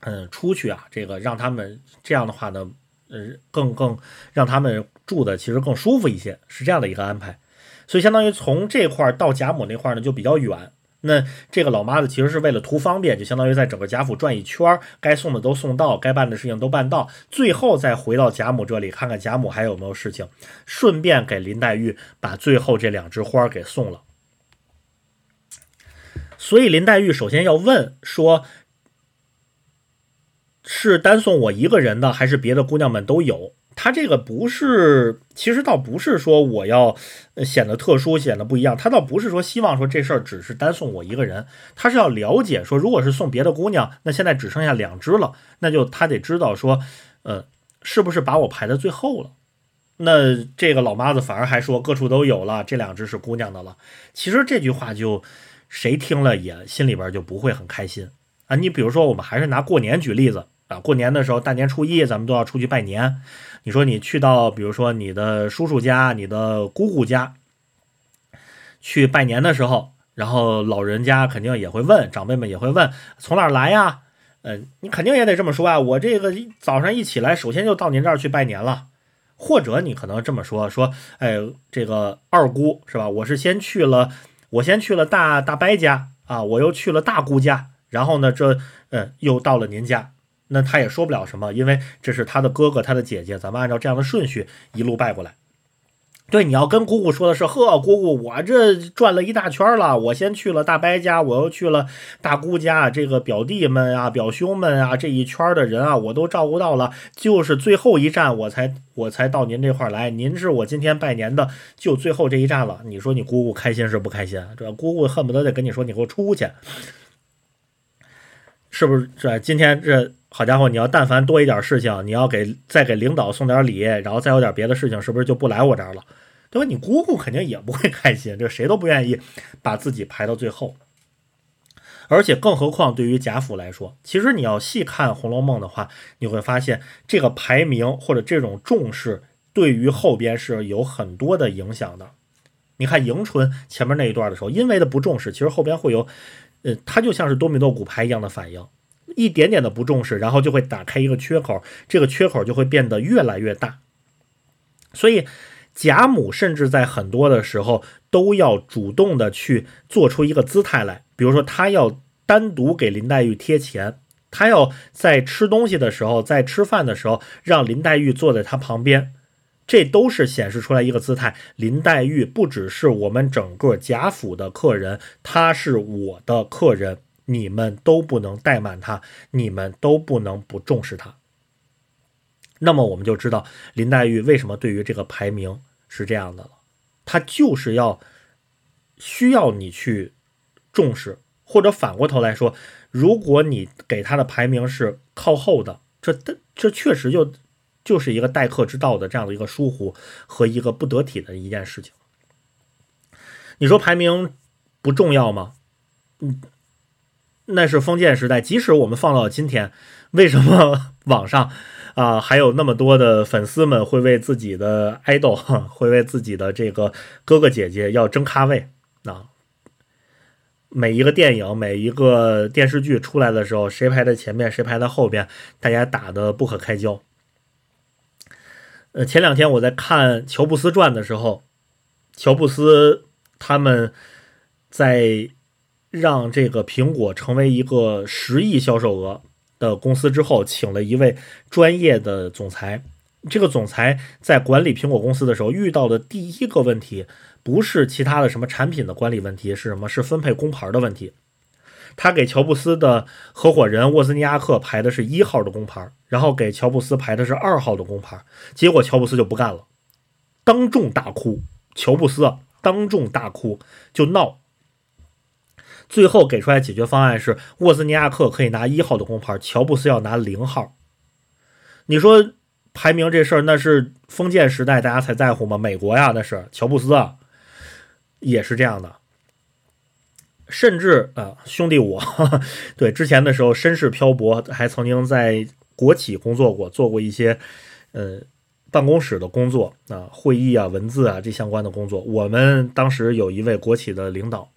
嗯出去啊，这个让他们这样的话呢，呃更更让他们住的其实更舒服一些，是这样的一个安排。所以相当于从这块到贾母那块呢就比较远。那这个老妈子其实是为了图方便，就相当于在整个贾府转一圈，该送的都送到，该办的事情都办到，最后再回到贾母这里看看贾母还有没有事情，顺便给林黛玉把最后这两枝花给送了。所以林黛玉首先要问说：是单送我一个人的，还是别的姑娘们都有？他这个不是，其实倒不是说我要显得特殊，显得不一样。他倒不是说希望说这事儿只是单送我一个人，他是要了解说，如果是送别的姑娘，那现在只剩下两只了，那就他得知道说，呃，是不是把我排在最后了？那这个老妈子反而还说各处都有了，这两只是姑娘的了。其实这句话就谁听了也心里边就不会很开心啊。你比如说，我们还是拿过年举例子啊，过年的时候，大年初一咱们都要出去拜年。你说你去到，比如说你的叔叔家、你的姑姑家去拜年的时候，然后老人家肯定也会问，长辈们也会问，从哪儿来呀？嗯，你肯定也得这么说啊。我这个早上一起来，首先就到您这儿去拜年了。或者你可能这么说，说，哎，这个二姑是吧？我是先去了，我先去了大大伯家啊，我又去了大姑家，然后呢，这，嗯，又到了您家。那他也说不了什么，因为这是他的哥哥，他的姐姐，咱们按照这样的顺序一路拜过来。对，你要跟姑姑说的是，呵，姑姑，我这转了一大圈了，我先去了大伯家，我又去了大姑家，这个表弟们啊、表兄们啊，这一圈的人啊，我都照顾到了，就是最后一站我才我才到您这块来，您是我今天拜年的，就最后这一站了。你说你姑姑开心是不开心？这姑姑恨不得得跟你说，你给我出去，是不是？这今天这。好家伙，你要但凡多一点事情，你要给再给领导送点礼，然后再有点别的事情，是不是就不来我这儿了？对吧？你姑姑肯定也不会开心，这谁都不愿意把自己排到最后。而且更何况对于贾府来说，其实你要细看《红楼梦》的话，你会发现这个排名或者这种重视对于后边是有很多的影响的。你看迎春前面那一段的时候，因为的不重视，其实后边会有，呃，它就像是多米诺骨牌一样的反应。一点点的不重视，然后就会打开一个缺口，这个缺口就会变得越来越大。所以贾母甚至在很多的时候都要主动的去做出一个姿态来，比如说她要单独给林黛玉贴钱，她要在吃东西的时候，在吃饭的时候让林黛玉坐在她旁边，这都是显示出来一个姿态。林黛玉不只是我们整个贾府的客人，她是我的客人。你们都不能怠慢他，你们都不能不重视他。那么我们就知道林黛玉为什么对于这个排名是这样的了，她就是要需要你去重视，或者反过头来说，如果你给她的排名是靠后的，这这确实就就是一个待客之道的这样的一个疏忽和一个不得体的一件事情。你说排名不重要吗？嗯。那是封建时代，即使我们放到今天，为什么 网上啊还有那么多的粉丝们会为自己的爱豆，会为自己的这个哥哥姐姐要争咖位啊？每一个电影、每一个电视剧出来的时候，谁排在前面，谁排在后边，大家打的不可开交。呃，前两天我在看乔布斯传的时候，乔布斯他们在。让这个苹果成为一个十亿销售额的公司之后，请了一位专业的总裁。这个总裁在管理苹果公司的时候遇到的第一个问题，不是其他的什么产品的管理问题，是什么？是分配工牌的问题。他给乔布斯的合伙人沃兹尼亚克排的是一号的工牌，然后给乔布斯排的是二号的工牌。结果乔布斯就不干了，当众大哭。乔布斯当众大哭，就闹。最后给出来解决方案是沃兹尼亚克可以拿一号的工牌，乔布斯要拿零号。你说排名这事儿，那是封建时代大家才在乎吗？美国呀，那是乔布斯啊，也是这样的。甚至啊，兄弟我，对之前的时候身世漂泊，还曾经在国企工作过，做过一些呃办公室的工作啊，会议啊、文字啊这相关的工作。我们当时有一位国企的领导。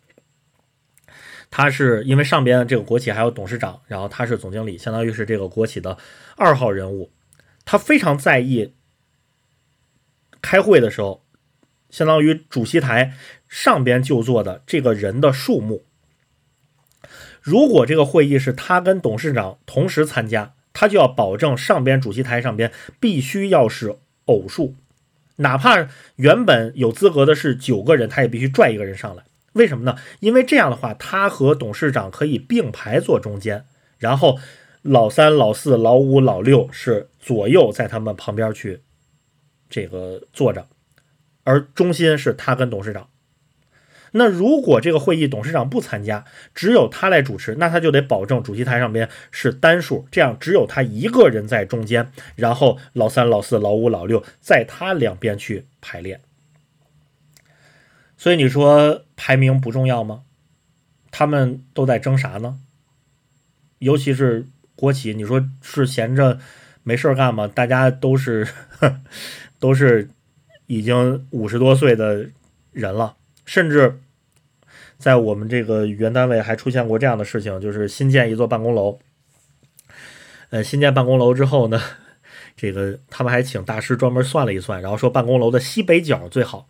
他是因为上边这个国企还有董事长，然后他是总经理，相当于是这个国企的二号人物。他非常在意开会的时候，相当于主席台上边就坐的这个人的数目。如果这个会议是他跟董事长同时参加，他就要保证上边主席台上边必须要是偶数，哪怕原本有资格的是九个人，他也必须拽一个人上来。为什么呢？因为这样的话，他和董事长可以并排坐中间，然后老三、老四、老五、老六是左右在他们旁边去这个坐着，而中心是他跟董事长。那如果这个会议董事长不参加，只有他来主持，那他就得保证主席台上边是单数，这样只有他一个人在中间，然后老三、老四、老五、老六在他两边去排列。所以你说排名不重要吗？他们都在争啥呢？尤其是国企，你说是闲着没事干吗？大家都是 都是已经五十多岁的人了，甚至。在我们这个原单位还出现过这样的事情，就是新建一座办公楼，呃，新建办公楼之后呢，这个他们还请大师专门算了一算，然后说办公楼的西北角最好，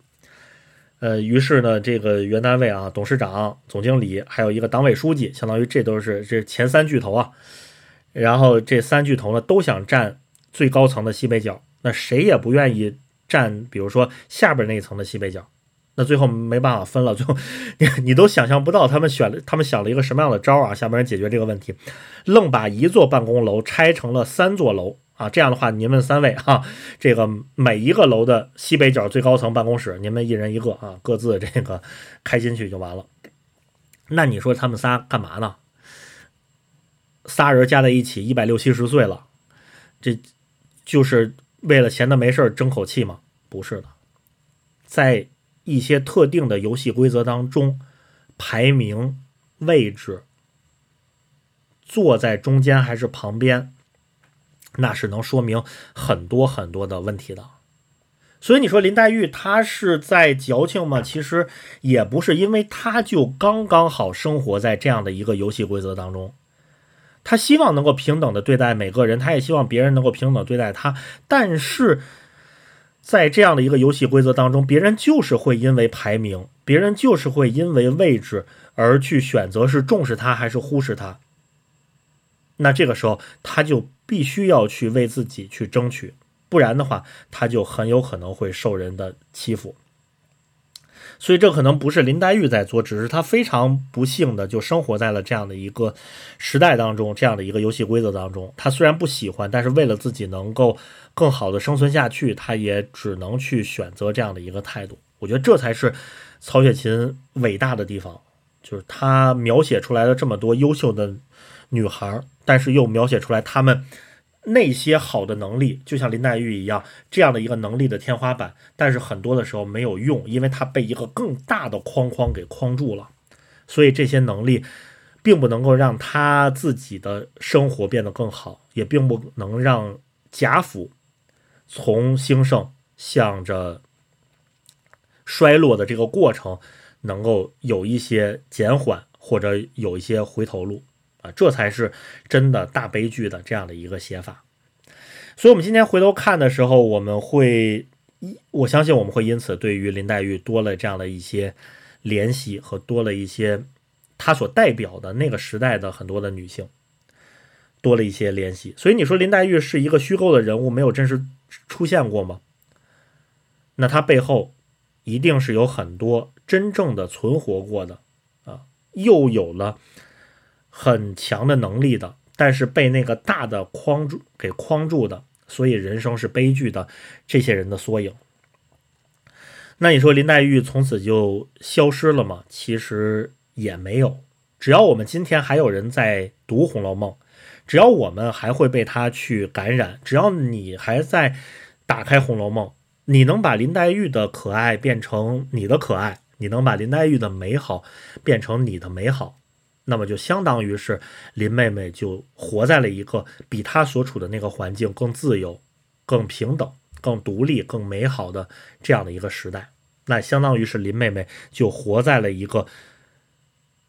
呃，于是呢，这个原单位啊，董事长、总经理还有一个党委书记，相当于这都是这前三巨头啊，然后这三巨头呢都想占最高层的西北角，那谁也不愿意占，比如说下边那一层的西北角。那最后没办法分了，最后你你都想象不到他们选了，他们想了一个什么样的招啊？下边人解决这个问题，愣把一座办公楼拆成了三座楼啊！这样的话，您们三位哈，这个每一个楼的西北角最高层办公室，您们一人一个啊，各自这个开心去就完了。那你说他们仨干嘛呢？仨人加在一起一百六七十岁了，这就是为了闲的没事争口气吗？不是的，在。一些特定的游戏规则当中，排名位置坐在中间还是旁边，那是能说明很多很多的问题的。所以你说林黛玉她是在矫情吗？其实也不是，因为她就刚刚好生活在这样的一个游戏规则当中，她希望能够平等的对待每个人，她也希望别人能够平等对待她，但是。在这样的一个游戏规则当中，别人就是会因为排名，别人就是会因为位置而去选择是重视她还是忽视她。那这个时候，她就必须要去为自己去争取，不然的话，他就很有可能会受人的欺负。所以这可能不是林黛玉在做，只是她非常不幸的就生活在了这样的一个时代当中，这样的一个游戏规则当中。她虽然不喜欢，但是为了自己能够更好的生存下去，她也只能去选择这样的一个态度。我觉得这才是曹雪芹伟大的地方，就是他描写出来的这么多优秀的女孩，但是又描写出来她们。那些好的能力，就像林黛玉一样，这样的一个能力的天花板，但是很多的时候没有用，因为她被一个更大的框框给框住了。所以这些能力，并不能够让她自己的生活变得更好，也并不能让贾府从兴盛向着衰落的这个过程能够有一些减缓，或者有一些回头路。啊，这才是真的大悲剧的这样的一个写法。所以，我们今天回头看的时候，我们会一，我相信我们会因此对于林黛玉多了这样的一些联系和多了一些她所代表的那个时代的很多的女性多了一些联系。所以，你说林黛玉是一个虚构的人物，没有真实出现过吗？那她背后一定是有很多真正的存活过的啊，又有了。很强的能力的，但是被那个大的框住给框住的，所以人生是悲剧的。这些人的缩影。那你说林黛玉从此就消失了吗？其实也没有。只要我们今天还有人在读《红楼梦》，只要我们还会被它去感染，只要你还在打开《红楼梦》，你能把林黛玉的可爱变成你的可爱，你能把林黛玉的美好变成你的美好。那么就相当于是林妹妹就活在了一个比她所处的那个环境更自由、更平等、更独立、更美好的这样的一个时代。那相当于是林妹妹就活在了一个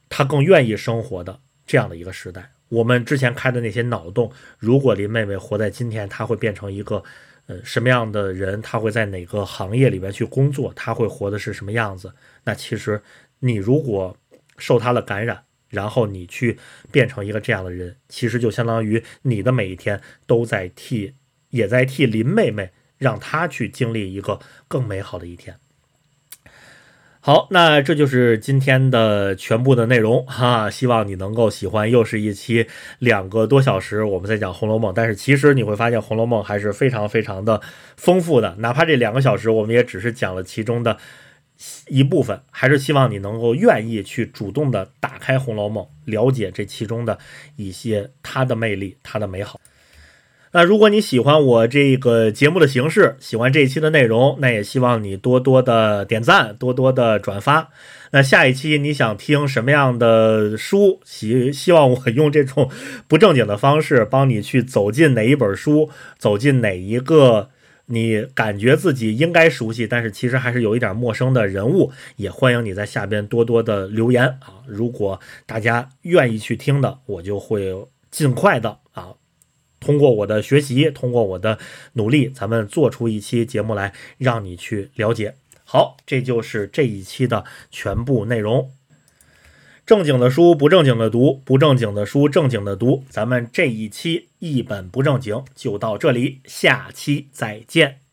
她更愿意生活的这样的一个时代。我们之前开的那些脑洞，如果林妹妹活在今天，她会变成一个呃什么样的人？她会在哪个行业里面去工作？她会活的是什么样子？那其实你如果受她的感染。然后你去变成一个这样的人，其实就相当于你的每一天都在替，也在替林妹妹，让她去经历一个更美好的一天。好，那这就是今天的全部的内容哈，希望你能够喜欢。又是一期两个多小时，我们在讲《红楼梦》，但是其实你会发现，《红楼梦》还是非常非常的丰富的。哪怕这两个小时，我们也只是讲了其中的一部分，还是希望你能够愿意去主动的打开《红楼梦》，了解这其中的一些它的魅力、它的美好。那如果你喜欢我这个节目的形式，喜欢这一期的内容，那也希望你多多的点赞，多多的转发。那下一期你想听什么样的书？希希望我 用这种不正经的方式帮你去走进哪一本书，走进哪一个你感觉自己应该熟悉，但是其实还是有一点陌生的人物，也欢迎你在下边多多的留言啊！如果大家愿意去听的，我就会尽快的啊。通过我的学习，通过我的努力，咱们做出一期节目来，让你去了解。好，这就是这一期的全部内容。正经的书不正经的读，不正经的书正经的读。咱们这一期一本不正经就到这里，下期再见。